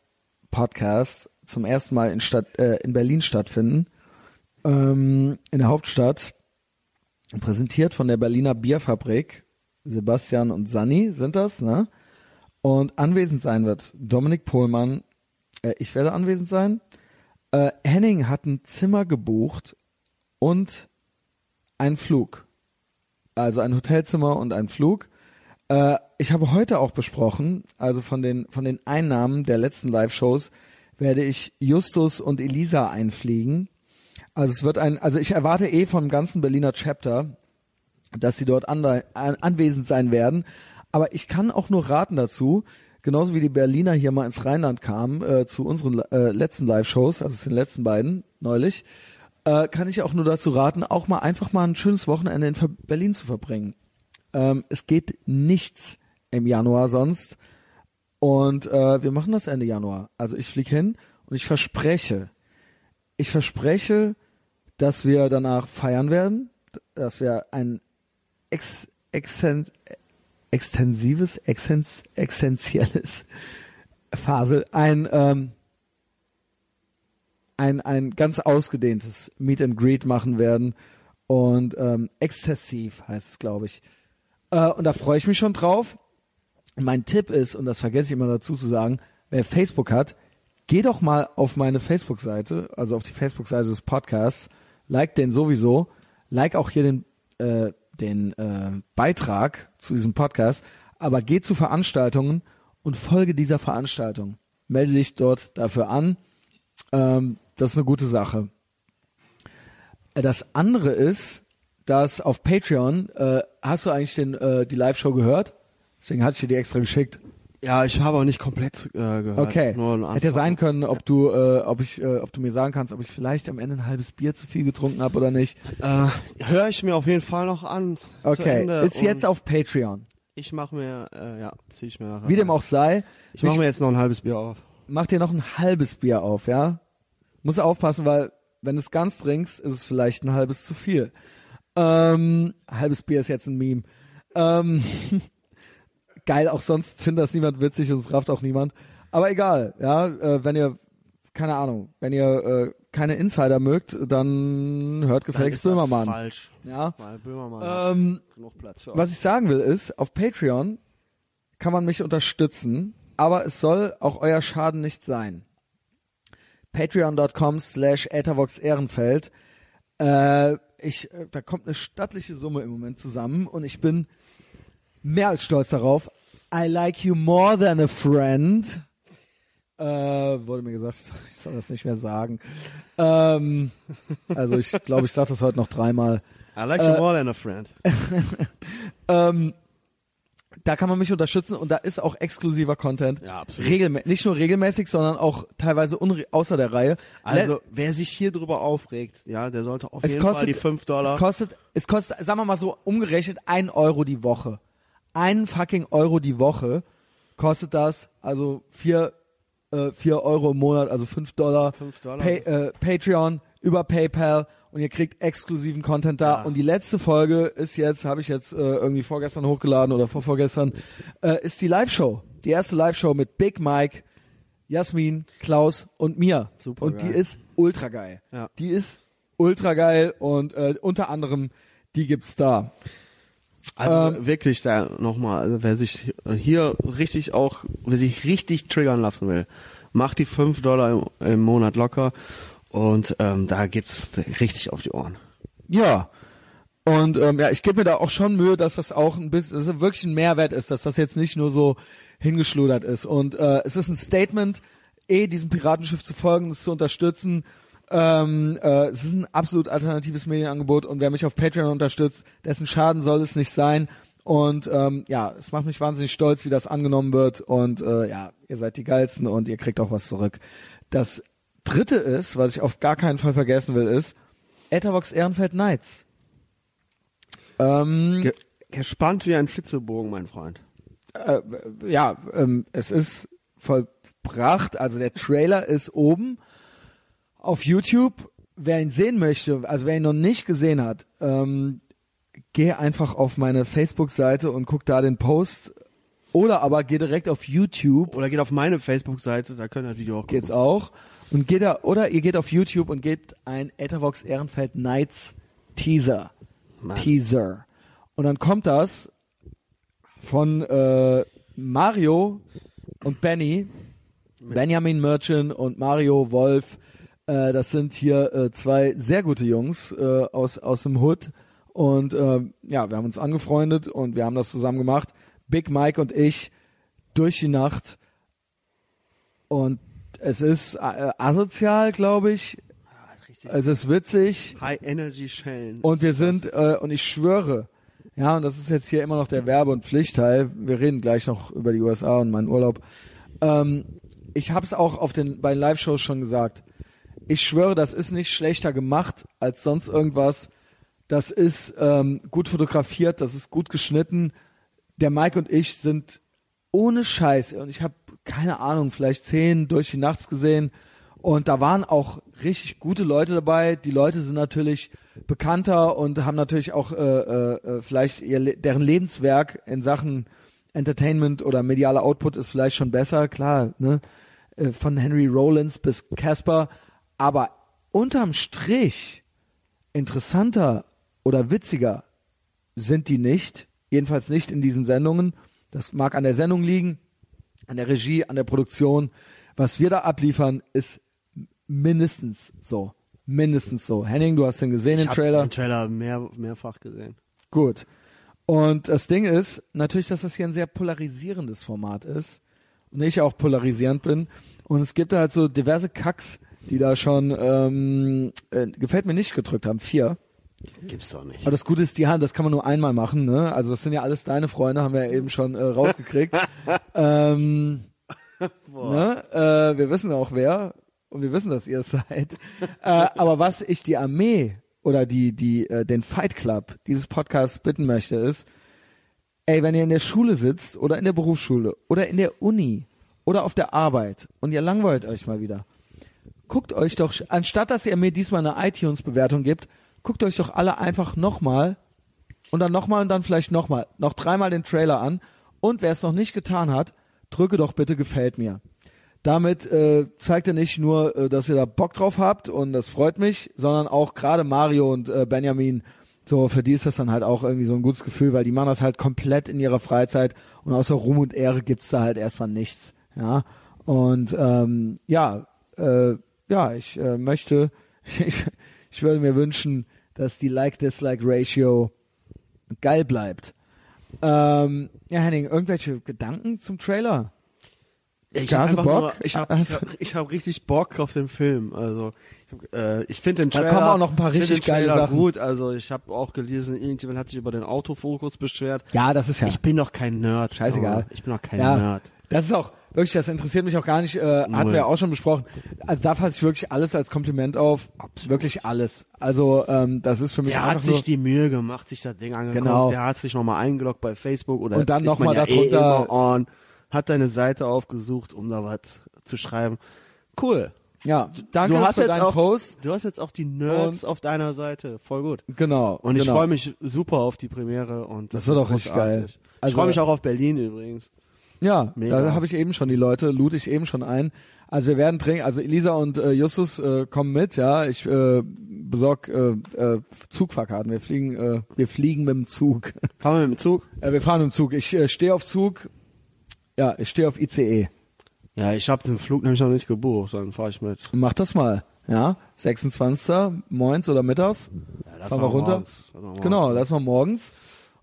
Podcast zum ersten Mal in, Stadt, äh, in Berlin stattfinden. Ähm, in der Hauptstadt. Präsentiert von der Berliner Bierfabrik. Sebastian und Sani sind das, ne? Und anwesend sein wird Dominik Pohlmann. Äh, ich werde anwesend sein. Äh, Henning hat ein Zimmer gebucht und einen Flug. Also ein Hotelzimmer und ein Flug. Äh, ich habe heute auch besprochen, also von den, von den Einnahmen der letzten Live-Shows werde ich Justus und Elisa einfliegen. Also es wird ein, also ich erwarte eh vom ganzen Berliner Chapter, dass sie dort an, an, anwesend sein werden. Aber ich kann auch nur raten dazu, genauso wie die Berliner hier mal ins Rheinland kamen, äh, zu unseren äh, letzten Live-Shows, also zu den letzten beiden neulich, äh, kann ich auch nur dazu raten, auch mal einfach mal ein schönes Wochenende in Berlin zu verbringen. Ähm, es geht nichts im Januar sonst. Und äh, wir machen das Ende Januar. Also ich fliege hin und ich verspreche, ich verspreche, dass wir danach feiern werden, dass wir ein ex, exen, extensives, exens, essentielles Phase, ein, ähm, ein, ein ganz ausgedehntes Meet and Greet machen werden und ähm, exzessiv heißt es, glaube ich. Äh, und da freue ich mich schon drauf. Mein Tipp ist, und das vergesse ich immer dazu zu sagen, wer Facebook hat, geh doch mal auf meine Facebook-Seite, also auf die Facebook-Seite des Podcasts, like den sowieso, like auch hier den, äh, den äh, Beitrag zu diesem Podcast, aber geh zu Veranstaltungen und folge dieser Veranstaltung. Melde dich dort dafür an. Ähm, das ist eine gute Sache. Äh, Das andere ist, dass auf Patreon, äh, hast du eigentlich den, äh, die Live-Show gehört? Deswegen hatte ich dir die extra geschickt. Ja, ich habe auch nicht komplett äh, gehört. Okay. Hätte ja sein können, ob du, äh, ob ich, äh, ob du mir sagen kannst, ob ich vielleicht am Ende ein halbes Bier zu viel getrunken habe oder nicht. Äh, Höre ich mir auf jeden Fall noch an. Okay. Ist jetzt auf Patreon. Ich mache mir, äh, ja, zieh ich mir nachher. Wie dem auch sei. Ich mache mir jetzt noch ein halbes Bier auf. mach dir noch ein halbes Bier auf, ja? Muss aufpassen, weil wenn du es ganz trinkst, ist es vielleicht ein halbes zu viel. Ähm, halbes Bier ist jetzt ein Meme. Ähm, geil, auch sonst findet das niemand witzig und es rafft auch niemand. Aber egal, ja, äh, wenn ihr, keine Ahnung, wenn ihr äh, keine Insider mögt, dann hört Dann gefälligst das Böhmermann. falsch. Ja. Weil Böhmermann Ähm, genug Platz für was ich sagen will ist, auf Patreon kann man mich unterstützen, aber es soll auch euer Schaden nicht sein. patreon.com slash ethervox-ehrenfeld. Äh, ich, äh, da kommt eine stattliche Summe im Moment zusammen und ich bin mehr als stolz darauf. I like you more than a friend. Äh, wurde mir gesagt, ich soll das nicht mehr sagen. Ähm, also ich glaube, ich sage das heute noch dreimal. I like you more than a friend. Ähm, da kann man mich unterstützen und da ist auch exklusiver Content. Ja, absolut. Regelmä nicht nur regelmäßig, sondern auch teilweise außer der Reihe. Also, wer sich hier drüber aufregt, ja, der sollte auf es jeden kostet, Fall die 5 Dollar. Es kostet, es kostet, sagen wir mal so, umgerechnet ein Euro die Woche. Ein fucking Euro die Woche kostet das, also vier, äh, vier Euro im Monat, also fünf Dollar. Fünf Dollar. Pay, äh, Patreon über PayPal und ihr kriegt exklusiven Content da. Ja. Und die letzte Folge ist jetzt, habe ich jetzt äh, irgendwie vorgestern hochgeladen oder vorvorgestern, äh, ist die Live-Show. Die erste Live-Show mit Big Mike, Jasmin, Klaus und mir. Super und die geil. ist ultra geil. Ja. Die ist ultra geil und äh, unter anderem die gibt's da. Also Ähm, wirklich da nochmal, also wer sich hier richtig auch, wer sich richtig triggern lassen will, macht die 5 Dollar im, im Monat locker und ähm, da gibt's richtig auf die Ohren. Ja. Und ähm, ja, ich gebe mir da auch schon Mühe, dass das auch ein bisschen, dass es wirklich ein Mehrwert ist, dass das jetzt nicht nur so hingeschludert ist. Und äh, es ist ein Statement, eh diesem Piratenschiff zu folgen, es zu unterstützen. Ähm, äh, es ist ein absolut alternatives Medienangebot und wer mich auf Patreon unterstützt, dessen Schaden soll es nicht sein. Und ähm, ja, es macht mich wahnsinnig stolz, wie das angenommen wird. Und äh, ja, ihr seid die geilsten und ihr kriegt auch was zurück. Das dritte ist, was ich auf gar keinen Fall vergessen will, ist Ethervox Ehrenfeld Nights. Ähm, Ge gespannt wie ein Flitzebogen, mein Freund. äh, ja, ähm, es ist vollbracht. Also der Trailer ist oben auf YouTube. Wer ihn sehen möchte, also wer ihn noch nicht gesehen hat, ähm, geh einfach auf meine Facebook-Seite und guck da den Post. Oder aber geh direkt auf YouTube, Oder geht auf meine Facebook-Seite, da könnt ihr das Video auch gucken. geht's auch. Und geht da, oder ihr geht auf YouTube und gebt ein Ethervox Ehrenfeld Nights Teaser. Mann. Teaser. Und dann kommt das von äh, Mario und Benny, Benjamin Merchant und Mario Wolf. Äh, das sind hier äh, zwei sehr gute Jungs äh, aus, aus dem Hood. Und äh, ja, wir haben uns angefreundet und wir haben das zusammen gemacht. Big Mike und ich durch die Nacht. Und es ist äh, asozial, glaube ich. Es ist witzig. High Energy Schellen. Und wir sind, äh, und ich schwöre, ja, und das ist jetzt hier immer noch der Werbe- und Pflichtteil. Wir reden gleich noch über die USA und meinen Urlaub. Ähm, ich habe es auch auf den bei den Live-Shows schon gesagt. Ich schwöre, das ist nicht schlechter gemacht als sonst irgendwas. Das ist ähm, gut fotografiert, das ist gut geschnitten. Der Mike und ich sind ohne Scheiß und ich habe keine Ahnung, vielleicht zehn durch die Nachts gesehen und da waren auch richtig gute Leute dabei. Die Leute sind natürlich bekannter und haben natürlich auch äh, äh, äh, vielleicht ihr, deren Lebenswerk in Sachen Entertainment oder medialer Output ist vielleicht schon besser, klar, ne? Äh, Von Henry Rollins bis Casper, aber unterm Strich interessanter oder witziger sind die nicht, jedenfalls nicht in diesen Sendungen. Das mag an der Sendung liegen, an der Regie, an der Produktion. Was wir da abliefern, ist mindestens so. Mindestens so. Henning, du hast den gesehen, ich den Trailer. Den Trailer mehr, mehrfach gesehen. Gut. Und das Ding ist natürlich, dass das hier ein sehr polarisierendes Format ist und ich auch polarisierend bin. Und es gibt da halt so diverse Kacks, die da schon ähm, äh, gefällt mir nicht gedrückt haben. Vier. Gibt's doch nicht. Aber das Gute ist, die Hand, das kann man nur einmal machen. Ne? Also das sind ja alles deine Freunde, haben wir ja eben schon äh, rausgekriegt. ähm, ne? äh, wir wissen auch wer und wir wissen, dass ihr es seid. äh, aber was ich die Armee oder die die äh, den Fight Club dieses Podcasts bitten möchte ist, ey, wenn ihr in der Schule sitzt oder in der Berufsschule oder in der Uni oder auf der Arbeit und ihr langweilt euch mal wieder, guckt euch doch, anstatt dass ihr mir diesmal eine iTunes-Bewertung gibt, guckt euch doch alle einfach nochmal und dann nochmal und dann vielleicht nochmal, noch dreimal den Trailer an und wer es noch nicht getan hat, drücke doch bitte gefällt mir. Damit äh, zeigt ihr nicht nur, äh, dass ihr da Bock drauf habt und das freut mich, sondern auch gerade Mario und äh, Benjamin, so für die ist das dann halt auch irgendwie so ein gutes Gefühl, weil die machen das halt komplett in ihrer Freizeit und außer Ruhm und Ehre gibt's da halt erstmal nichts. Ja. Und ähm, ja, äh, ja, ich äh, möchte, ich, ich würde mir wünschen, dass die Like-Dislike-Ratio geil bleibt. Ähm, ja, Henning, irgendwelche Gedanken zum Trailer? Ich habe Bock? nur, ich habe Hast ich hab, ich hab richtig Bock auf den Film. Also ich, äh, ich finde den Da Trailer, kommen auch noch ein paar richtig geile Sachen. gut. Also ich habe auch gelesen, irgendjemand hat sich über den Autofokus beschwert. Ja, das ist ja. Ich bin doch kein Nerd. Scheißegal. Ich bin doch kein ja, Nerd. Das ist auch, wirklich, das interessiert mich auch gar nicht, äh, hatten wir ja auch schon besprochen. Also da fasse ich wirklich alles als Kompliment auf. Wirklich alles. Also, ähm, das ist für mich Der hat sich nur, die Mühe gemacht, sich das Ding angeguckt. Genau. Der hat sich nochmal eingeloggt bei Facebook oder Und dann ist noch man mal ja darunter- eh on, hat deine Seite aufgesucht, um da was zu schreiben. Cool. ja, danke du hast für jetzt deinen auch, Post. Du hast jetzt auch die Nerds auf deiner Seite. Voll gut. Genau. Und ich genau. freue mich super auf die Premiere und Das wird auch richtig geil. ich Also- freue mich auch auf Berlin übrigens. Ja, Mega. da habe ich eben schon die Leute, lud ich eben schon ein. Also wir werden trinken, also Elisa und äh, Justus äh, kommen mit, ja. Ich äh, besorg äh, äh, Zugfahrkarten. Wir fliegen, äh, wir fliegen mit dem Zug. Fahren wir mit dem Zug? äh, wir fahren im Zug. Ich äh, stehe auf Zug. Ja, ich stehe auf ICE. Ja, ich habe den Flug nämlich noch nicht gebucht, dann fahre ich mit. Mach das mal. Ja, 26. moins oder mittags. lass fahren wir runter. morgens. Morgens. Genau, lass mal morgens.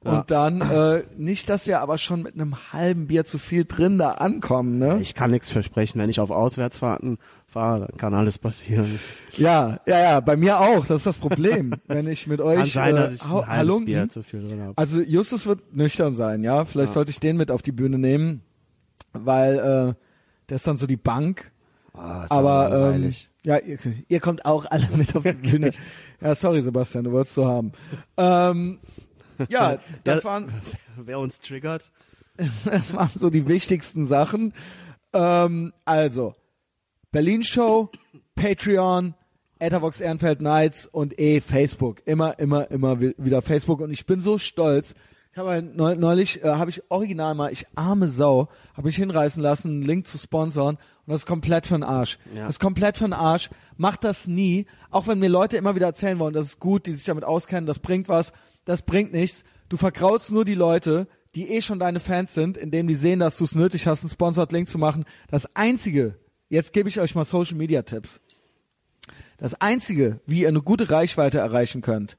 Ja. Und dann äh, nicht, dass wir aber schon mit einem halben Bier zu viel drin da ankommen, ne? Ich kann nichts versprechen. Wenn ich auf Auswärtsfahrten fahre, dann kann alles passieren. Ja, ja, ja, bei mir auch. Das ist das Problem, wenn ich mit Kann euch sein, äh, ich halbes halunken- Bier zu viel drin habe. Also Justus wird nüchtern sein, ja. Vielleicht Ja. sollte ich den mit auf die Bühne nehmen, weil äh, der ist dann so die Bank. Ah, ist Aber ähm, ja, ihr, ihr kommt auch alle mit auf die Bühne. ja, sorry Sebastian, du wolltest so haben. Ähm, ja, das waren Wer uns triggert, das waren so die wichtigsten Sachen. Ähm, also, Berlin Show, Patreon, Ethervox Ehrenfeld Nights und eh Facebook. Immer, immer, immer wi- wieder Facebook. Und ich bin so stolz. Ich habe neu- neulich, äh, habe ich original mal, ich arme Sau, habe mich hinreißen lassen, einen Link zu sponsoren. Und das ist komplett für den Arsch. Ja. Das ist komplett für den Arsch. Macht das nie. Auch wenn mir Leute immer wieder erzählen wollen, das ist gut, die sich damit auskennen, das bringt was. Das bringt nichts. Du verkraulst nur die Leute, die eh schon deine Fans sind, indem die sehen, dass du es nötig hast, einen Sponsored Link zu machen. Das einzige, jetzt gebe ich euch mal Social Media Tipps. Das einzige, wie ihr eine gute Reichweite erreichen könnt,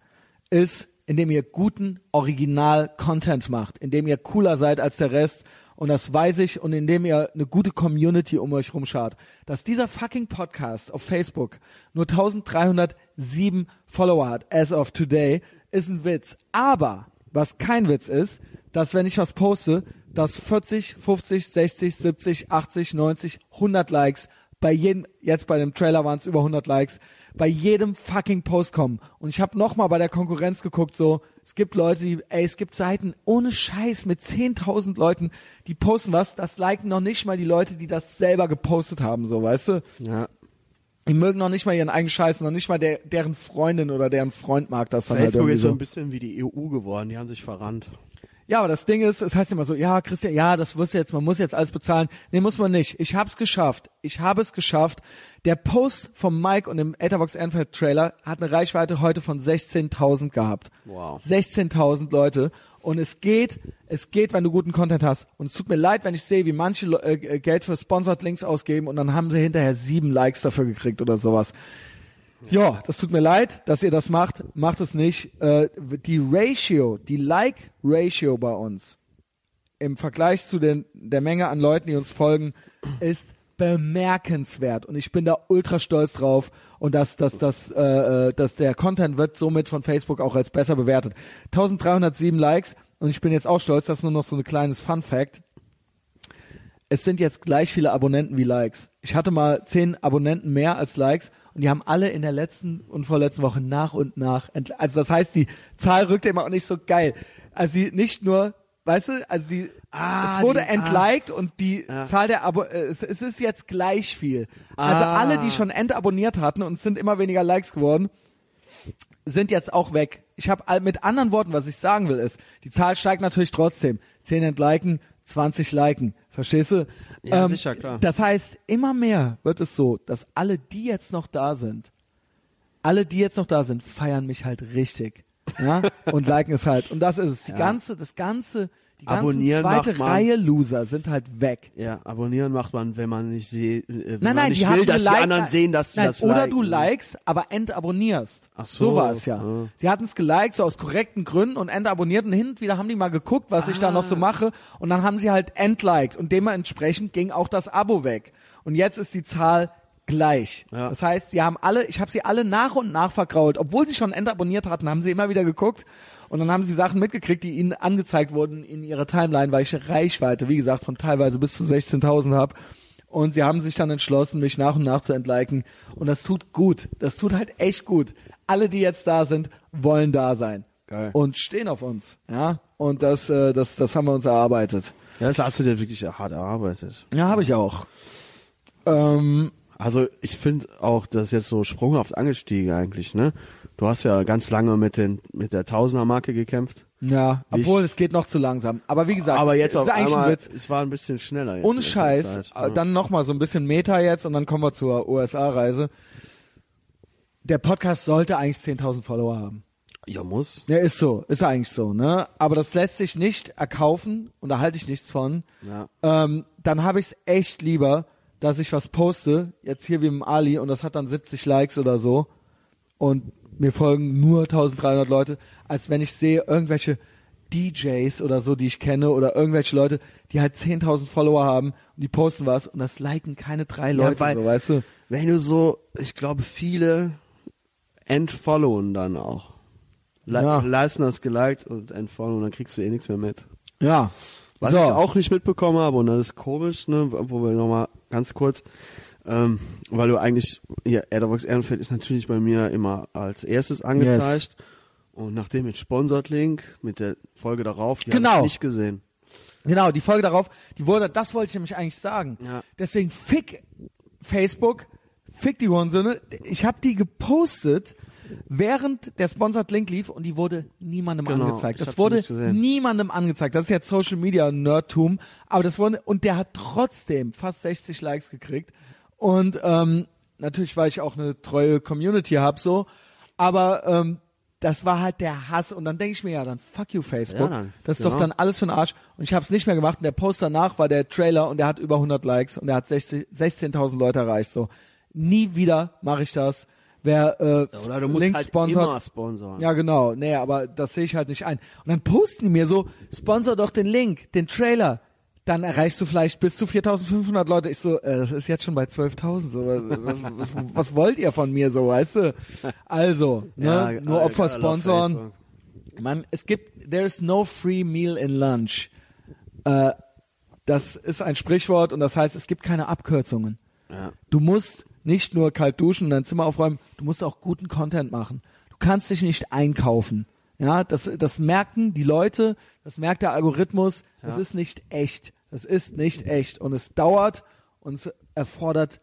ist, indem ihr guten Original-Content macht, indem ihr cooler seid als der Rest. Und das weiß ich. Und indem ihr eine gute Community um euch rumschart. Dass dieser fucking Podcast auf Facebook nur 1307 Follower hat, as of today, ist ein Witz. Aber, was kein Witz ist, dass wenn ich was poste, dass 40, 50, 60, 70, 80, 90, 100 Likes bei jedem, jetzt bei dem Trailer waren es über 100 Likes, bei jedem fucking Post kommen. Und ich habe nochmal bei der Konkurrenz geguckt, so, es gibt Leute, die, ey, es gibt Seiten ohne Scheiß mit 10.000 Leuten, die posten was, das liken noch nicht mal die Leute, die das selber gepostet haben, so, weißt du? ja. Die mögen noch nicht mal ihren eigenen Scheiß, noch nicht mal der, deren Freundin oder deren Freund mag das dann halt Facebook irgendwie ist so so. ein bisschen wie die EU geworden. Die haben sich verrannt. Ja, aber das Ding ist, es heißt immer so, ja, Christian, ja, das wirst du jetzt, man muss jetzt alles bezahlen. Nee, muss man nicht. Ich hab's geschafft. Ich habe es geschafft. Der Post vom Mike und dem Etherbox Anfield Trailer hat eine Reichweite heute von 16.000 gehabt. Wow. 16.000 Leute. Und es geht, es geht, wenn du guten Content hast. Und es tut mir leid, wenn ich sehe, wie manche Le- äh, Geld für Sponsored Links ausgeben und dann haben sie hinterher sieben Likes dafür gekriegt oder sowas. Ja, das tut mir leid, dass ihr das macht. Macht es nicht. Äh, die Ratio, die Like-Ratio bei uns im Vergleich zu den, der Menge an Leuten, die uns folgen, ist bemerkenswert. Und ich bin da ultra stolz drauf. Und dass, dass, dass, äh, äh, dass der Content wird somit von Facebook auch als besser bewertet. 1307 Likes. Und ich bin jetzt auch stolz, das ist nur noch so ein kleines Fun-Fact es sind jetzt gleich viele Abonnenten wie Likes. Ich hatte mal zehn Abonnenten mehr als Likes und die haben alle in der letzten und vorletzten Woche nach und nach. Also das heißt, die Zahl rückt immer auch nicht so geil. Also sie nicht nur, weißt du, also die, Ah, es wurde die- ah. entliked und die Ja. Zahl der Abo, äh, es, es ist jetzt gleich viel. Also Ah. alle, die schon entabonniert hatten und sind immer weniger Likes geworden, sind jetzt auch weg. Ich habe mit anderen Worten, was ich sagen will, ist, die Zahl steigt natürlich trotzdem. 10 entliken, 20 liken. Verstehst du? Ähm, Ja, sicher, klar. Das heißt, immer mehr wird es so, dass alle, die jetzt noch da sind, alle, die jetzt noch da sind, feiern mich halt richtig. Ja? Und liken es halt. Und das ist es. Die Ja. ganze, das ganze, Die ganzen Abonnieren zweite macht man- Reihe Loser sind halt weg. Ja, abonnieren macht man, wenn man nicht sieht, äh, wenn Nein, man nein, nicht die will, dass die geliked, anderen sehen, dass sie nein, das Oder liken. du likest, aber entabonnierst. Ach so, war es ja. ja. Sie hatten es geliked, so aus korrekten Gründen und entabonniert und hin und wieder haben die mal geguckt, was ich da noch Ah. so mache und dann haben sie halt entliked und dementsprechend ging auch das Abo weg. Und jetzt ist die Zahl gleich. Ja. Das heißt, sie haben alle, ich habe sie alle nach und nach vergrault. Obwohl sie schon entabonniert hatten, haben sie immer wieder geguckt und dann haben sie Sachen mitgekriegt, die ihnen angezeigt wurden in ihrer Timeline, weil ich Reichweite, wie gesagt, von teilweise bis zu 16.000 habe. Und sie haben sich dann entschlossen, mich nach und nach zu entliken. Und das tut gut. Das tut halt echt gut. Alle, die jetzt da sind, wollen da sein. Geil. Und stehen auf uns. Ja. Und das, äh, das, das haben wir uns erarbeitet. Ja, das hast du dir wirklich hart erarbeitet. Ja, habe ich auch. Ähm, Also ich finde auch, das ist jetzt so sprunghaft angestiegen eigentlich, ne? Du hast ja ganz lange mit den mit der Tausender-Marke gekämpft. ja, Wie ich- obwohl es geht noch zu langsam. Aber wie gesagt, aber es jetzt ist auf eigentlich einmal, ein Witz. es war ein bisschen schneller jetzt. Ohne in letzter Scheiß, Zeit. äh, dann noch mal so ein bisschen Meta jetzt und dann kommen wir zur USA-Reise. Der Podcast sollte eigentlich 10.000 Follower haben. Ja, muss. Ja, ist so, ist eigentlich so, ne? Aber das lässt sich nicht erkaufen und da halte ich nichts von. Ja. Ähm, dann habe ich es echt lieber, dass ich was poste, jetzt hier wie im Ali und das hat dann 70 Likes oder so und mir folgen nur 1300 Leute, als wenn ich sehe irgendwelche DJs oder so, die ich kenne oder irgendwelche Leute, die halt 10.000 Follower haben und die posten was und das liken keine drei Leute, weil- so, weißt du? Wenn du so, ich glaube, viele entfollowen dann auch. Le Ja. Leisten das geliked und entfollowen, dann kriegst du eh nichts mehr mit. Ja. Was so. ich auch nicht mitbekommen habe, und das ist komisch, ne, wo wir nochmal ganz kurz, ähm, weil du eigentlich, hier, Adavox Ehrenfeld ist natürlich bei mir immer als erstes angezeigt. Und nachdem mit Sponsored Link, mit der Folge darauf, die Genau. habe ich nicht gesehen. Genau, die Folge darauf, die wurde, das wollte ich nämlich eigentlich sagen. Ja. Deswegen fick Facebook, fick die Hurensöhne. Ich habe die gepostet, während der Sponsored Link lief und die wurde niemandem Genau, angezeigt. Das wurde niemandem angezeigt. Das ist jetzt Social Media Nerdtum, aber das wurde und der hat trotzdem fast 60 Likes gekriegt und ähm, natürlich, weil ich auch eine treue Community hab so, aber ähm, das war halt der Hass und dann denke ich mir ja dann fuck you Facebook. Ja, dann, das ist genau. doch dann alles für den Arsch und ich habe es nicht mehr gemacht und der Post danach war der Trailer und der hat über 100 Likes und der hat 60 16.000 Leute erreicht so. Nie wieder mache ich das. Wer äh, Oder du musst Link halt sponsort, immer sponsoren. ja, genau. Nee, aber das sehe ich halt nicht ein. Und dann posten die mir so, sponsor doch den Link, den Trailer. Dann erreichst du vielleicht bis zu 4500 Leute. Ich so, äh, das ist jetzt schon bei 12.000. So, was, was, was wollt ihr von mir so, weißt du? Also, ne, Ja, nur Opfer sponsoren. Man, es gibt, there is no free meal in lunch. Äh, das ist ein Sprichwort und das heißt, es gibt keine Abkürzungen. Ja. Du musst nicht nur kalt duschen und dein Zimmer aufräumen, du musst auch guten Content machen. Du kannst dich nicht einkaufen. Ja, das, das merken die Leute, das merkt der Algorithmus, das Ja. ist nicht echt. Das ist nicht echt. Und es dauert und es erfordert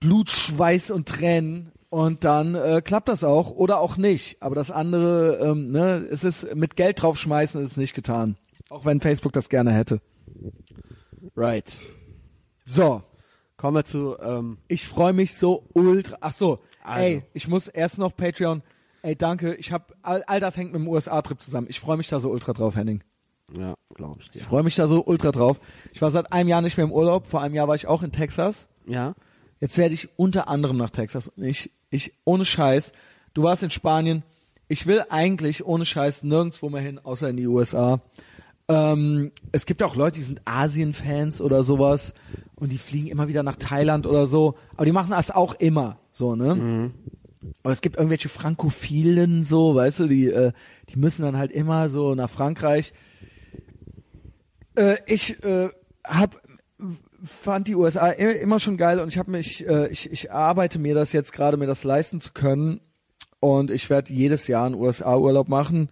Blut, Schweiß und Tränen. Und dann äh, klappt das auch oder auch nicht. Aber das andere, ähm, ne, es ist mit Geld draufschmeißen, ist nicht getan. Auch wenn Facebook das gerne hätte. Right. So, Kommen wir zu, ähm, Ich freue mich so ultra. Ach so, Also. ey, ich muss erst noch Patreon. Ey, danke. Ich habe all, all das hängt mit dem USA-Trip zusammen. Ich freue mich da so ultra drauf, Henning. ja, glaube ich dir. Ich freue mich da so ultra drauf. Ich war seit einem Jahr nicht mehr im Urlaub. Vor einem Jahr war ich auch in Texas. Ja. Jetzt werde ich unter anderem nach Texas. Und Ich, ich, ohne Scheiß. Du warst in Spanien. Ich will eigentlich ohne Scheiß nirgendwo mehr hin, außer in die USA. Ähm, es gibt auch Leute, die sind Asien-Fans oder sowas und die fliegen immer wieder nach Thailand oder so. Aber die machen das auch immer so, ne? Aber es gibt irgendwelche Frankophilen so, weißt du, die, äh, die müssen dann halt immer so nach Frankreich. Äh, ich äh, hab fand die USA immer schon geil und ich habe mich, äh, ich, ich arbeite mir das jetzt gerade, mir das leisten zu können. Und ich werde jedes Jahr einen USA-Urlaub machen.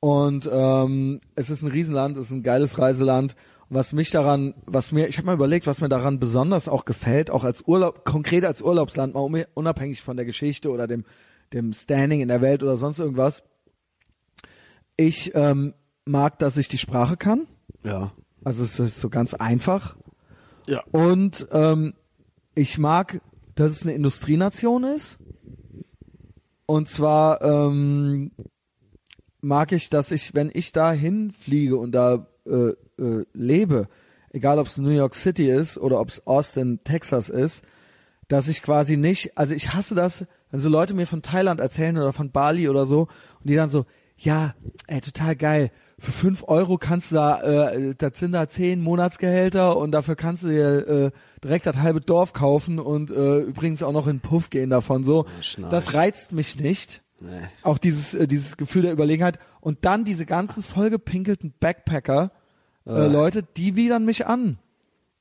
Und ähm, es ist ein Riesenland, es ist ein geiles Reiseland was mich daran, was mir, ich habe mal überlegt, was mir daran besonders auch gefällt, auch als Urlaub, konkret als Urlaubsland, mal un- unabhängig von der Geschichte oder dem, dem Standing in der Welt oder sonst irgendwas. Ich ähm, mag, dass ich die Sprache kann. Ja. Also es ist so ganz einfach. Ja. Und ähm, ich mag, dass es eine Industrienation ist. Und zwar ähm, mag ich, dass ich, wenn ich da hinfliege und da äh, äh, lebe, egal ob es New York City ist oder ob es Austin, Texas ist, dass ich quasi nicht, also ich hasse das, wenn so Leute mir von Thailand erzählen oder von Bali oder so und die dann so, ja, ey, total geil. Für fünf Euro kannst du da, äh, das sind da zehn Monatsgehälter und dafür kannst du dir äh, direkt das halbe Dorf kaufen und äh, übrigens auch noch in den Puff gehen davon so. Schnarch. Das reizt mich nicht. Nee. Auch dieses, äh, dieses Gefühl der Überlegenheit. Und dann diese ganzen vollgepinkelten Backpacker, äh, Leute, die widern mich an.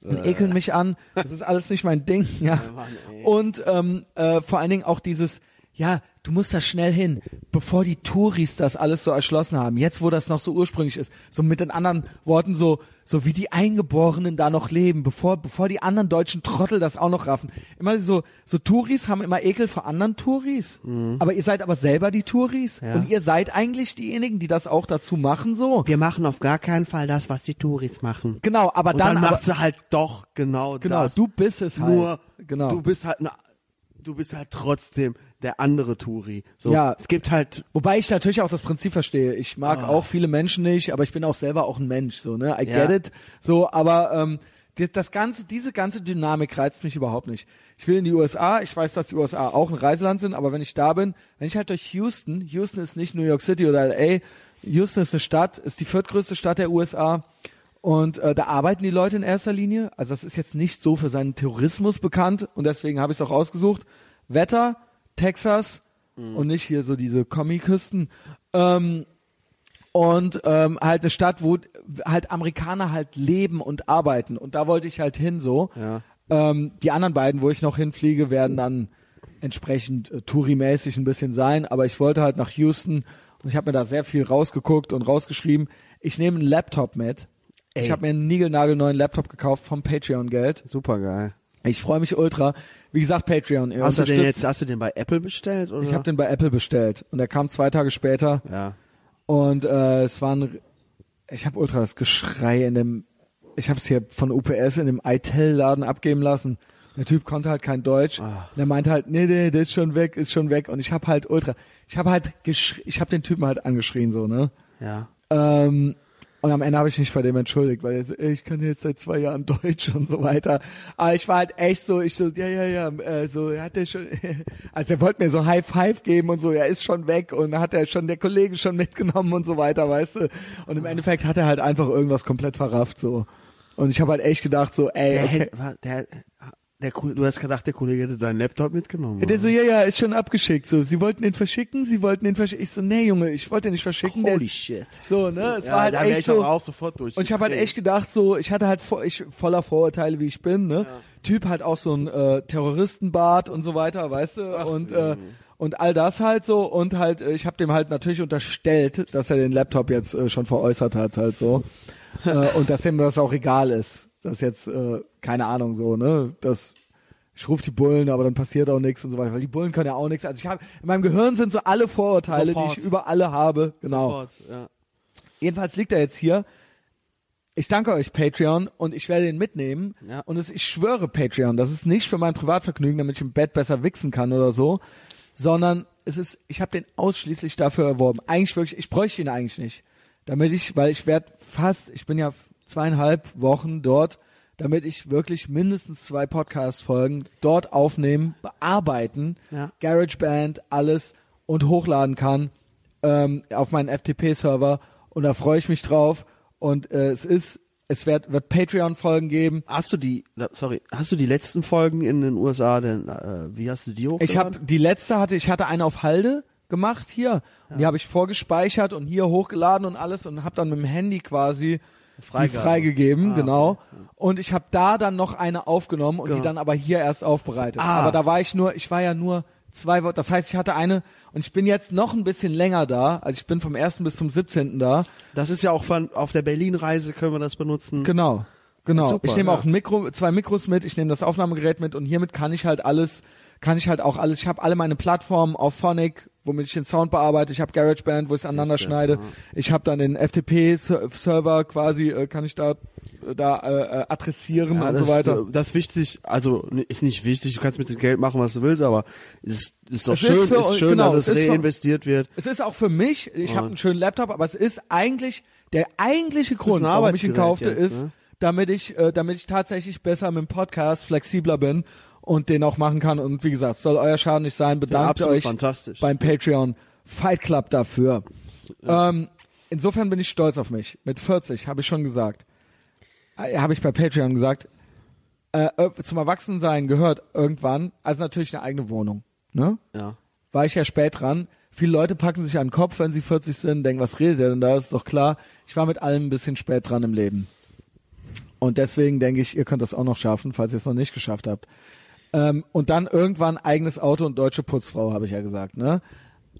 Und ekeln mich an. Das ist alles nicht mein Ding, ja. Mann. Und ähm, äh, vor allen Dingen auch dieses, ja, du musst da schnell hin, bevor die Touris das alles so erschlossen haben. Jetzt, wo das noch so ursprünglich ist, so mit den anderen Worten so, so wie die Eingeborenen da noch leben, bevor, bevor die anderen deutschen Trottel das auch noch raffen. Immer so, so Touris haben immer Ekel vor anderen Touris. Aber ihr seid aber selber die Touris Mhm. Ja. und ihr seid eigentlich diejenigen, die das auch dazu machen, so. Wir machen auf gar keinen Fall das, was die Touris machen. Genau, aber Und dann, dann, aber, machst du halt doch genau, genau, das. du bist es halt. Nur, genau. du bist halt, na, du bist halt trotzdem der andere Touri. So, Ja. es gibt halt, Wobei ich natürlich auch das Prinzip verstehe. Ich mag auch viele Menschen nicht, aber ich bin auch selber auch ein Mensch, so, ne? I Ja. get it. So, aber ähm, die, das ganze, diese ganze Dynamik reizt mich überhaupt nicht. Ich will in die USA, ich weiß, dass die USA auch ein Reiseland sind, aber wenn ich da bin, wenn ich halt durch Houston, Houston ist nicht New York City oder LA, Houston ist eine Stadt, ist die viertgrößte Stadt der USA. Und äh, da arbeiten die Leute in erster Linie. Also das ist jetzt nicht so für seinen Tourismus bekannt und deswegen habe ich es auch ausgesucht. Wetter, Texas und nicht hier so diese Commie-Küsten. Ähm, und ähm, halt eine Stadt, wo halt Amerikaner halt leben und arbeiten. Und da wollte ich halt hin so. Ja. Ähm, die anderen beiden, wo ich noch hinfliege, werden dann entsprechend äh, Touri-mäßig ein bisschen sein. Aber ich wollte halt nach Houston und ich habe mir da sehr viel rausgeguckt und rausgeschrieben. Ich nehme einen Laptop mit. Ich Ey. habe mir einen niegelnagelneuen Laptop gekauft vom Patreon-Geld. super geil. Ich freue mich ultra. Wie gesagt, Patreon. ihr Hast du den jetzt, hast du den bei Apple bestellt, oder? Ich habe den bei Apple bestellt und er kam zwei Tage später. ja. Und äh, es war ein, ich habe ultra das Geschrei in dem, ich habe es hier von UPS in dem ITEL-Laden abgeben lassen. Der Typ konnte halt kein Deutsch. Ah. Und er meinte halt, nee, nee, der ist schon weg, ist schon weg. Und ich habe halt ultra, ich habe halt ich habe den Typen halt angeschrien so, ne? Ja. Ähm, und am Ende habe ich mich bei dem entschuldigt, weil er so, ey, ich kann jetzt seit zwei Jahren Deutsch und so weiter. Aber ich war halt echt so, ich so, ja, ja, ja, äh, so, er hat der schon, also er wollte mir so High Five geben und so, er ist schon weg und hat er schon der Kollege schon mitgenommen und so weiter, weißt du. Und im Endeffekt hat er halt einfach irgendwas komplett verrafft, so. Und ich habe halt echt gedacht, so, ey, Der, okay. der, der, du hast gedacht, der Kollege hätte seinen Laptop mitgenommen. Der so, ja, ja, ist schon abgeschickt. So, sie wollten ihn verschicken, sie wollten ihn verschicken. Ich so, nee, Junge, ich wollte ihn nicht verschicken. der- Holy shit. So, ne, es Ja, war halt echt ich so. auch sofort durch. Und ich habe halt echt gedacht, so, ich hatte halt vor, ich, voller Vorurteile, wie ich bin, ne? Typ halt auch so ein äh, Terroristenbart und so weiter, weißt du? und äh, und all das halt so und halt, äh, ich habe dem halt natürlich unterstellt, dass er den Laptop jetzt äh, schon veräußert hat, halt so. äh, und dass ihm das auch egal ist. Das jetzt, äh, keine Ahnung, so, ne? Das ich rufe die Bullen, aber dann passiert auch nichts und so weiter, weil die Bullen können ja auch nichts. Also ich habe in meinem Gehirn sind so alle Vorurteile, Sofort. die ich über alle habe. Genau. Sofort, ja. Jedenfalls liegt er jetzt hier. Ich danke euch, Patreon, und ich werde ihn mitnehmen. Ja. Und es, ich schwöre, Patreon, das ist nicht für mein Privatvergnügen, damit ich im Bett besser wichsen kann oder so, sondern es ist, ich habe den ausschließlich dafür erworben. Eigentlich wirklich, ich bräuchte ihn eigentlich nicht. Damit ich, weil ich werde fast, ich bin ja zweieinhalb Wochen dort, damit ich wirklich mindestens zwei Podcast-Folgen dort aufnehmen, bearbeiten, Ja. GarageBand, alles und hochladen kann ähm, auf meinen FTP-Server und da freue ich mich drauf und äh, es ist, es wird, wird Patreon-Folgen geben. Hast du die, sorry, hast du die letzten Folgen in den USA denn, äh, wie hast du die hochgeladen? Ich habe die letzte hatte, ich hatte eine auf Halde gemacht hier, und die habe ich vorgespeichert und hier hochgeladen und alles und habe dann mit dem Handy quasi die Freigabe. freigegeben, Ah, genau. okay. Und ich habe da dann noch eine aufgenommen und die Genau. dann aber hier erst aufbereitet. Ah. Aber da war ich nur, ich war ja nur zwei Wochen, das heißt, ich hatte eine und ich bin jetzt noch ein bisschen länger da, also ich bin vom 1. bis zum 17. da. Das ist ja auch von, auf der Berlin-Reise können wir das benutzen. Genau. Genau. Super, ich nehme ja. auch ein Mikro, zwei Mikros mit, ich nehme das Aufnahmegerät mit und hiermit kann ich halt alles, kann ich halt auch alles, ich habe alle meine Plattformen auf Phonic, womit ich den Sound bearbeite, ich habe GarageBand, wo ich es aneinander schneide, ja. ich habe dann den FTP-Server quasi, äh, kann ich da, äh, da äh, äh, adressieren Ja, und so weiter. Das ist wichtig, also ist nicht wichtig, du kannst mit dem Geld machen, was du willst, aber ist, ist doch Es ist schön, für ist schön, genau, dass es ist für- reinvestiert wird. Es ist auch für mich, ich habe einen schönen Laptop, aber es ist eigentlich Der eigentliche Grund, warum ich ihn kaufte, jetzt, ist, ne? damit ich, äh, damit ich tatsächlich besser mit dem Podcast flexibler bin und den auch machen kann. Und wie gesagt, soll euer Schaden nicht sein. Bedankt absolut euch beim Patreon Fight Club dafür. Ähm, insofern bin ich stolz auf mich. Mit 40 habe ich schon gesagt, äh, habe ich bei Patreon gesagt, äh, äh, zum Erwachsensein gehört irgendwann, also natürlich eine eigene Wohnung. Ne? Ja. war ich ja spät dran. Viele Leute packen sich an den Kopf, wenn sie 40 sind, denken, was redet der denn da? Ist doch klar. Ich war mit allem ein bisschen spät dran im Leben. Und deswegen denke ich, ihr könnt das auch noch schaffen, falls ihr es noch nicht geschafft habt. Ähm, und dann irgendwann eigenes Auto und deutsche Putzfrau, habe ich ja gesagt. Ne?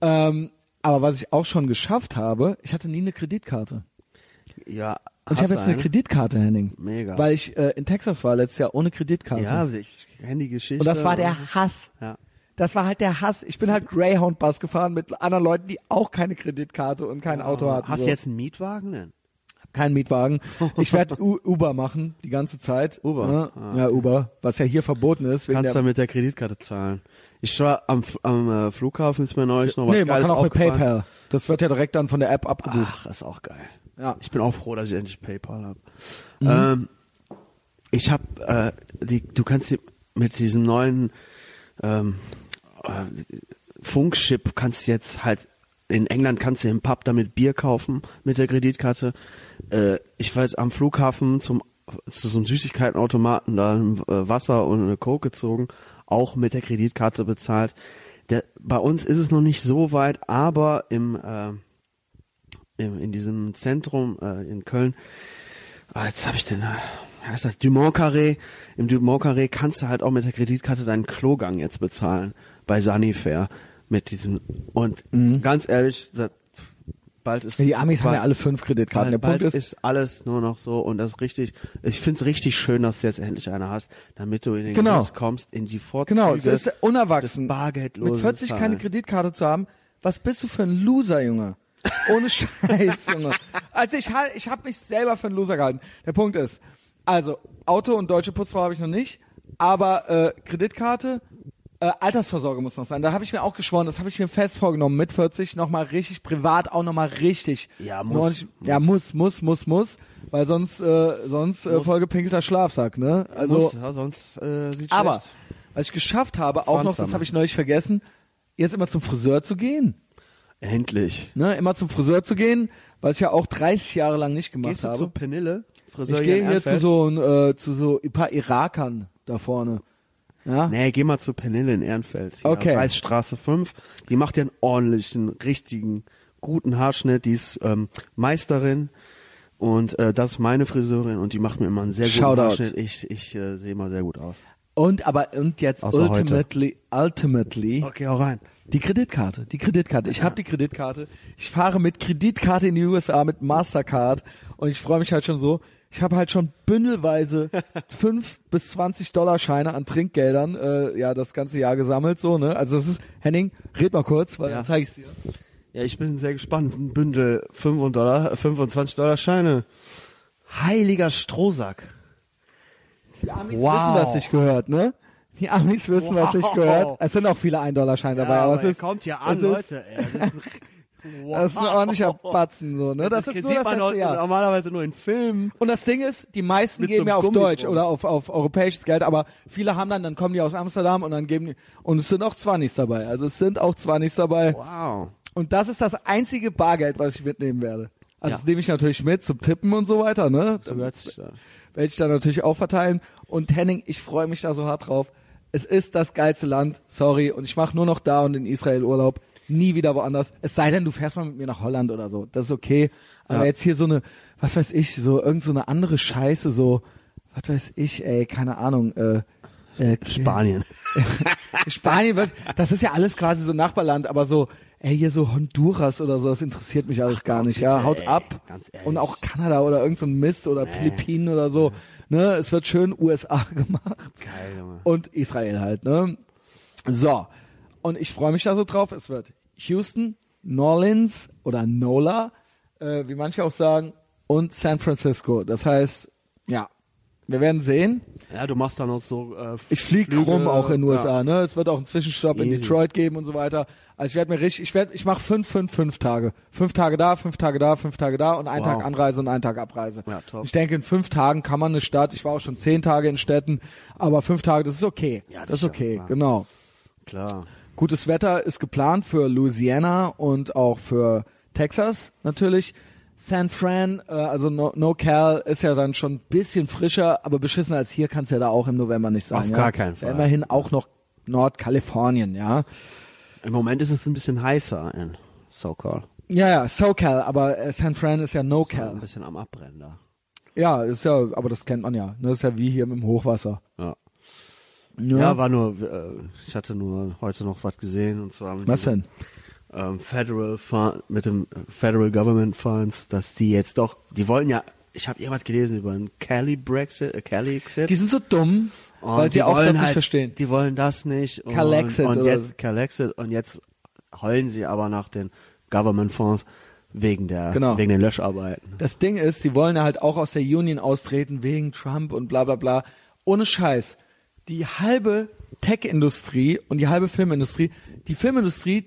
Ähm, aber was ich auch schon geschafft habe, ich hatte nie eine Kreditkarte. Ja. Und ich habe jetzt eine Kreditkarte, Henning. Mega. Weil ich äh, in Texas war letztes Jahr ohne Kreditkarte. Ja, ich kenne die Geschichte. und das war der Hass. Ja. Das war halt der Hass. Ich bin halt Greyhound-Bus gefahren mit anderen Leuten, die auch keine Kreditkarte und kein Auto hatten. Hast so. du jetzt einen Mietwagen denn? Keinen Mietwagen. Ich werde Uber machen die ganze Zeit. Uber? Ja, ja, Uber, was ja hier verboten ist. Kannst du mit der Kreditkarte zahlen. Ich war am, am äh, Flughafen, ist mir neulich noch was nee, man Geiles kann auch mit. PayPal. Das wird ja direkt dann von der App abgebucht. Ach, ist auch geil. Ja. Ich bin auch froh, dass ich endlich PayPal habe. Mhm. Ähm, ich habe, äh, die, du kannst die, mit diesem neuen ähm, äh, Funkchip kannst du jetzt halt in England kannst du im Pub damit Bier kaufen mit der Kreditkarte. Äh, ich weiß am Flughafen zum zu so einem Süßigkeitenautomaten da äh, Wasser und eine Coke gezogen, auch mit der Kreditkarte bezahlt. Der, bei uns ist es noch nicht so weit, aber im äh, im, in diesem Zentrum äh, in Köln, ah, jetzt habe ich den, äh, heißt das, Dumont Carré, im Dumont Carré kannst du halt auch mit der Kreditkarte deinen Klogang jetzt bezahlen bei Sanifair mit diesem und ganz ehrlich, bald ist Mhm. Die Amis haben bald, ja alle fünf Kreditkarten. Der bald Punkt ist, ist alles nur noch so und das ist richtig, ich find's richtig schön, dass du jetzt endlich eine hast, damit du in den Genau. Genuss kommst, in die Vorzüge. genau, es ist unerwachsen. Mit 40 keine Zahlen. Kreditkarte zu haben. Was bist du für ein Loser, Junge? Ohne Scheiß, Junge. Also ich halt, ich habe mich selber für einen Loser gehalten. Der Punkt ist, also Auto und deutsche Putzfrau habe ich noch nicht, aber äh, Kreditkarte, äh, Altersvorsorge muss noch sein. Da habe ich mir auch geschworen, das habe ich mir fest vorgenommen, mit 40 nochmal richtig privat, auch nochmal richtig. Ja, muss, 90 Ja, muss, muss, muss, muss, weil sonst, äh, sonst äh, Muss. vollgepinkelter Schlafsack, ne? Also, Muss, ja, sonst äh, sieht aber schlecht. was ich geschafft habe, auch noch, das habe ich neulich vergessen, jetzt immer zum Friseur zu gehen. Endlich. Ne, immer zum Friseur zu gehen, was ich ja auch 30 Jahre lang nicht gemacht Gehst du habe. zu Penille? Friseur ich gehe hier zu so, ein, äh, zu so ein paar Irakern da vorne. Ja? Nee, geh mal zu Penille in Ehrenfeld. Hier, Okay. Reichsstraße 5. Die macht ja einen ordentlichen, richtigen, guten Haarschnitt. Die ist ähm, Meisterin. Und äh, das ist meine Friseurin und die macht mir immer einen sehr guten Shoutout. Haarschnitt. Ich, ich äh, sehe immer sehr gut aus. Und aber und jetzt Außer heute. ultimately, ultimately Okay, hau rein. die Kreditkarte, die Kreditkarte. Ich habe die Kreditkarte. Ich fahre mit Kreditkarte in die USA mit Mastercard und ich freue mich halt schon so. Ich habe halt schon bündelweise 5 bis 20 Dollar Scheine an Trinkgeldern, äh, ja, das ganze Jahr gesammelt, so, ne? Also das ist, Henning, red mal kurz, weil Ja. dann zeige ich dir. Ja, ich bin sehr gespannt. Ein Bündel 5 Dollar, 25 Dollar Scheine. Heiliger Strohsack. Die Amis Wow. wissen, was sich gehört, ne? Die Amis wissen, was sich Wow. gehört. Es sind auch viele 1-Dollar-Scheine dabei, aber es ist, kommt es an, Leute. Ey. Das ist, wow. Das ist ein ordentlicher Batzen, so, ne? Das, ist nur das letzte Jahr. normalerweise nur in Filmen. Und das Ding ist, die meisten Mit geben so ja auf Gummi Deutsch oder auf, auf europäisches Geld, aber viele haben dann, dann kommen die aus Amsterdam und dann geben die, und es sind auch 20 dabei. Also es sind auch 20 dabei. Wow. Und das ist das einzige Bargeld, was ich mitnehmen werde. Also Ja. das nehme ich natürlich mit zum Tippen und so weiter, ne? So hört sich das. werde ich dann natürlich auch verteilen. Und Henning, ich freue mich da so hart drauf. Es ist das geilste Land, sorry. Und ich mache nur noch da und in Israel Urlaub. Nie wieder woanders. Es sei denn, du fährst mal mit mir nach Holland oder so. Das ist okay. Aber Ja. jetzt hier so eine, was weiß ich, so irgend so eine andere Scheiße, so, was weiß ich, ey, keine Ahnung, äh, äh, Spanien. Spanien wird, das ist ja alles quasi so Nachbarland, aber so, ey, hier so Honduras oder so, das interessiert mich alles gar nicht, ja, bitte, haut ey, ab. ganz ehrlich. Und auch Kanada oder irgend so ein Mist oder Philippinen oder so, ne, es wird schön USA gemacht. Geil, Junge. Und Israel halt, ne. So. Und ich freue mich da so drauf, es wird Houston, New Orleans oder NOLA, äh, wie manche auch sagen, und San Francisco. Das heißt, ja, Wir werden sehen. Ja, du machst dann auch so. Äh, Ich flieg Flüge, rum auch in den USA, ja. ne? Es wird auch einen Zwischenstopp in Easy. Detroit geben und so weiter. Also ich werde mir richtig, ich werde, ich mache fünf, fünf, fünf Tage. Fünf Tage da, fünf Tage da, fünf Tage da und einen Wow. Tag Anreise und einen Tag Abreise. Ja, top. Ich denke, in fünf Tagen kann man eine Stadt, ich war auch schon zehn Tage in Städten, aber fünf Tage, das ist okay. Ja, das ist sicher, okay, klar. genau. Klar. Gutes Wetter ist geplant für Louisiana und auch für Texas natürlich. San Fran, äh, also no, no Cal ist ja dann schon ein bisschen frischer, aber beschissener als hier kann es ja da auch im November nicht sein. Auf ja? gar keinen Ist ja Fall. immerhin auch noch Nordkalifornien, ja. Im Moment ist es ein bisschen heißer in SoCal. Ja, ja, SoCal, aber äh, San Fran ist ja Ein NoCal. bisschen am Abbrennen da. Ja, ist ja, aber das kennt man ja. Das ist ja wie hier mit dem Hochwasser. Ja. Ja, war nur, äh, ich hatte nur heute noch was gesehen und zwar was denn? ähm, Federal Fund, mit dem Federal Government Funds, dass die jetzt doch, die wollen ja, ich habe irgendwas gelesen über einen Cali Brexit, äh, Cali Exit. Die sind so dumm, Und weil die sie auch das nicht halt, verstehen. Die wollen das nicht. Und, Calexit und jetzt. Calexit und jetzt heulen sie aber nach den Government Fonds wegen der Genau. wegen den Löscharbeiten. Das Ding ist, die wollen ja halt auch aus der Union austreten wegen Trump und bla bla bla. Ohne Scheiß. Die halbe Tech-Industrie und die halbe Filmindustrie, die Filmindustrie,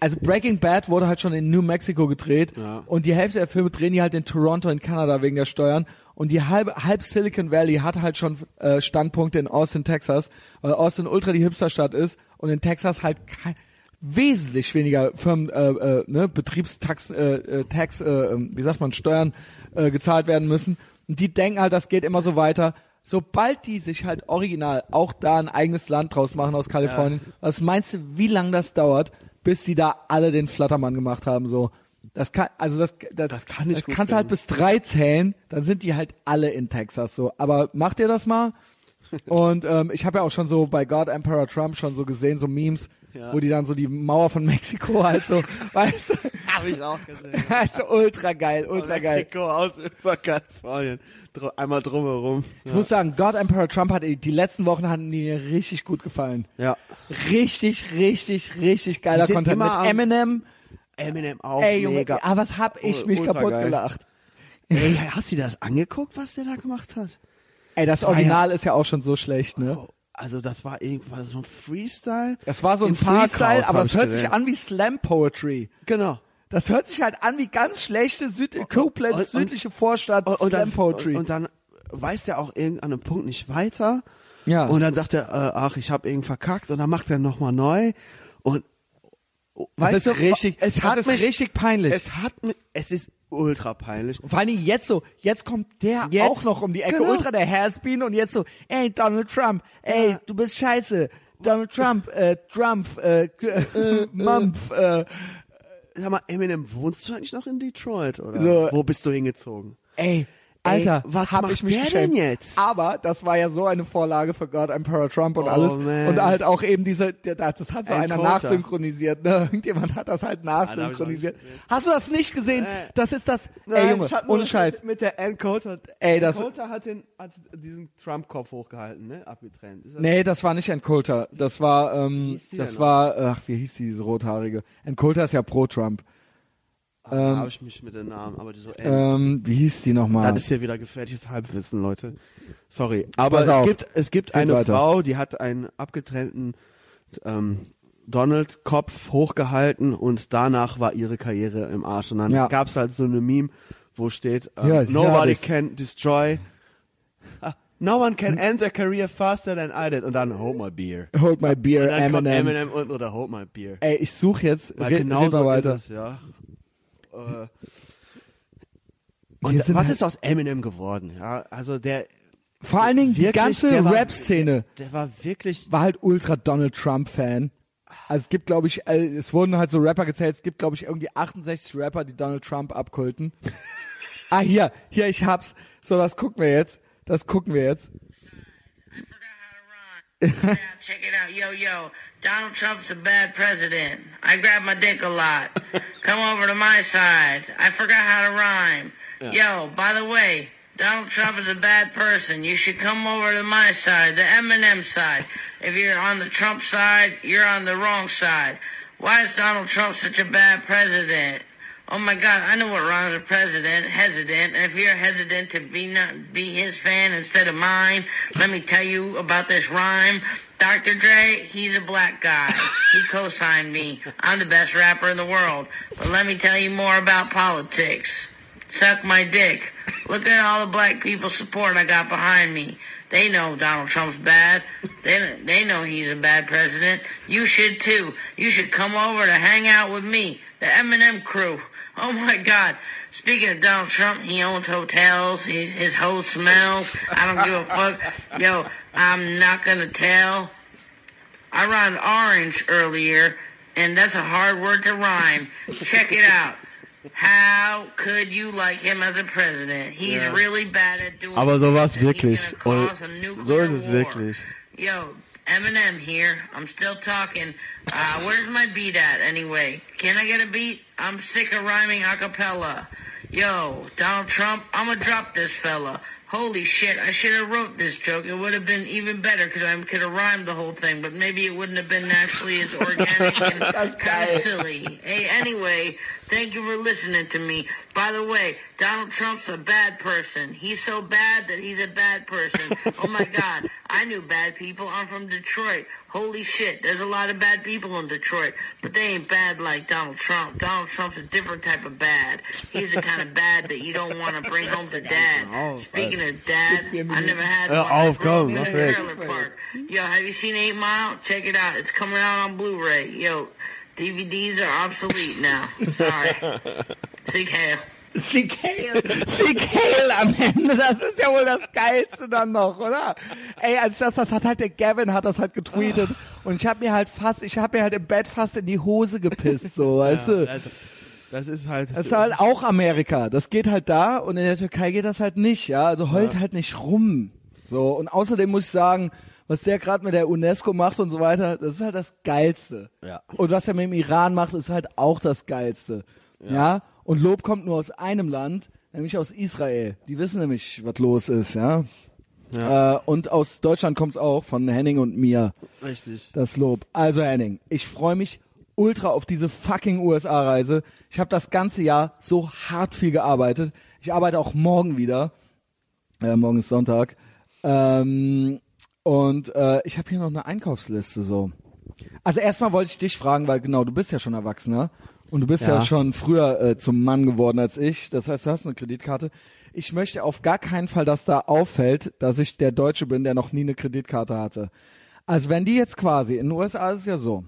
also Breaking Bad wurde halt schon in New Mexico gedreht Ja. und die Hälfte der Filme drehen die halt in Toronto in Kanada wegen der Steuern und die halbe halb Silicon Valley hat halt schon äh, Standpunkte in Austin, Texas, weil Austin ultra die Hipsterstadt ist und in Texas halt kein, wesentlich weniger Firmen, äh, äh, ne, Betriebstax, äh, äh, Tax, äh, ähm, wie sagt man, Steuern äh, gezahlt werden müssen. Und die denken halt, das geht immer so weiter. Sobald die sich halt original auch da ein eigenes Land draus machen aus Kalifornien, was meinst du, wie lange das dauert, bis sie da alle den Flattermann gemacht haben? So, das kann, also das, das, Das kann nicht das kannst du halt bis drei zählen, dann sind die halt alle in Texas so. Aber macht ihr das mal? Und ähm, ich habe ja auch schon so bei God Emperor Trump schon so gesehen, so Memes, Ja. wo die dann so die Mauer von Mexiko halt so, weißt du, Habe ich auch gesehen. also ultra geil, ultra geil. Mexiko aus über Kalifornien. Dr einmal drumherum. Ich muss sagen, God Emperor Trump hat die letzten Wochen hatten mir richtig gut gefallen. Ja. Richtig, richtig, richtig geiler Content mit Eminem. Eminem auch Ey, Junge, mega. aber was hab ich mich ultra kaputt geil. gelacht. Ey, hast du dir das angeguckt, was der da gemacht hat? Ey, das war ja- Original ist ja auch schon so schlecht, ne? Oh, Also das war irgendwas so ein Freestyle. Das war so ein Freestyle, aber es hört sich an wie Slam Poetry. Genau. Das hört sich halt an wie ganz schlechte Süd Koblenz, und- und- südliche Vorstadt Und, und, Slam dann, Poetry. und, und dann weiß der auch irgend an einem Punkt nicht weiter. Ja. Und dann sagt er, äh, ach, ich habe irgend verkackt. Und dann macht er nochmal neu. Und das weißt ist du, richtig, es hat ist mich, richtig peinlich. Es hat mich, es ist ultra peinlich. Vor allem jetzt so, jetzt kommt der Jetzt- auch noch um die Ecke, genau. ultra der Hasbeen und jetzt so, ey Donald Trump, ey, Ja. du bist scheiße. Donald Trump, äh, Trump, äh, äh, Mumpf, äh, Sag mal, Eminem, wohnst du eigentlich noch in Detroit? Oder So. wo bist du hingezogen? ey, Alter, was hab macht ich mich der geschämt. denn jetzt? Aber das war ja so eine Vorlage für God Emperor Trump und Oh, alles. man. Und halt auch eben diese, der- das hat so einer Encoder. nachsynchronisiert, ne? Irgendjemand hat das halt nachsynchronisiert. gesehen. Hast du das nicht gesehen? Äh. Das ist das, ey Nein, Junge, ich hab nur ohne Scheiß. Mit der Encoder. Ey, das- Encoder hat, den, hat diesen Trump-Kopf hochgehalten, ne? Abgetrennt. Das- Nee, das war nicht Encoulter. Das war, ähm, das war, ach, wie hieß die, diese rothaarige? Encoulter ist ja pro Trump. Da habe ich mich mit den Namen, aber die so. Ähm, wie hieß die nochmal? Das ist hier wieder gefährliches Halbwissen, Leute. Sorry. Aber Pass es auf. gibt, es gibt Geht eine weiter. Frau, die hat einen abgetrennten ähm, Donald-Kopf hochgehalten und danach war ihre Karriere im Arsch. Und dann Ja. gab's halt so eine Meme, wo steht, ähm, Ja, nobody can destroy, ah, no one can end their career faster than I did. Und dann hold my beer. Hold my beer, Und dann kommt Eminem. Eminem und, oder hold my beer. Ey, ich suche jetzt, Weil genau so weiter. ist es, ja. Äh, und was halt- ist aus Eminem geworden? Ja, also der, Vor allen Dingen die Wirklich, ganze der war- Rap-Szene der war wirklich war halt ultra Donald Trump-Fan. Also es gibt, glaube ich, äh, es wurden halt so Rapper gezählt, es gibt, glaube ich, irgendwie 68 Rapper, die Donald Trump abkulten. ah, hier, hier, ich hab's. So, das gucken wir jetzt. Das gucken wir jetzt. yeah, check it out. Yo, yo. Donald Trump's a bad president. I grab my dick a lot. Come over to my side. I forgot how to rhyme. Yo, by the way, Donald Trump is a bad person. You should come over to my side, the Eminem side. If you're on the Trump side, you're on the wrong side. Why is Donald Trump such a bad president? Oh my God, I know what wrong with the president, hesitant. And if you're hesitant to be not be his fan instead of mine, let me tell you about this rhyme. Dr. Dre, he's a black guy. He co-signed me. I'm the best rapper in the world. But let me tell you more about politics. Suck my dick. Look at all the black people support I got behind me. They know Donald Trump's bad. They they know he's a bad president. You should too. You should come over to hang out with me, the Eminem crew. Oh my God. Speaking of Donald Trump, he owns hotels. He, his hoe smells. I don't give a fuck. Yo, I'm not gonna tell. I rhymed orange earlier, and that's a hard word to rhyme. Check it out. How could you like him as a president? He's Ja. really bad at doing Aber so war's things, and he's wirklich. gonna Und cause a nuclear so ist es war. wirklich. Yo, Eminem here. I'm still talking. Uh, where's my beat at anyway? Can I get a beat? I'm sick of rhyming a cappella. Yo, Donald Trump, I'm gonna drop this fella. Holy shit, I should have wrote this joke. It would have been even better because I could have rhymed the whole thing, but maybe it wouldn't have been naturally as organic and kind of silly. Hey, anyway, thank you for listening to me. By the way, Donald Trump's a bad person. He's so bad that he's a bad person. oh my God, I knew bad people. I'm from Detroit. Holy shit, there's a lot of bad people in Detroit, but they ain't bad like Donald Trump. Donald Trump's a different type of bad. He's the kind of bad that you don't want to bring home to dad. Speaking of dad, I never had Hör one. I auf, grew up komm, in mach trailer park. Yo, have you seen 8 Mile? Check it out. It's coming out on Blu-ray. Yo, DVDs are obsolete now. Sorry. Sieg Heil. Sieg Heil. Sieg Heil am Ende, das ist ja wohl das Geilste dann noch, oder? Ey, als das, das hat halt der Gavin hat das halt getweetet und ich habe mir halt fast, ich habe mir halt im Bett fast in die Hose gepisst, so, weißt du? Also, das ist halt. Das ist halt auch Amerika. Das geht halt da und in der Türkei geht das halt nicht, ja. Also heult halt nicht rum. So. Und außerdem muss ich sagen, was der gerade mit der UNESCO macht und so weiter, das ist halt das Geilste. Ja. Und was er mit dem Iran macht, ist halt auch das Geilste. Ja. Und Lob kommt nur aus einem Land, nämlich aus Israel. Die wissen nämlich, was los ist, ja. Ja. Äh, und aus Deutschland kommt's auch, von Henning und mir Richtig. das Lob. Also Henning, ich freue mich ultra auf diese fucking USA-Reise. Ich habe das ganze Jahr so hart viel gearbeitet. Ich arbeite auch morgen wieder. Äh, morgen ist Sonntag. Ähm, und äh, ich habe hier noch eine Einkaufsliste so. Also erstmal wollte ich dich fragen, weil genau, du bist ja schon Erwachsener und du bist ja, Ja. schon früher äh, zum Mann geworden als ich. Das heißt, du hast eine Kreditkarte. Ich möchte auf gar keinen Fall, dass da auffällt, dass ich der Deutsche bin, der noch nie eine Kreditkarte hatte. Also wenn die jetzt quasi, in den USA ist es ja so,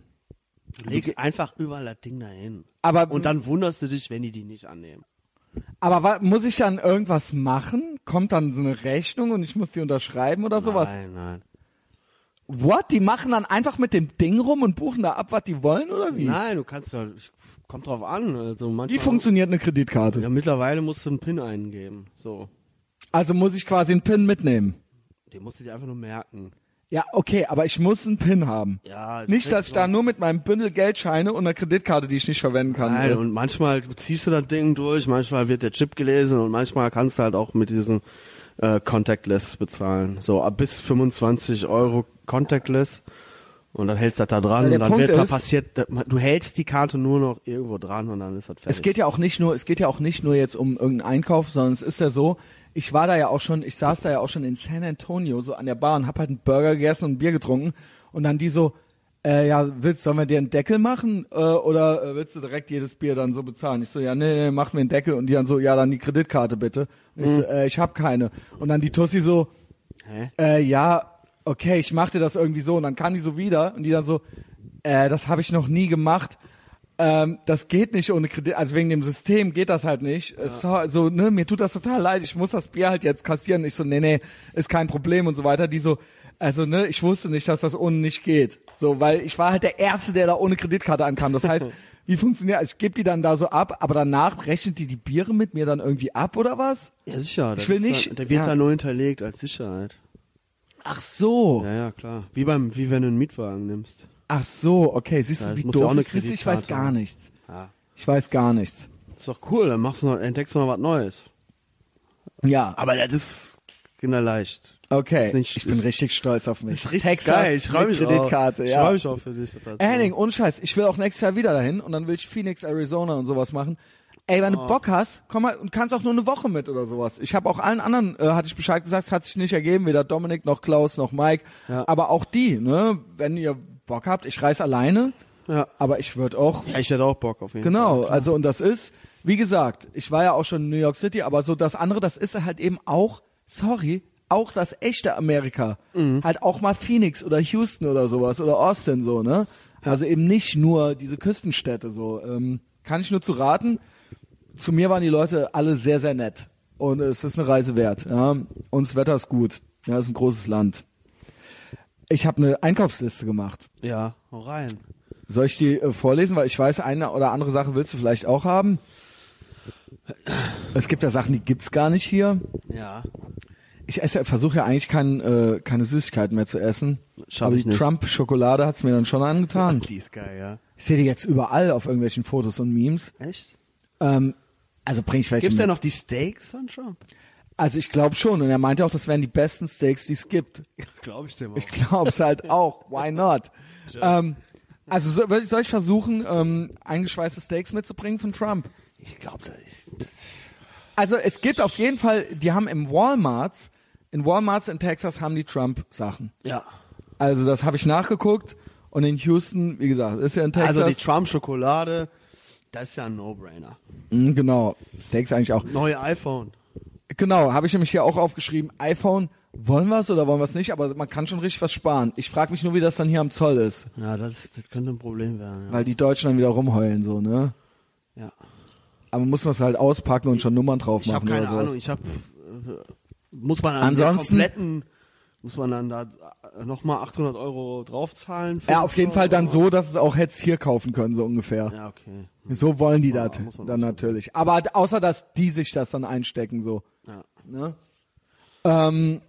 Du legst einfach überall das Ding dahin. aber, Und dann wunderst du dich, wenn die die nicht annehmen. Aber wa- muss ich dann irgendwas machen? Kommt dann so eine Rechnung und ich muss die unterschreiben oder sowas? Nein, nein. What? Die machen dann einfach mit dem Ding rum und buchen da ab, was die wollen oder wie? Nein, du kannst ja, kommt drauf an. Also manchmal, Wie funktioniert eine Kreditkarte? Ja, mittlerweile musst du einen PIN eingeben. So. Also muss ich quasi einen PIN mitnehmen. Den musst du dir einfach nur merken. Ja, okay, aber ich muss einen PIN haben. Ja, Nicht, dass ich da nur mit meinem Bündel Geldscheine und einer Kreditkarte, die ich nicht verwenden kann. Nein, äh, und manchmal ziehst du das Ding durch, manchmal wird der Chip gelesen und manchmal kannst du halt auch mit diesen äh, Contactless bezahlen. So ab bis 25 Euro Contactless und dann hältst du das da dran und dann Punkt wird da passiert, du hältst die Karte nur noch irgendwo dran und dann ist das fertig. Es geht ja auch nicht nur, es geht ja auch nicht nur jetzt um irgendeinen Einkauf, sondern es ist ja so, ich war da ja auch schon, ich saß da ja auch schon in San Antonio so an der Bar und hab halt einen Burger gegessen und ein Bier getrunken und dann die so, äh, ja, willst, sollen wir dir einen Deckel machen äh, oder äh, willst du direkt jedes Bier dann so bezahlen? Ich so, ja, nee, nee, mach mir einen Deckel und die dann so, ja, dann die Kreditkarte bitte. Und ich so, äh, ich hab keine. Und dann die Tussi so, Hä? äh, ja, okay, ich mach dir das irgendwie so. Und dann kam die so wieder und die dann so, äh, das habe ich noch nie gemacht. Ähm, das geht nicht ohne Kredit, also wegen dem System geht das halt nicht. Halt so, ne, mir tut das total leid, ich muss das Bier halt jetzt kassieren. Ich so, nee, nee, ist kein Problem und so weiter. Die so, also ne, ich wusste nicht, dass das ohne nicht geht. So, weil ich war halt der Erste, der da ohne Kreditkarte ankam. Das heißt, wie funktioniert, also ich gebe die dann da so ab, aber danach rechnet die die Biere mit mir dann irgendwie ab oder was? Ja, sicher. Ich will nicht- Da, der wird ja. da nur hinterlegt als Sicherheit. Ach so. Ja, ja, klar. Wie beim, wie wenn du einen Mietwagen nimmst. Ach so, okay. Siehst du, wie doof es ist? Ich weiß gar nichts. Ja. Ich weiß gar nichts. Ist doch cool, dann machst du noch, entdeckst du noch was Neues. Ja, Aber das ist kinderleicht. okay. nicht- ich bin richtig stolz auf mich. Ist richtig Texas geil. Ich freue mich Kreditkarte, auch. Ich ja. freue mich auch für dich. Ey, Henning, ohne Scheiß, ich will auch nächstes Jahr wieder dahin und dann will ich Phoenix, Arizona und sowas machen. Ey, wenn du Bock hast, komm mal und kannst auch nur eine Woche mit oder sowas. Ich habe auch allen anderen, äh, hatte ich Bescheid gesagt, es hat sich nicht ergeben, weder Dominik noch Klaus noch Mike. Ja. Aber auch die, ne, wenn ihr Bock habt, ich reise alleine, Ja. aber ich würde auch ja ich hätte auch Bock auf jeden Genau, Fall. also und das ist, wie gesagt, ich war ja auch schon in New York City, aber so das andere, das ist halt eben auch, sorry, auch das echte Amerika. Halt auch mal Phoenix oder Houston oder sowas oder Austin so, ne? Also eben nicht nur diese Küstenstädte so. Ähm, kann ich nur zu raten. Zu mir waren die Leute alle sehr, sehr nett. Und es ist eine Reise wert. Ja. Und das Wetter ist gut. Ja, es ist ein großes Land. Ich habe eine Einkaufsliste gemacht. Ja, hau rein. Soll ich die äh, vorlesen? Weil ich weiß, eine oder andere Sache willst du vielleicht auch haben. Es gibt ja Sachen, die gibt's gar nicht hier. Ja. Ich esse, versuche ja eigentlich kein, äh, keine Süßigkeiten mehr zu essen. Schaff aber die. Trump-Schokolade hat's mir dann schon angetan. Die ist geil, ja. Ich sehe die jetzt überall auf irgendwelchen Fotos und Memes. Echt? Ähm, also bring ich welche Gibt's mit. ja noch die Steaks von Trump? Also ich glaube schon. Und er meinte auch, das wären die besten Steaks, die es gibt. Glaube ich dir mal. Ich glaube es halt auch. Why not? Ähm, also so, soll ich- versuchen, ähm, eingeschweißte Steaks mitzubringen von Trump? Ich glaube, das ist... Also es gibt auf jeden Fall, die haben im Walmarts, in Walmarts in Texas haben die Trump-Sachen. ja. Also das habe ich nachgeguckt und in Houston, wie gesagt, ist ja in Texas. Also die Trump-Schokolade, das ist ja ein No-Brainer. Mhm, genau, Steaks eigentlich auch. Neue iPhone. Genau, habe ich nämlich hier auch aufgeschrieben. iPhone, wollen wir es oder wollen wir es nicht? Aber man kann schon richtig was sparen. Ich frage mich nur, wie das dann hier am Zoll ist, Ja, das, das könnte ein Problem werden. Ja. weil die Deutschen dann wieder rumheulen so, ne? ja. Aber muss man es halt auspacken und schon Nummern drauf Ich habe machen keine. Ahnung. Ich habe äh, muss man an Ansonsten- kompletten muss man dann da nochmal 800 Euro draufzahlen? Ja, auf jeden Fall dann oder? so, dass es auch hättest hier kaufen können, so ungefähr. Ja, okay. So wollen die Ja, das dann natürlich. Aber außer, dass die sich das dann einstecken, so. Ja. Ne? Ähm,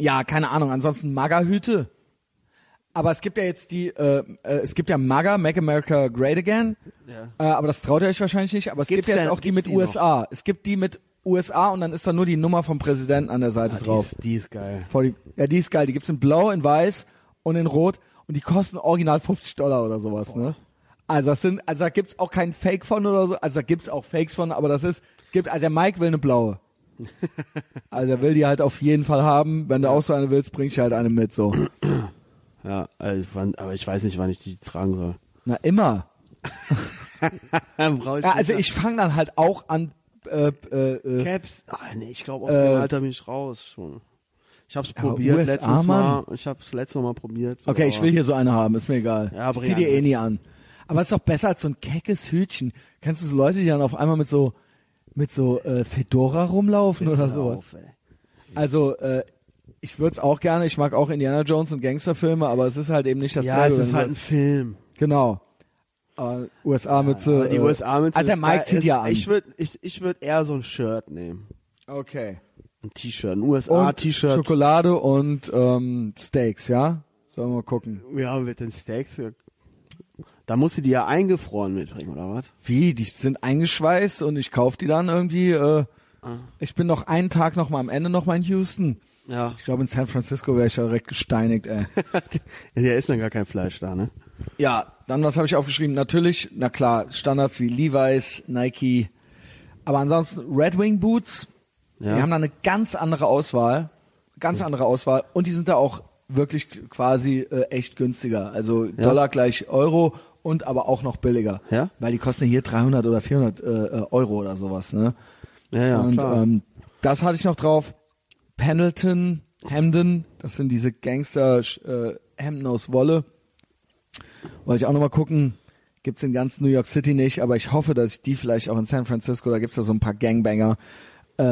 ja, keine Ahnung. Ansonsten Maga-Hüte. Aber es gibt ja jetzt die, äh, äh, es gibt ja MAGA, Make America Great Again. Ja. Äh, aber das traut ihr euch wahrscheinlich nicht. Aber es Gibt's gibt ja jetzt denn- auch die mit die USA. Es gibt die mit USA und dann ist da nur die Nummer vom Präsidenten an der Seite Ah, die, drauf. ist, die ist geil. Die, ja, die ist geil. Die gibt's in Blau, in Weiß und in Rot und die kosten original 50 Dollar oder sowas, ne? Also das sind, also da gibt's auch keinen Fake von oder so. Also da gibt's auch Fakes von, aber das ist, es gibt, also der Mike will eine blaue. Also er will die halt auf jeden Fall haben. Wenn du auch so eine willst, bring ich halt eine mit, so. Ja, also, wann, aber ich weiß nicht, wann ich die tragen soll. Na, immer. Ja, also ich fange dann halt auch an, äh, äh, äh, Caps. Ah, nee, ich glaube, aus Äh, dem Alter bin ich raus schon. Ich hab's Ja, probiert USA, letztens Mann. mal. Ich hab's letztes Mal probiert. Okay, ich will hier so eine haben, ist mir egal. Ja, zieh eine eh nie an. Aber es ist doch besser als so ein keckes Hütchen. Kennst du so Leute, die dann auf einmal mit so mit so äh, Fedora rumlaufen oder Hör sowas? auf. Also äh, ich würde es auch gerne. Ich mag auch Indiana Jones und Gangsterfilme, aber es ist halt eben nicht dasselbe. Ja, es wenn ist halt ein das- Film. genau. Äh, USA-Mütze. Aber die äh, USA-Mütze. Also der ist Mike zieht ja an. Ich würde ich, ich würd eher so ein Shirt nehmen. okay. Ein T-Shirt, ein USA-T-Shirt. Schokolade und ähm, Steaks, ja? Sollen wir mal gucken. Ja, mit den Steaks. Da musst du die ja eingefroren mitbringen, oder was? Wie? Die sind eingeschweißt und ich kauf die dann irgendwie. Äh, Ah. Ich bin noch einen Tag noch mal am Ende noch mal in Houston. Ja. Ich glaube in San Francisco wäre ich ja direkt gesteinigt, ey. ja, der ist dann gar kein Fleisch da, ne? Ja, dann was habe ich aufgeschrieben? Natürlich, na klar, Standards wie Levi's, Nike, aber ansonsten Red Wing Boots. Ja. Die haben da eine ganz andere Auswahl, ganz andere Auswahl und die sind da auch wirklich quasi äh, echt günstiger. Also Dollar gleich Euro und aber auch noch billiger. Ja? Weil die kosten hier 300 oder 400 äh, äh, Euro oder sowas, ne? Ja, ja, und klar. ähm, das hatte ich noch drauf. Pendleton, Hemden, das sind diese Gangster äh, Hemden aus Wolle. Wollte ich auch noch mal gucken. Gibt's in ganz New York City nicht, aber ich hoffe, dass ich die vielleicht auch in San Francisco, da gibt's da so ein paar Gangbanger, äh,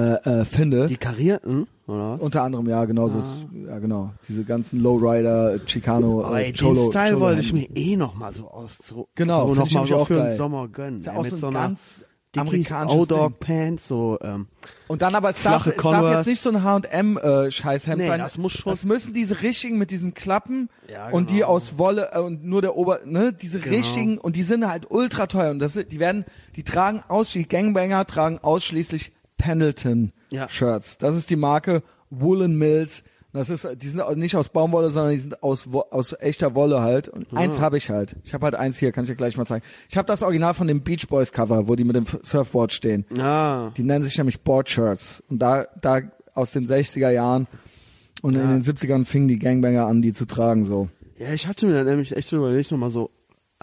äh, finde. Die karierten, oder was? Unter anderem, ja, genau, so, ja, genau. Diese ganzen Lowrider, Chicano, Aber äh, Cholo, den Style Cholo wollte ich mir eh noch mal so aus, so, Genau, so find noch ich mal nämlich so auch für geil. den Sommer gönnen. Ist ja ey, auch so ein so ganz amerikanisches O-Dog Pants, so, ähm, Und dann aber, es darf, es darf jetzt nicht so ein H&M-Scheißhemd Nee, sein. das muss schon- Das müssen diese richtigen mit diesen Klappen Ja, und die genau. aus Wolle äh, und nur der Ober, ne, diese Genau. richtigen und die sind halt ultra teuer und das, sind- die werden, die tragen ausschließlich, Gangbanger tragen ausschließlich Pendleton Ja. Shirts. Das ist die Marke Woolen Mills. Das ist, die sind nicht aus Baumwolle, sondern die sind aus, aus echter Wolle halt. Und eins habe ich halt. Ich habe halt eins hier, kann ich dir gleich mal zeigen. Ich habe das Original von dem Beach Boys Cover, wo die mit dem Surfboard stehen. Ah. Die nennen sich nämlich Board Shirts. Und da, da aus den 60er Jahren und in den 70ern fingen die Gangbanger an, die zu tragen, so. Ja, ich hatte mir dann nämlich echt überlegt, nochmal so,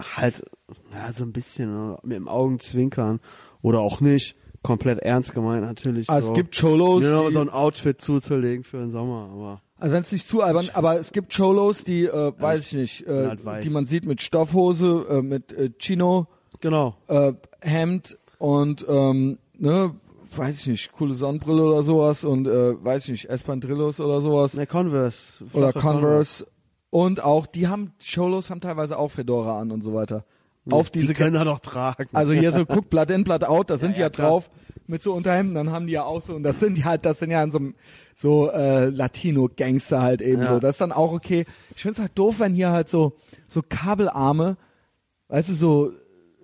halt, ja, so ein bisschen ne, mit dem Augenzwinkern oder auch nicht, komplett ernst gemeint natürlich. Ah, so. es gibt Cholos, die- so ein Outfit zuzulegen für den Sommer, aber. Also wenn es nicht zu albern, aber es gibt Cholos, die, äh, weiß ich nicht, bin äh, halt die man sieht mit Stoffhose, äh, mit äh, Chino, Genau. äh, Hemd und ähm, ne, weiß ich nicht, coole Sonnenbrille oder sowas und äh, weiß ich nicht, Espandrillos oder sowas Ne, Converse. oder Flache Converse und auch die haben Cholos haben teilweise auch Fedora an und so weiter. Auf Die diese können er doch tragen. also hier so guck Blood in Blood out, da sind die ja, ja klar. drauf mit so Unterhemden, dann haben die ja auch so und das sind die halt, das sind ja in so einem so äh, Latino Gangster halt eben Ja. so. Das ist dann auch okay. Ich find's halt doof, wenn hier halt so so Kabelarme, weißt du so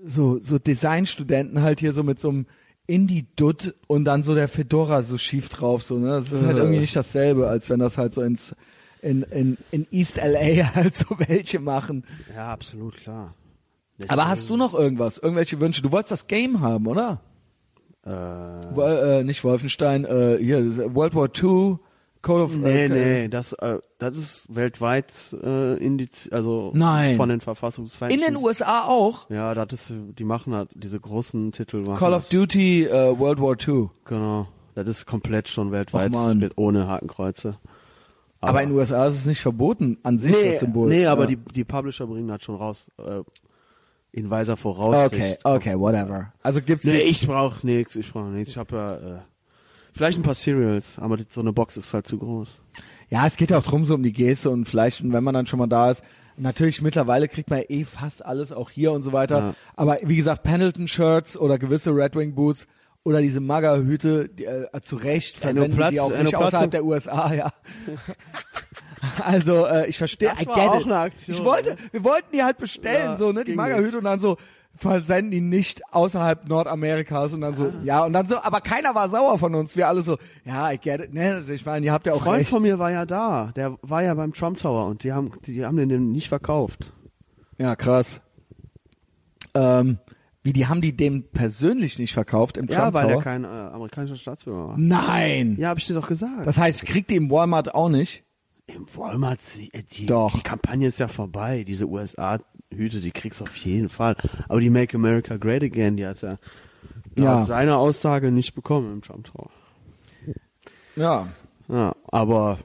so so Designstudenten halt hier so mit so einem Indie Dutt und dann so der Fedora so schief drauf so, ne? Das ist halt irgendwie nicht dasselbe, als wenn das halt so ins in, in, in East LA halt so welche machen. ja, absolut, klar. Aber hast du noch irgendwas? Irgendwelche Wünsche? Du wolltest das Game haben, oder? Äh, Wo- äh, nicht Wolfenstein, äh, hier, ist World War II, Code of... nee, äh, nee, das, äh, das ist weltweit äh, indiz also Nein. von den In Verfassungsfeinden. den USA auch. Ja, das ist, die machen halt diese großen Titel. Call of das. Duty, äh, World War II. Genau. Das ist komplett schon weltweit mit ohne Hakenkreuze. Aber, in den USA ist es nicht verboten, an sich nee, das Symbol. nee, aber ja. die, die Publisher bringen das schon raus. Äh, in weiser Voraussicht. Okay, okay, whatever. Also gibt's... Nee, ich brauch nichts, ich brauch nichts. Ich habe ja äh, vielleicht ein paar Cereals, aber so eine Box ist halt zu groß. Ja, es geht ja auch drum so um die Geste und vielleicht, wenn man dann schon mal da ist, natürlich mittlerweile kriegt man eh fast alles auch hier und so weiter. Ja. Aber wie gesagt, Pendleton-Shirts oder gewisse Red Wing Boots oder diese Maga-Hüte, die, äh, zu Recht Ja, versenden Platz- die auch nicht außerhalb der USA, ja. also äh, ich verstehe, Das I war get auch it. eine Aktion, ich wollte, ne? wir wollten die halt bestellen, Ja, so ne, die nicht. und dann so versenden die nicht außerhalb Nordamerikas und dann so, ja, und dann so, aber keiner war sauer von uns, wir alle so, ja, I get it, ne, ich meine, ihr habt ja Ein auch Freund recht. von mir war ja da, der war ja beim Trump Tower und die haben, die haben den, nicht verkauft. Ja, krass. Ähm, wie, die haben die dem persönlich nicht verkauft im Ja, Trump weil Tower? er kein äh, amerikanischer Staatsbürger war. Nein! Ja, hab ich dir doch gesagt. Das heißt, kriegt die im Walmart auch nicht? Im Walmart, die, äh, die, Doch. die Kampagne ist ja vorbei. Diese USA-Hüte, die kriegst du auf jeden Fall. Aber die Make America Great Again, die hat er Ja. laut seiner Aussage nicht bekommen im Trump Tower. Ja. Ja, aber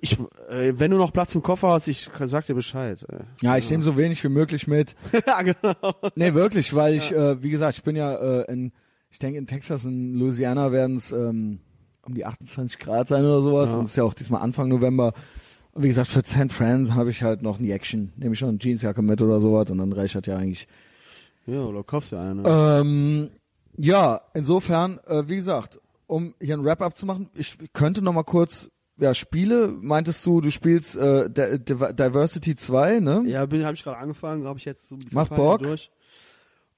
ich, äh, wenn du noch Platz im Koffer hast, ich sag dir Bescheid. Äh. Ja, ich nehme so wenig wie möglich mit. ja, genau. Nee, wirklich, weil ich, äh, wie gesagt, ich bin ja äh, in, ich denke in Texas und Louisiana werden es ähm, um die 28 Grad sein oder sowas. Ja. Und es ist ja auch diesmal Anfang November. Wie gesagt, für San Fran habe ich halt noch ein Action. Nehme ich schon eine Jeansjacke mit oder sowas und dann reicht ja eigentlich. Ja, oder kaufst du eine. Ähm, ja, insofern, äh, wie gesagt, um hier ein Wrap-up zu machen, ich könnte noch mal kurz, ja, Spiele, meintest du, du spielst äh, Di- Di- Diversity 2, ne? Ja, bin habe ich gerade angefangen, habe ich jetzt so Macht Kampagne Bock. durch.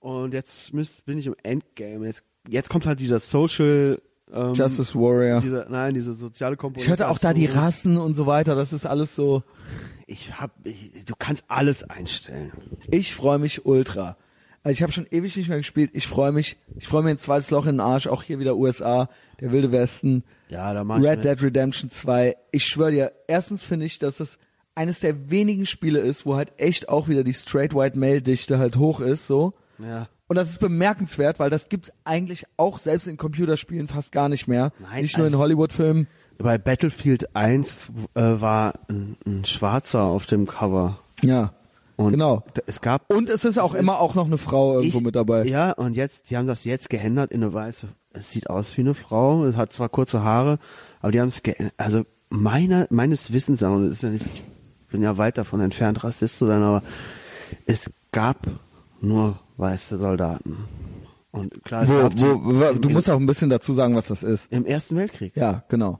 Und jetzt müsst, bin ich im Endgame. Jetzt, jetzt kommt halt dieser Social ähm, Justice Warrior. Diese, nein, diese soziale Komponente. Ich hörte auch da die. Rassen und so weiter, das ist alles so, Ich hab, ich, du kannst alles einstellen. ich freue mich ultra. Also ich habe schon ewig nicht mehr gespielt, ich freue mich, ich freue mich ein zweites Loch in den Arsch, auch hier wieder USA, der wilde Westen. Ja, da mach Red. Dead Redemption 2. Ich schwöre dir, erstens finde ich, dass es eines der wenigen Spiele ist, wo halt echt auch wieder die straight white male Dichte halt hoch ist, so. Ja. Und das ist bemerkenswert, weil das gibt's eigentlich auch selbst in Computerspielen fast gar nicht mehr. Nein, nicht nur in also- Hollywood-Filmen. Bei Battlefield 1 äh, war ein, ein Schwarzer auf dem Cover. Ja. Und genau. Es gab Und es ist auch es immer ist- auch noch eine Frau irgendwo Ich- mit dabei. Ja, und jetzt, die haben das jetzt geändert in eine weiße. Es sieht aus wie eine Frau, es hat zwar kurze Haare, aber die haben es geändert. Also meiner, meines Wissens, und das ist ja nicht, ich bin ja weit davon entfernt, Rassist zu sein, aber es gab nur weiße Soldaten. Und klar, es Wo, gab wo, im, du musst auch ein bisschen dazu sagen, was das ist. im Ersten Weltkrieg. Ja, genau.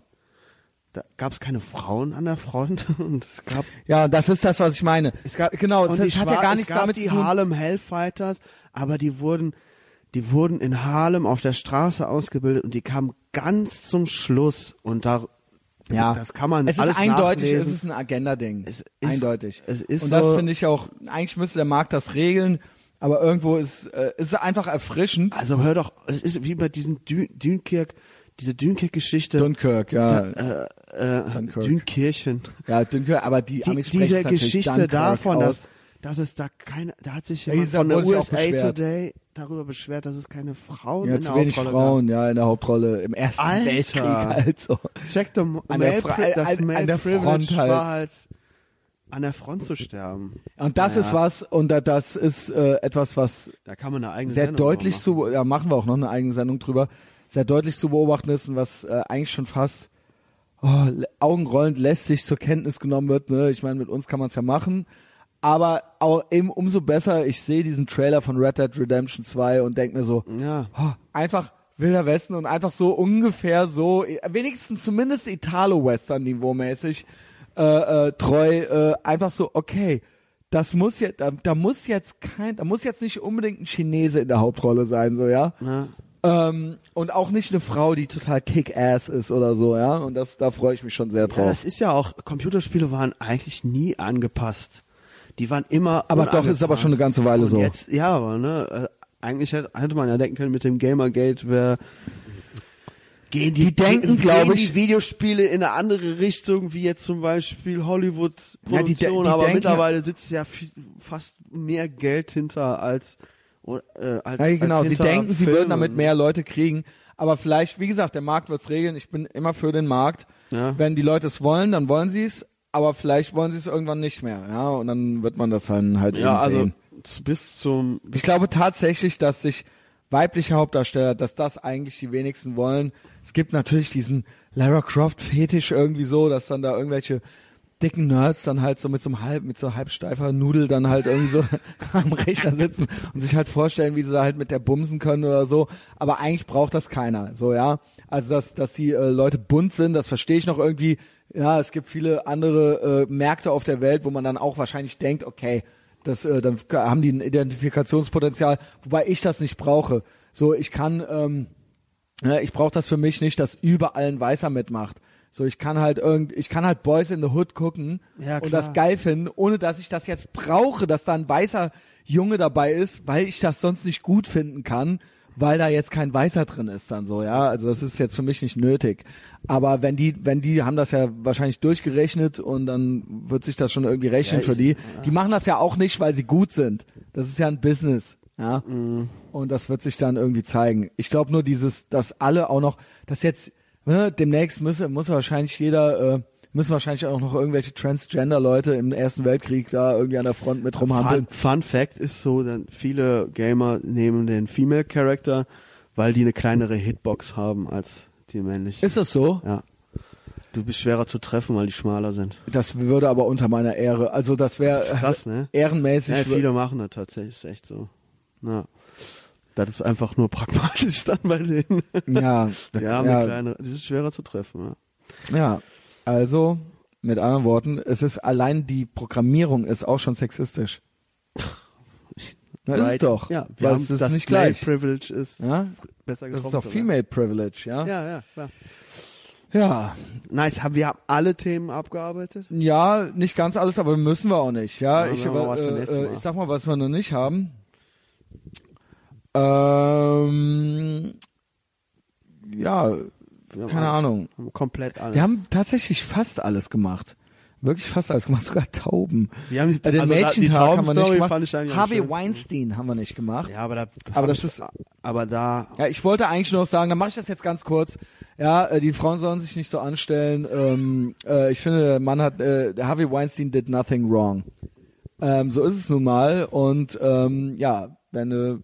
Da gab es keine Frauen an der Front und es gab Ja, das ist das, was ich meine. Es gab, genau, und das hat ja gar es nichts gab damit die zu tun. Harlem Hellfighters, aber die wurden, die wurden in Harlem auf der Straße ausgebildet und die kamen ganz zum Schluss und da Ja, das kann man Es ist alles eindeutig, es nachlesen. ist ein Agenda-Ding. Es eindeutig. es ist Und das so- finde ich auch, eigentlich müsste der Markt das regeln, aber irgendwo ist, äh, ist es einfach erfrischend. Also hör doch, es ist wie bei diesem Dün Dünkirk, diese Dünkirk-Geschichte. Dunkirk, ja. äh, äh, Dunkirk. Dünkirchen. ja, Dunkirk, aber die, Die, diese Geschichte Dunkirk davon, aus. dass, dass es da keine, da hat sich Ja, jemand von der USA. Today darüber beschwert, dass es keine Frauen ja, in zu der wenig Hauptrolle Frauen, ja, in der Hauptrolle im Ersten Alter. Weltkrieg halt so. gab. Check the An der Fra- das an- an der Front halt. war halt an der Front zu sterben. Und das Naja. ist was, und da- das ist äh, etwas, was Da kann man eine eigene sehr Sendung deutlich zu, ja, machen wir auch noch eine eigene Sendung drüber, sehr deutlich zu beobachten ist und was äh, eigentlich schon fast oh, augenrollend lästig zur Kenntnis genommen wird. Ne? Ich meine, mit uns kann man es ja machen. Aber auch eben umso besser, ich sehe diesen Trailer von Red Dead Redemption 2 und denke mir so, Ja. oh, einfach Wilder Westen und einfach so ungefähr so, wenigstens zumindest Italo-Western-Niveau mäßig äh, äh, treu, äh, einfach so, okay, das muss jetzt, da, da muss jetzt kein, da muss jetzt nicht unbedingt ein Chinese in der Hauptrolle sein, so, ja. Ja. Ähm, und auch nicht eine Frau, die total kick-ass ist oder so, ja. Und das, da freue ich mich schon sehr Ja, drauf. das ist ja auch, Computerspiele waren eigentlich nie angepasst. Die waren immer Aber doch, ist aber schon eine ganze Weile Und so. Jetzt, ja, aber ne, äh, eigentlich hätte, hätte man ja denken können mit dem Gamergate, wäre gehen die, Die denken, gehen glaub ich- die Videospiele in eine andere Richtung, wie jetzt zum Beispiel Hollywood Ja, die Produktion, die aber denken- mittlerweile sitzt ja viel, fast mehr Geld hinter als äh, als, Ja, genau, als sie denken, sie Filmen. würden damit mehr Leute kriegen. Aber vielleicht, wie gesagt, der Markt wird's regeln. Ich bin immer für den Markt. Ja. Wenn die Leute es wollen, dann wollen sie es. Aber vielleicht wollen sie es irgendwann nicht mehr. Ja, und dann wird man das dann halt Ja, eben also sehen. bis zum Ich glaube tatsächlich, dass sich weibliche Hauptdarsteller, dass das eigentlich die wenigsten wollen. Es gibt natürlich diesen Lara Croft Fetisch irgendwie so, dass dann da irgendwelche dicken Nerds dann halt so mit so einem halb, mit so halbsteifer Nudel dann halt irgendwie so am Rechner sitzen und sich halt vorstellen, wie sie da halt mit der bumsen können oder so. Aber eigentlich braucht das keiner, so, ja. Also, dass, dass die äh, Leute bunt sind, das verstehe ich noch irgendwie. Ja, es gibt viele andere äh, Märkte auf der Welt, wo man dann auch wahrscheinlich denkt, okay, das, äh, dann haben die ein Identifikationspotenzial, wobei ich das nicht brauche. So, ich kann, ähm, ja, ich brauche das für mich nicht, dass überall ein Weißer mitmacht. So, ich kann halt irgend, ich kann halt Boys in the Hood gucken Ja, und das geil finden, ohne dass ich das jetzt brauche, dass da ein weißer Junge dabei ist, weil ich das sonst nicht gut finden kann, weil da jetzt kein Weißer drin ist dann so, ja. Also das ist jetzt für mich nicht nötig. Aber wenn die, wenn die haben das ja wahrscheinlich durchgerechnet und dann wird sich das schon irgendwie rechnen Ja, für die. Die machen das ja auch nicht, weil sie gut sind. Das ist ja ein Business, ja. Mhm. Und das wird sich dann irgendwie zeigen. Ich glaube nur dieses, dass alle auch noch, dass jetzt ne, demnächst müsse, muss wahrscheinlich jeder, äh, müssen wahrscheinlich auch noch irgendwelche Transgender-Leute im Ersten Weltkrieg da irgendwie an der Front mit rumhampeln. Fun, Fun Fact ist so, dann viele Gamer nehmen den Female Character, weil die eine kleinere Hitbox haben als die männlichen. Ist das so? ja. Du bist schwerer zu treffen, weil die schmaler sind. Das würde aber unter meiner Ehre, also das wäre krass, ne? ehrenmäßig. Ja, viele machen das tatsächlich, ist echt so. Ja. Das ist einfach nur pragmatisch dann bei denen. ja, Die haben ja, eine kleinere, die sind schwerer zu treffen, ja. ja, also mit anderen Worten, es ist allein die Programmierung ist auch schon sexistisch. Na, ist Right. doch, Ja, weil es ist das nicht gleich. Privilege ist Ja, besser das ist doch. Female Privilege, ja. Ja, ja, klar. Ja, Nice, haben wir haben alle Themen abgearbeitet? Ja, nicht ganz alles, aber müssen wir auch nicht. Ja, Ja, ich, für äh, äh, ich sag mal, was wir noch nicht haben. Ähm, ja, keine alles. Ahnung. Komplett alles. Wir haben tatsächlich fast alles gemacht. Wirklich fast alles gemacht, sogar Tauben. Wir haben die- äh, den also Mädchentag haben wir nicht gemacht. Harvey. Weinstein haben wir nicht gemacht. Ja, aber da, Aber das ist- aber da, Ja, ich wollte eigentlich nur noch sagen, dann mache ich das jetzt ganz kurz. Ja, äh, die Frauen sollen sich nicht so anstellen. Ähm, äh, ich finde, der Mann hat, äh, der Harvey Weinstein did nothing wrong. Ähm, so ist es nun mal. Und ähm, ja, wenn du,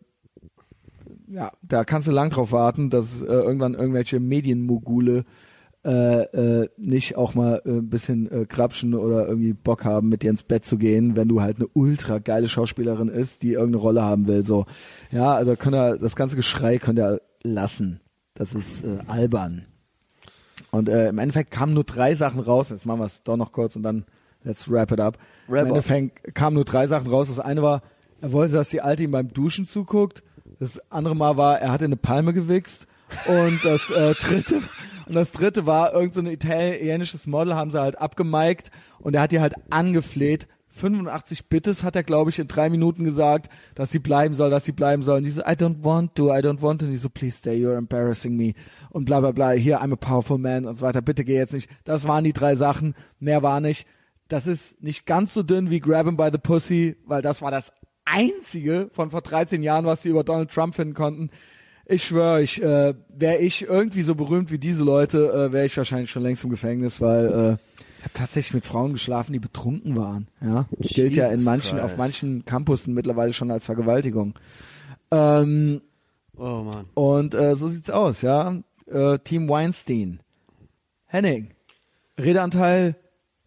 ja, da kannst du lang drauf warten, dass äh, irgendwann irgendwelche Medienmogule äh, äh, nicht auch mal äh, ein bisschen äh, krapschen oder irgendwie Bock haben, mit dir ins Bett zu gehen, wenn du halt eine ultra geile Schauspielerin ist, die irgendeine Rolle haben will. So, ja, also könnt ihr, das ganze Geschrei könnt ihr lassen. Das ist äh, albern. Und äh, im Endeffekt kamen nur drei Sachen raus. Jetzt machen wir es doch noch kurz und dann let's wrap it up. Wrap Im up. Endeffekt kamen nur drei Sachen raus. Das eine war, er wollte, dass die Alte ihm beim Duschen zuguckt. Das andere Mal war, er hatte eine Palme gewichst. Und das äh, dritte Und das dritte war, irgend so ein italienisches Model haben sie halt abgemiked und er hat ihr halt angefleht. 85 Bittes hat er, glaube ich, in drei Minuten gesagt, dass sie bleiben soll, dass sie bleiben soll. Und die so, I don't want to, I don't want to. Und die so, please stay, you're embarrassing me. Und bla bla bla, hier, I'm a powerful man und so weiter. Bitte geh jetzt nicht. Das waren die drei Sachen. Mehr war nicht. Das ist nicht ganz so dünn wie Grab him by the Pussy, weil das war das einzige von vor 13 Jahren, was sie über Donald Trump finden konnten. Ich schwöre, ich, äh, wäre ich irgendwie so berühmt wie diese Leute, äh, wäre ich wahrscheinlich schon längst im Gefängnis, weil äh, ich habe tatsächlich mit Frauen geschlafen, die betrunken waren. Ja, das gilt ja in manchen, auf Christ. manchen Campussen mittlerweile schon als Vergewaltigung. Ähm, Oh Mann. und äh, so sieht's aus, ja. Äh, Team Weinstein. Henning, Redeanteil.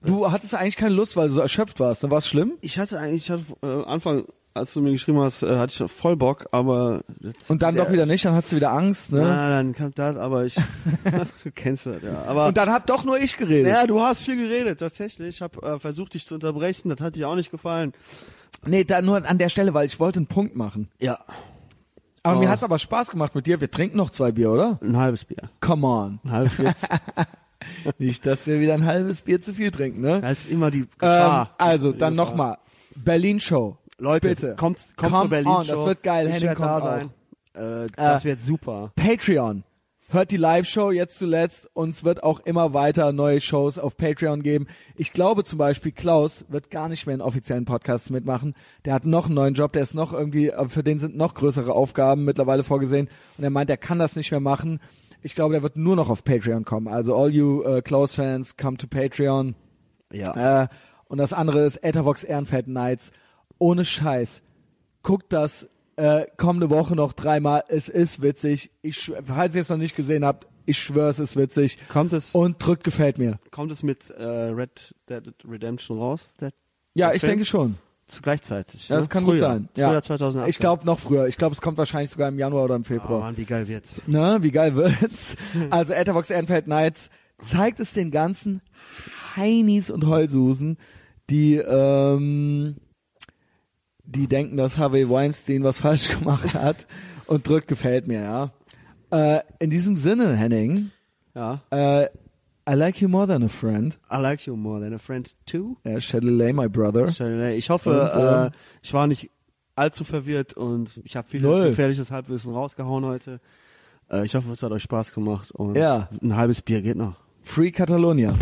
Du hattest eigentlich keine Lust, weil du so erschöpft warst. Dann war es schlimm. Ich hatte eigentlich, ich hatte, äh, Anfang, als du mir geschrieben hast, äh, hatte ich voll Bock, aber Und dann doch wieder nicht, dann hast du wieder Angst, ne? Na, dann kam das, aber ich, du kennst das, ja. Aber Und dann hab doch nur ich geredet. ja, du hast viel geredet, tatsächlich. Ich habe äh, versucht, dich zu unterbrechen. Das hat dir auch nicht gefallen. Nee, da nur an der Stelle, weil ich wollte einen Punkt machen. Ja, Aber Oh. mir hat's aber Spaß gemacht mit dir. Wir trinken noch zwei Bier, oder? ein halbes Bier. Come on. Ein halbes Bier. Nicht, dass wir wieder ein halbes Bier zu viel trinken, ne? Das ist immer die Ähm, Gefahr. also, Die dann nochmal. Berlin Show. Leute, bitte. kommt, kommt Come zur Berlin on, Show. das wird geil. Ich Henning werd da sein. Äh, das wird super. Patreon. Hört die Live-Show jetzt zuletzt. Uns wird auch immer weiter neue Shows auf Patreon geben. Ich glaube zum Beispiel, Klaus wird gar nicht mehr in offiziellen Podcasts mitmachen. Der hat noch einen neuen Job, der ist noch irgendwie, äh, für den sind noch größere Aufgaben mittlerweile vorgesehen. Und er meint, er kann das nicht mehr machen. Ich glaube, der wird nur noch auf Patreon kommen. Also all you äh, Klaus-Fans, come to Patreon. Ja. Äh, und das andere ist Ethervox Ehrenfeld Nights. Ohne Scheiß. Guckt das äh, kommende Woche noch dreimal. Es ist witzig. Ich, falls ihr es noch nicht gesehen habt, ich schwöre, es ist witzig. Kommt es, Und drückt gefällt mir. kommt es mit äh, Red Dead Redemption raus? Der, Ja, der ich Film? denke schon. Zu gleichzeitig. Ja, ne? das kann Früher. gut sein. Ja. Früher 2018. Ich glaube noch früher. Ich glaube, es kommt wahrscheinlich sogar im Januar oder im Oh Februar. Mann, wie geil wird's. Ne, wie geil wird's? Also Ethervox Ehrenfeld Nights zeigt es den ganzen Heinis und Heulsusen, die ähm, die denken, dass Harvey Weinstein was falsch gemacht hat und drückt gefällt mir, ja. Äh, in diesem Sinne, Henning, Ja. äh, I like you more than a friend. I like you more than a friend too. Ja, Shadowlay, my brother. Ich hoffe, Und, ähm, äh, ich war nicht allzu verwirrt und ich habe viel Null. gefährliches Halbwissen rausgehauen heute. Äh, ich hoffe, es hat euch Spaß gemacht und Ja. ein halbes Bier geht noch. Free Catalonia.